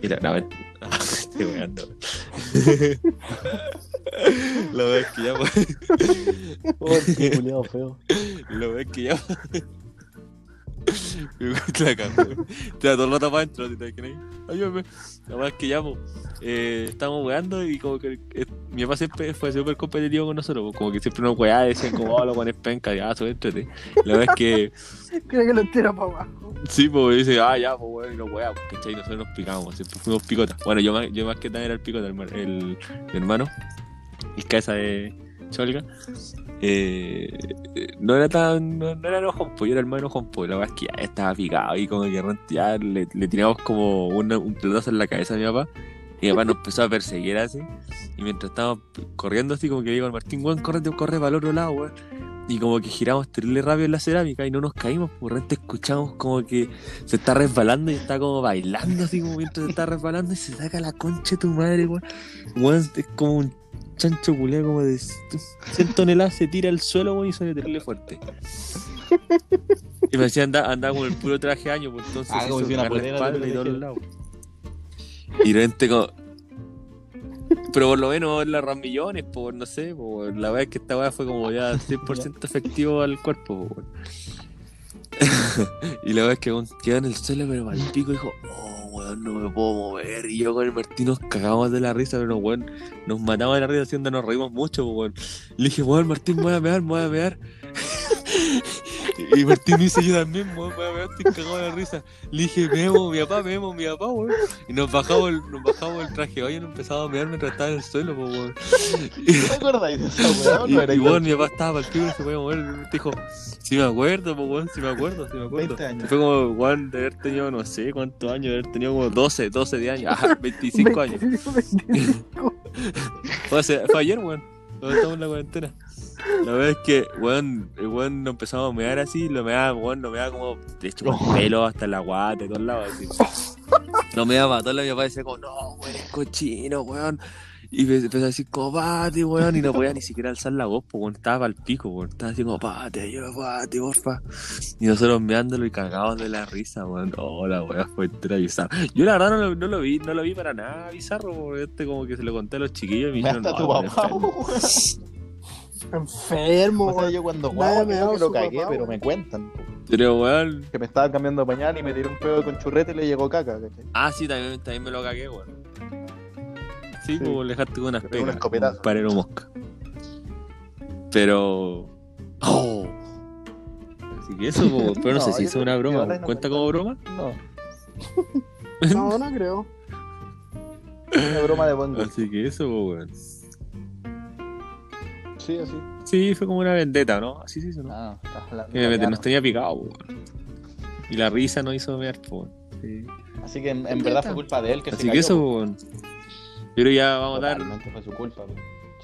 y la, la, estoy weando. La verdad es que ya. Oh, qué culiado feo. Lo ves que ya. La cago. Te da todo el rato para adentro, ¿te imaginas? Ayúdame. La verdad es que ya, pues, eh, estamos weando y como que eh, mi papá siempre fue súper competitivo con nosotros, como que siempre nos weaba, decían como, oh, los guanes penca, ya, suéltate. La verdad es que, Creo que lo tira para abajo. sí, pues, dice, ah, ya, pues, bueno, y nos weamos, ¿cachai? Y nosotros nos picamos, siempre fuimos picotas. Bueno, yo más, yo más que nada era el picota, el, el, mi hermano, el cabeza de Cholga. Eh, no era tan, no, era enojón, pues yo era el más enojón, pues la verdad es que ya estaba picado y como que ya le, le tiramos como una- un pelotazo en la cabeza a mi papá y mi papá nos empezó a perseguir así y mientras estábamos corriendo así como que digo al Martín, weón, corre, corre para el otro lado, weón. Y como que giramos terrible rápido en la cerámica y no nos caímos, por repente escuchamos como que se está resbalando y está como bailando así como mientras se está resbalando y se saca la concha de tu madre, weón. Weón, es como un chancho culiado como de 100 toneladas, se tira al suelo, y suena terrible fuerte. Y me decía andar, andar con el puro traje de año, pues entonces Ah, hizo si una la espalda te y todos los lados. Y de repente como... Pero por lo menos la ramillones, pues no sé, pues la verdad es que esta weá fue como ya 100% efectivo al cuerpo, pues. y la es que quedó en el suelo, pero al pico dijo, oh, weón, no me puedo mover. Y yo con el Martín nos cagamos de la risa, pero weón, nos matamos de la risa haciendo, nos reímos mucho, weón. Le dije, weón, Martín, voy a mear, me voy a mear. y Martín me dice, yo también, weón, estoy cagado de la risa. Le dije, meemos, mi papá, meemos, mi papá, weón. Y nos bajamos el, nos bajamos el traje, oye, nos empezamos a mear mientras estaba en el suelo, weón. ¿Te acordáis de esa weá? Y, No era y bueno, mi papá estaba para el pico y se podía mover. Y me dijo, sí me acuerdo, weón, sí me acuerdo, sí me acuerdo. 20 años. Y Fue como, weón, de haber tenido, no sé cuántos años, de haber tenido como 12, 12 de años, ah, 25 años. 25. Fue, hace- fue ayer, weón, cuando estamos en la cuarentena. La verdad es que, weón, el weón nos empezamos a mear así, lo meaba, weón, lo meaba como, de hecho, con pelo hasta la guata y todos lados, así. No me daba todo, mi papá decía como, no, weón, es cochino, weón. Y empezó a decir, como, pate, weón, y no podía ni siquiera alzar la voz, weón, estaba al pico, weón. Estaba así como, pate, ayuda, pate, porfa. Y nosotros meándolo y cagados de la risa, weón. Oh, la weá fue entera bizarra. Yo la verdad no lo, no lo vi, no lo vi para nada bizarro, porque este como que se lo conté a los chiquillos y me Me dijeron, hasta no, tu weón, papá, enfermo". weón. Enfermo, O sea, yo cuando guau, me que lo cagué, papá, pero me cuentan. Pero weón. Que me estaba cambiando pañal y me tiró un pedo con churrete y le llegó caca, ¿cachai? Ah, sí, también, también me lo cagué, weón. Sí, Sí. como le dejaste con unas un pegas. escopetazo. Un parero mosca. Pero. ¡Oh! Así que eso, po, pero no, sé si creo una broma. no ¿Cuenta como broma? No, No, no creo. una broma de gusto. Así que eso, weón. Sí, así. Sí, fue como una vendetta, ¿no? Así sí, ¿no? Ah, hablando Que me- italiano. nos tenía picado, po, weón. Y la risa no hizo ver, po, weón. Sí. Así que en, en verdad fue culpa de él que se Así que cayó, eso, po. po, weón. Yo creo que ya vamos a dar. Totalmente fue su culpa, po.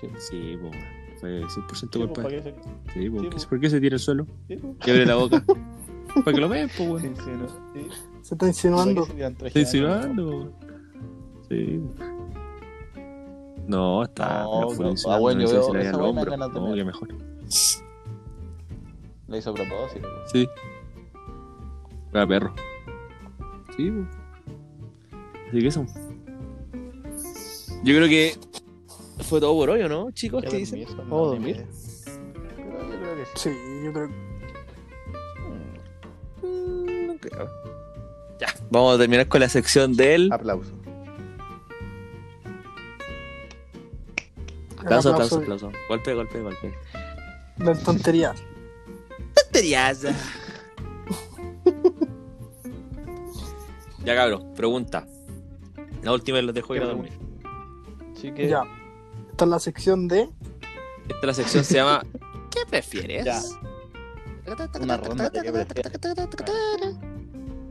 Sí. Sí, po, weón. Fue 100% Sí, culpa. po, ¿para qué se- Sí, po. Sí, ¿Qué- po. ¿Por qué se tira el suelo? sí, po. Que abre la boca. Para que lo vean, pues, Sí, weón. sí, no. Sí. Se está insinuando. ¿Para qué se Está insinuando, weón. Sí. No, está. No, No, no, ah, bueno, no yo veo si esa hombro. ganas de No, mear. que mejor. Le hizo a propósito. Sí. Era perro. Sí, weón. Así que eso. Yo creo que fue todo por hoy, ¿o no, chicos? ¿Qué dicen? son ¿Vamos a las dormir? Pero yo creo que sí. Sí, yo creo. Mm, No creo. Ya, vamos a terminar con la sección del. Aplauso. Aplauso, aplauso, aplauso. Golpe, golpe, golpe. de tontería. tonterías. ya cabrón, pregunta. La última vez los dejo ir a ¿Qué dormir. Así que. Ya. Esta es la sección de. Esta es la sección se llama ¿Qué prefieres? Ya. Una ronda de qué prefieres.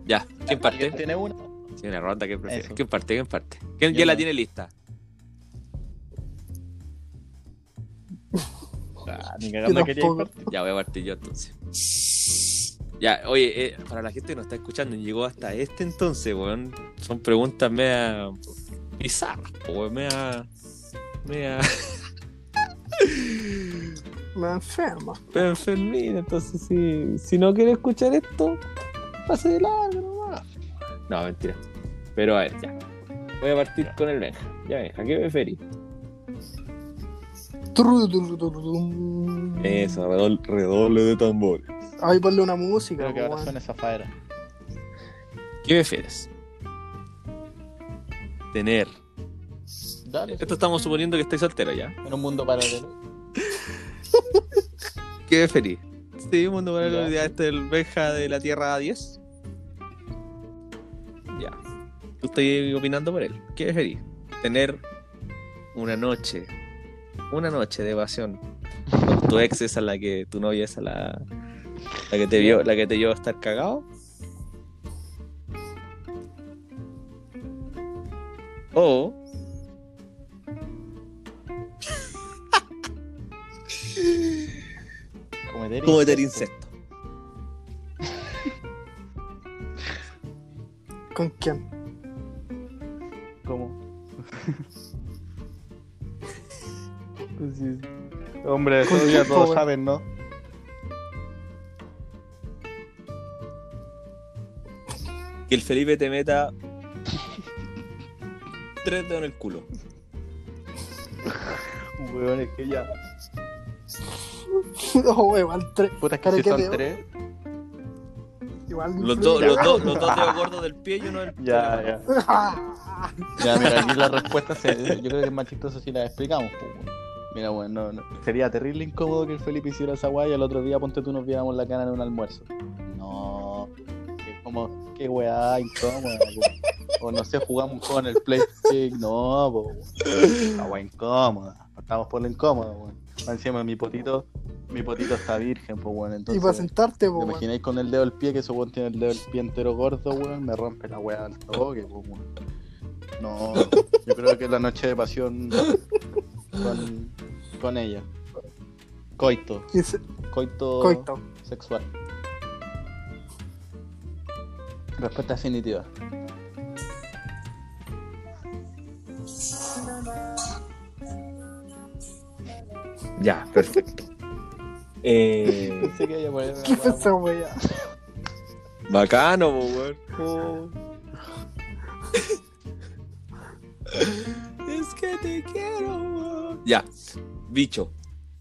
Ya, ¿quién parte? ¿Quién tiene una? Sí, una ronda, ¿qué prefieres? ¿Quién parte? ¿Quién parte? ¿Quién, la tiene lista? Ni cagando quería. Ya voy a partir yo entonces. Ya, oye, eh, para la gente que nos está escuchando llegó hasta este entonces, weón, son preguntas media bizarras, weón, media. media. Me enferma. Pero enfermina, entonces si, si no quiere escuchar esto, pase de largo nomás. No, mentira. Pero a ver, ya. Voy a partir con el Benja. Ya, Benja, ¿qué preferís? Eso, redoble, redoble de tambores. Ahí ponle una música. Creo que ahora weón. suena esa faera. ¿Qué prefieres? Tener. Dale. Esto estamos suponiendo que estáis soltero ya. En un mundo paralelo. ¿Qué preferís? Sí, mundo paralelo, ya este es el Benja de la Tierra 10. Ya. Tú estás opinando por él. ¿Qué preferís? Tener una noche, una noche de evasión con tu ex esa la que tu novia esa la, la que te vio, la que te vio estar cagado. O Cometer, cometer incesto. ¿Con quién? ¿Cómo? Sí. Hombre, eso ya todos saben, ¿no? que el Felipe te meta tres dedos en el culo. Weón, es que ya. No, igual tres. Puta, es que si ¿qué son tres. Igual Los, dos, los, dos, los dos dedos gordos del pie y uno del Ya, ya. Ah, Ya, mira, aquí la respuesta se, yo creo que es más chistoso si la explicamos. pues, weón. Mira, bueno, no, no. sería terrible incómodo que el Felipe hiciera esa guay y el otro día ponte tú nos viéramos la cara en un almuerzo. No, que como, qué weá incómoda. po. O no sé, jugamos un juego en el PlayStation. No, po, la weá incómoda. Estamos por lo incómodo, weón. Encima mi potito, mi potito está virgen, pues bueno, y entonces. para sentarte, ¿Te po, weón. imagináis con el dedo del pie que ese weón tiene el dedo del pie entero gordo, weón? Me rompe la weá al toque, pues, weón. No, yo creo que la noche de pasión con, con ella. Coito, coito, Coito. sexual. Respuesta definitiva. Ya, perfecto. Eh, Pensé que iba a poner una ¿Qué bacano, weón. Es que te quiero. Ya, bicho.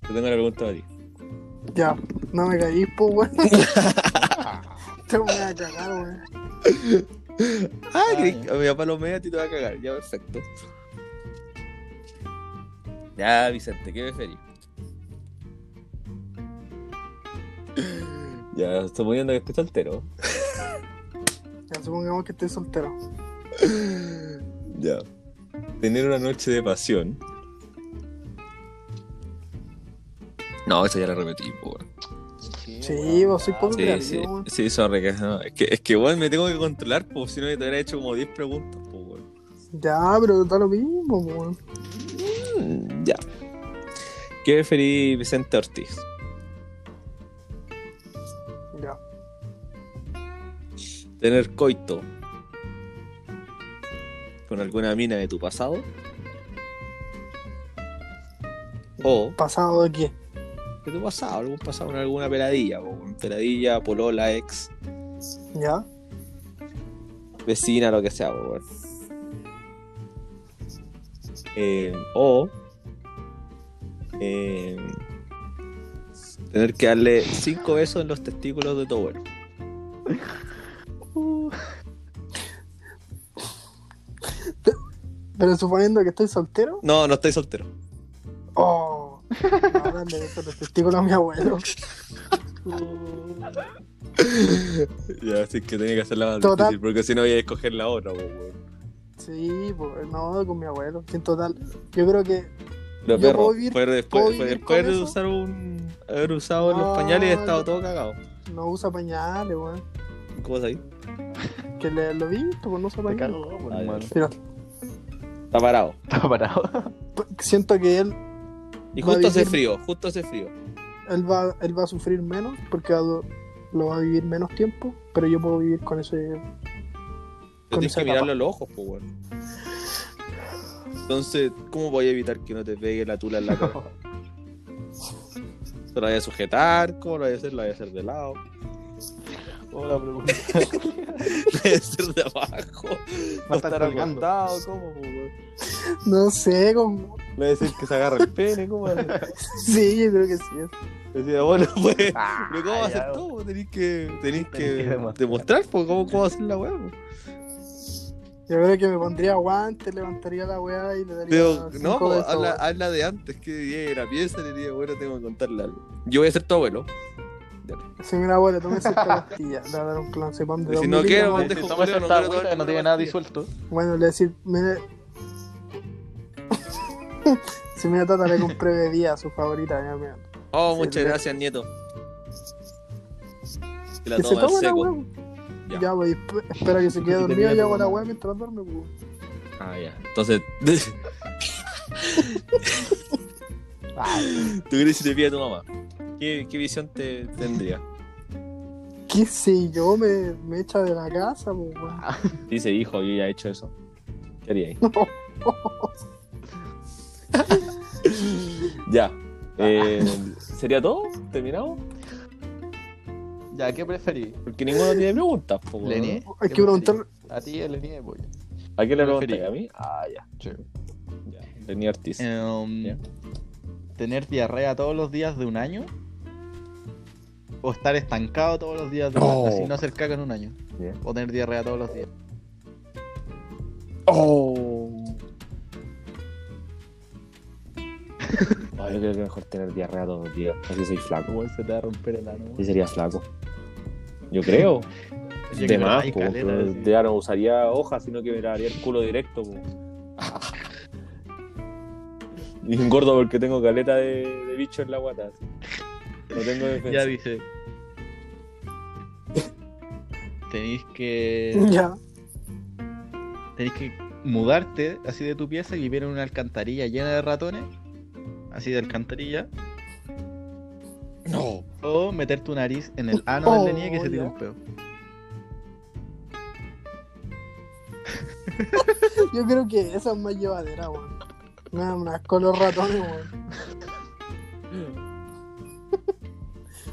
Te tengo una pregunta para ti. Ya, no me caí, po, weón. Te voy a cagar, weón. Ah, a mi papá lo media y te va a cagar. Ya, perfecto. Ya, Vicente, ¿qué preferís? Ya, suponiendo que estés soltero. Ya supongamos que estoy soltero. Ya. Tener una noche de pasión. No, eso ya lo repetí, po, weón. Sí, vos soy poco Sí, sí, sí, sorry, que, no, es que, es que, weón, me tengo que controlar, pues, si no, te hubiera hecho como 10 preguntas, pues, weón. Ya, pero da lo mismo, po, weón. Mm, Ya. ¿Qué preferí Vicente Ortiz? Ya. ¿Tener coito con alguna mina de tu pasado? ¿O ¿Pasado de qué? de tu pasado? ¿Algún pasado en alguna peladilla? po? Peladilla, polola, ex, Ya. vecina, lo que sea, po. Eh, o eh, tener que darle cinco besos en los testículos de tu abuelo. Pero suponiendo que estoy soltero. No, no estoy soltero. Oh. Dale eso los testículos a mi abuelo. Ya, así que tenía que hacerla más Total. difícil, porque si no voy a escoger la otra, weón. Sí, pues no, con mi abuelo. En total, yo creo que Pero Yo perro, puedo vivir- fue después, puedo fue vivir después con de eso. usar un. haber usado No, los pañales y he estado yo- todo cagado. no usa pañales, weón. ¿Cómo es ahí? Que le, lo he visto, pues no usa Te pañales. cagó, por Ah, ya. hermano. Pero Está parado. Estaba parado. p- siento que él, Y justo hace vivir- frío, justo hace frío. él va, él va a sufrir menos porque lo va a vivir menos tiempo, pero yo puedo vivir con ese. Con tienes que mirarlo a los ojos, pues, weón. Entonces, ¿cómo voy a evitar que no te pegue la tula en la cara? ¿Te lo voy a sujetar? ¿Cómo lo voy a hacer? ¿Lo voy a hacer de lado? Hola, pregunta. ¿Lo voy a hacer de abajo? Va a ¿Va a estar acostado? ¿Cómo? No sé, como. ¿Le voy a decir que se agarra el pene? ¿Cómo? Sí, yo creo que sí. decía, bueno, pues. Ah, ¿Pero cómo va a ya, hacer todo? Tenéis que, tenéis que Tenés que demostrar. demostrar, pues, cómo, cómo hacer la weá. Yo creo que me pondría guantes, levantaría la weá y le daría. Pero, cinco no, besos, habla, habla de antes, que la pieza, le diría, bueno, tengo que contarle algo. Yo voy a ser tu abuelo. Si mi abuelo tome esta pastilla, le va a dar un clonazepam de Y si dos no quiero, miligramos. Dejo Si tomas Julio, no esta quiero agüita que no tiene nada disuelto. Bueno, le decir, mire. si mi tata le compré bebida, su favorita, ya, mira. Oh, Sí, muchas gracias, nieto. Que la Que se toma seco. Ya. Ya, pues, esp- espera que se quede Sí, dormido y hago la weá mientras duerme, pues. Ah, ya. Entonces, ¿tú crees si te pide tu mamá? ¿Qué, qué visión te tendría? ¿Qué sé yo? Me, me echa de la casa, pues, weón. Dice, hijo, yo ya he hecho eso. ¿Qué haría ahí? Ya. Eh, ¿Sería todo? ¿Terminamos? Ya, ¿qué preferís? Porque ninguno tiene preguntas, po, weón. Lenie. Hay que preguntar. A ti, Lenie, pollo. ¿A quién le ¿Qué preguntáis? preferís? ¿A mí? Ah, ya. Sí. ya. Lenie Ortiz. Em, Ya. ¿Tener diarrea todos los días de un año? ¿O estar estancado todos los días de un Oh. Así no hacer caca en un año. ¿O tener diarrea todos los días? Oh. No, yo creo que mejor tener diarrea todos los días. Así soy flaco. Igual se te va a romper el ano. Así sería flaco. Yo creo. De más, po, sí. ya no usaría hojas, sino que me daría el culo directo. Y engordo porque tengo caleta de, de bicho en la guata. así. No tengo defensa. Ya dice. Tenéis que. Ya. Tenéis que mudarte así de tu pieza y vivir en una alcantarilla llena de ratones. Así de alcantarilla. No. O meter tu nariz en el ano Oh, del Lenie que se tire ya. un peo. Yo creo que esa es más llevadera, weón. Me dan unas con los ratones, weón.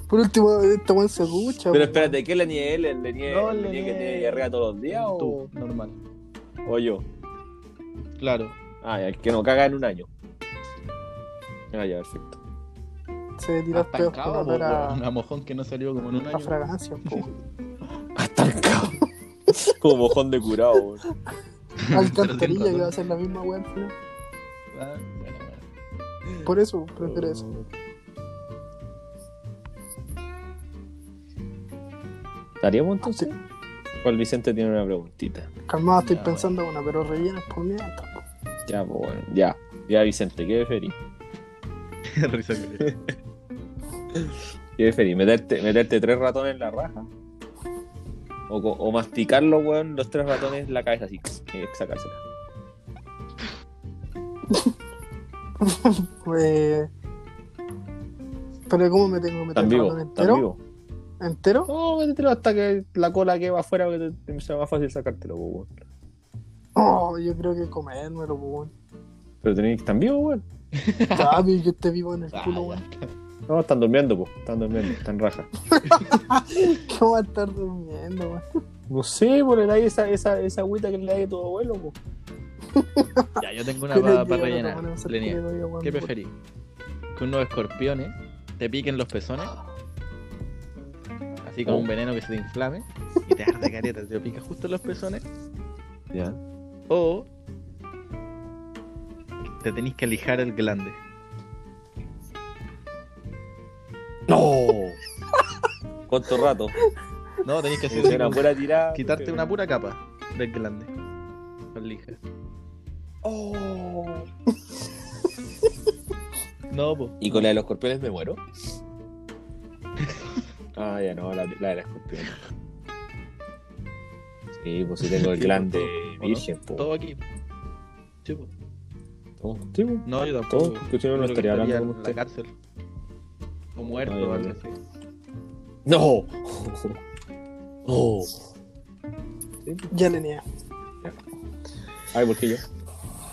Por último, este weón se ducha. Pero espérate, ¿qué le niegue él? ¿Le niegue que niegue- tiene diarrea todos los días o, Tú, normal. o yo? Claro. Ah, ya, el que no caga en un año. Ah, ya, perfecto. Se tira Hasta con encado, olor a, Una mojón que no salió como en un a año. fragancia, po. Estancado. Como mojón de curado, weón. Alcantarilla que va a ser la misma weón. al final. Ah, bueno, bueno. Por eso, prefiero eso. ¿Estaríamos entonces? Juan Vicente tiene una preguntita. Calmado, estoy Ya, pensando una, pero rellenas por mientras. Ya, pues bueno, ya. Ya, Vicente, ¿qué preferís? Risa que- ¿Qué preferís? ¿Meterte, ¿Meterte tres ratones en la raja? O, o masticarlo, weón, los tres ratones en la cabeza así. Y sacársela. Pues. Pero ¿cómo me tengo que meter ¿Están el vivos? ratón ¿Están entero? No, métetelo hasta que la cola que va afuera, porque te, te sea más fácil sacártelo, weón. Oh, yo creo que comérmelo, po, weón. Pero tenéis que estar vivos, weón. Sabe que esté vivo en el Ah, culo, weón. No, están durmiendo, pues. Están durmiendo, están raja. ¿Cómo va a estar durmiendo, weón? No sé, por el aire esa, esa, esa agüita que le da a tu abuelo, pues. Ya, yo tengo una para no rellenar. te weón, ¿qué preferís? ¿Que unos escorpiones te piquen los pezones? Así con Oh. un veneno que se te inflame y te arde careta, te pica justo en los pezones. Ya. O te tenéis que lijar el glande. ¡No! ¿Cuánto rato? No, tenéis que hacer una pura tirada. quitarte una pura capa del glande. Con lija. Oh. No, po. ¿Y con la de los escorpiones me muero? Ah, ya no, la, la de la escorpión. Sí, pues si tengo el glande pues, todo, virgen, pues. Todo aquí. Sí, po. Todo. Sí, pues. No, yo tampoco. Todo, que si no, no estaría hablando en con la usted. cárcel. O muerto Ay, o algo así. ¡No! ¡Oh! Ya le niego. Ay, ¿por qué yo?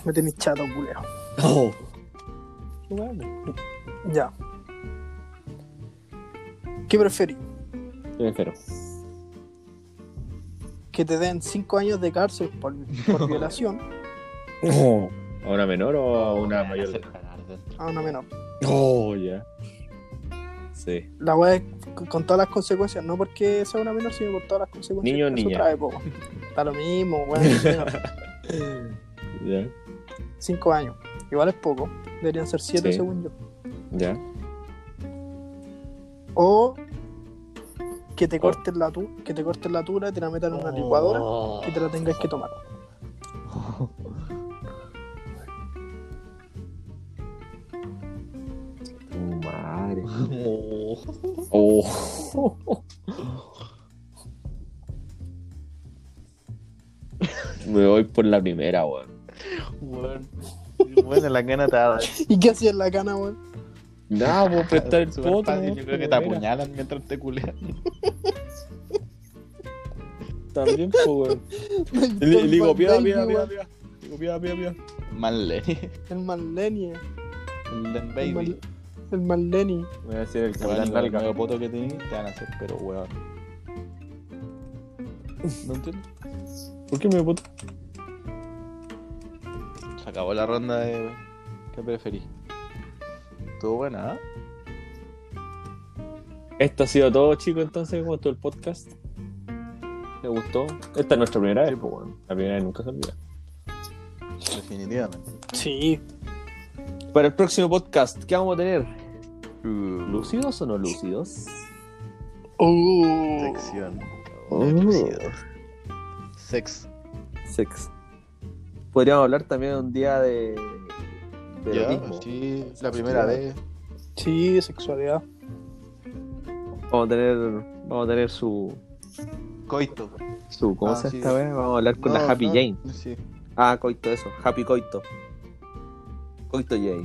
Me tenéis chato, culeo. ¡No! Ya. ¿Qué preferís? Yo espero. ¿Que te den 5 años de cárcel por, por violación No. ¿A una menor o a una Me van a mayor? a una menor? Oh, ya. Sí. La weá es con, todas las consecuencias, no porque sea una menor, sino por todas las consecuencias Niño o niña. trae, po. Está lo mismo, weón. Ya. 5 años. Igual es poco. Deberían ser 7 Sí. según yo. Ya. O que te corten la tu que te corten la tula, te la metan en una licuadora y te la tengas que tomar. Tu madre. Oh. Oh. Me voy por la primera, weón. Bueno, bueno, la gana te da. ¿Y qué hacía en la cana, weón? Nada, puedo prestar el poto. fácil, Yo creo que te apuñalan mientras te culean. También, pues, weón. Le, digo, pida, pida, pida, pida. Digo, pida, pida, pida. Manle. El Manlenie. El Len El, Baby. Mal- El voy a decir el capitán con el poto que tenés, te van a hacer, pero weón. No entiendo. ¿Por qué me puto? Se acabó la ronda de. ¿Qué preferís? Estuvo buena, ¿ah? Esto ha sido todo, chicos, entonces, como todo el podcast. ¿Te gustó? Esta es nuestra primera vez, pues bueno. La primera vez nunca se olvida. Definitivamente. Sí. Para el próximo podcast, ¿qué vamos a tener? ¿Lúcidos o no lúcidos? Uh. Sección. Oh. Sex. Sex. Podríamos hablar también un día de. Erotismo. sí, la primera vez. Sí, sexualidad. Vamos a tener. Vamos a tener su. Coito. su ¿Cómo Ah, se sí. esta vez? Vamos a hablar con No, la Happy no, Jane. Sí. Ah, coito, eso. Happy coito. Coito Jane.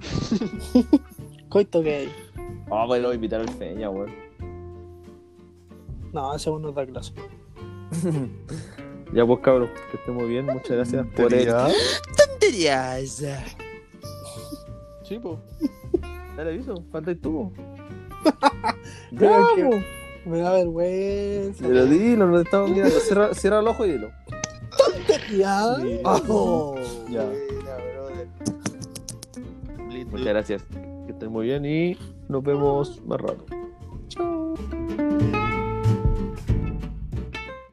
Coito gay. Ah, podemos invitar al Feña, weón. No, ese uno da clase. Ya pues cabros, que estén muy bien, muchas gracias por el... tonterías. Sí, po. Dale aviso, falta el tubo. Que-. Me da vergüenza. Pero dilo, no te estamos mirando. Cierra, cierra el ojo y dilo. Ya. Sí. Oh. Ya. Muchas gracias. Que estén muy bien y nos vemos más rato.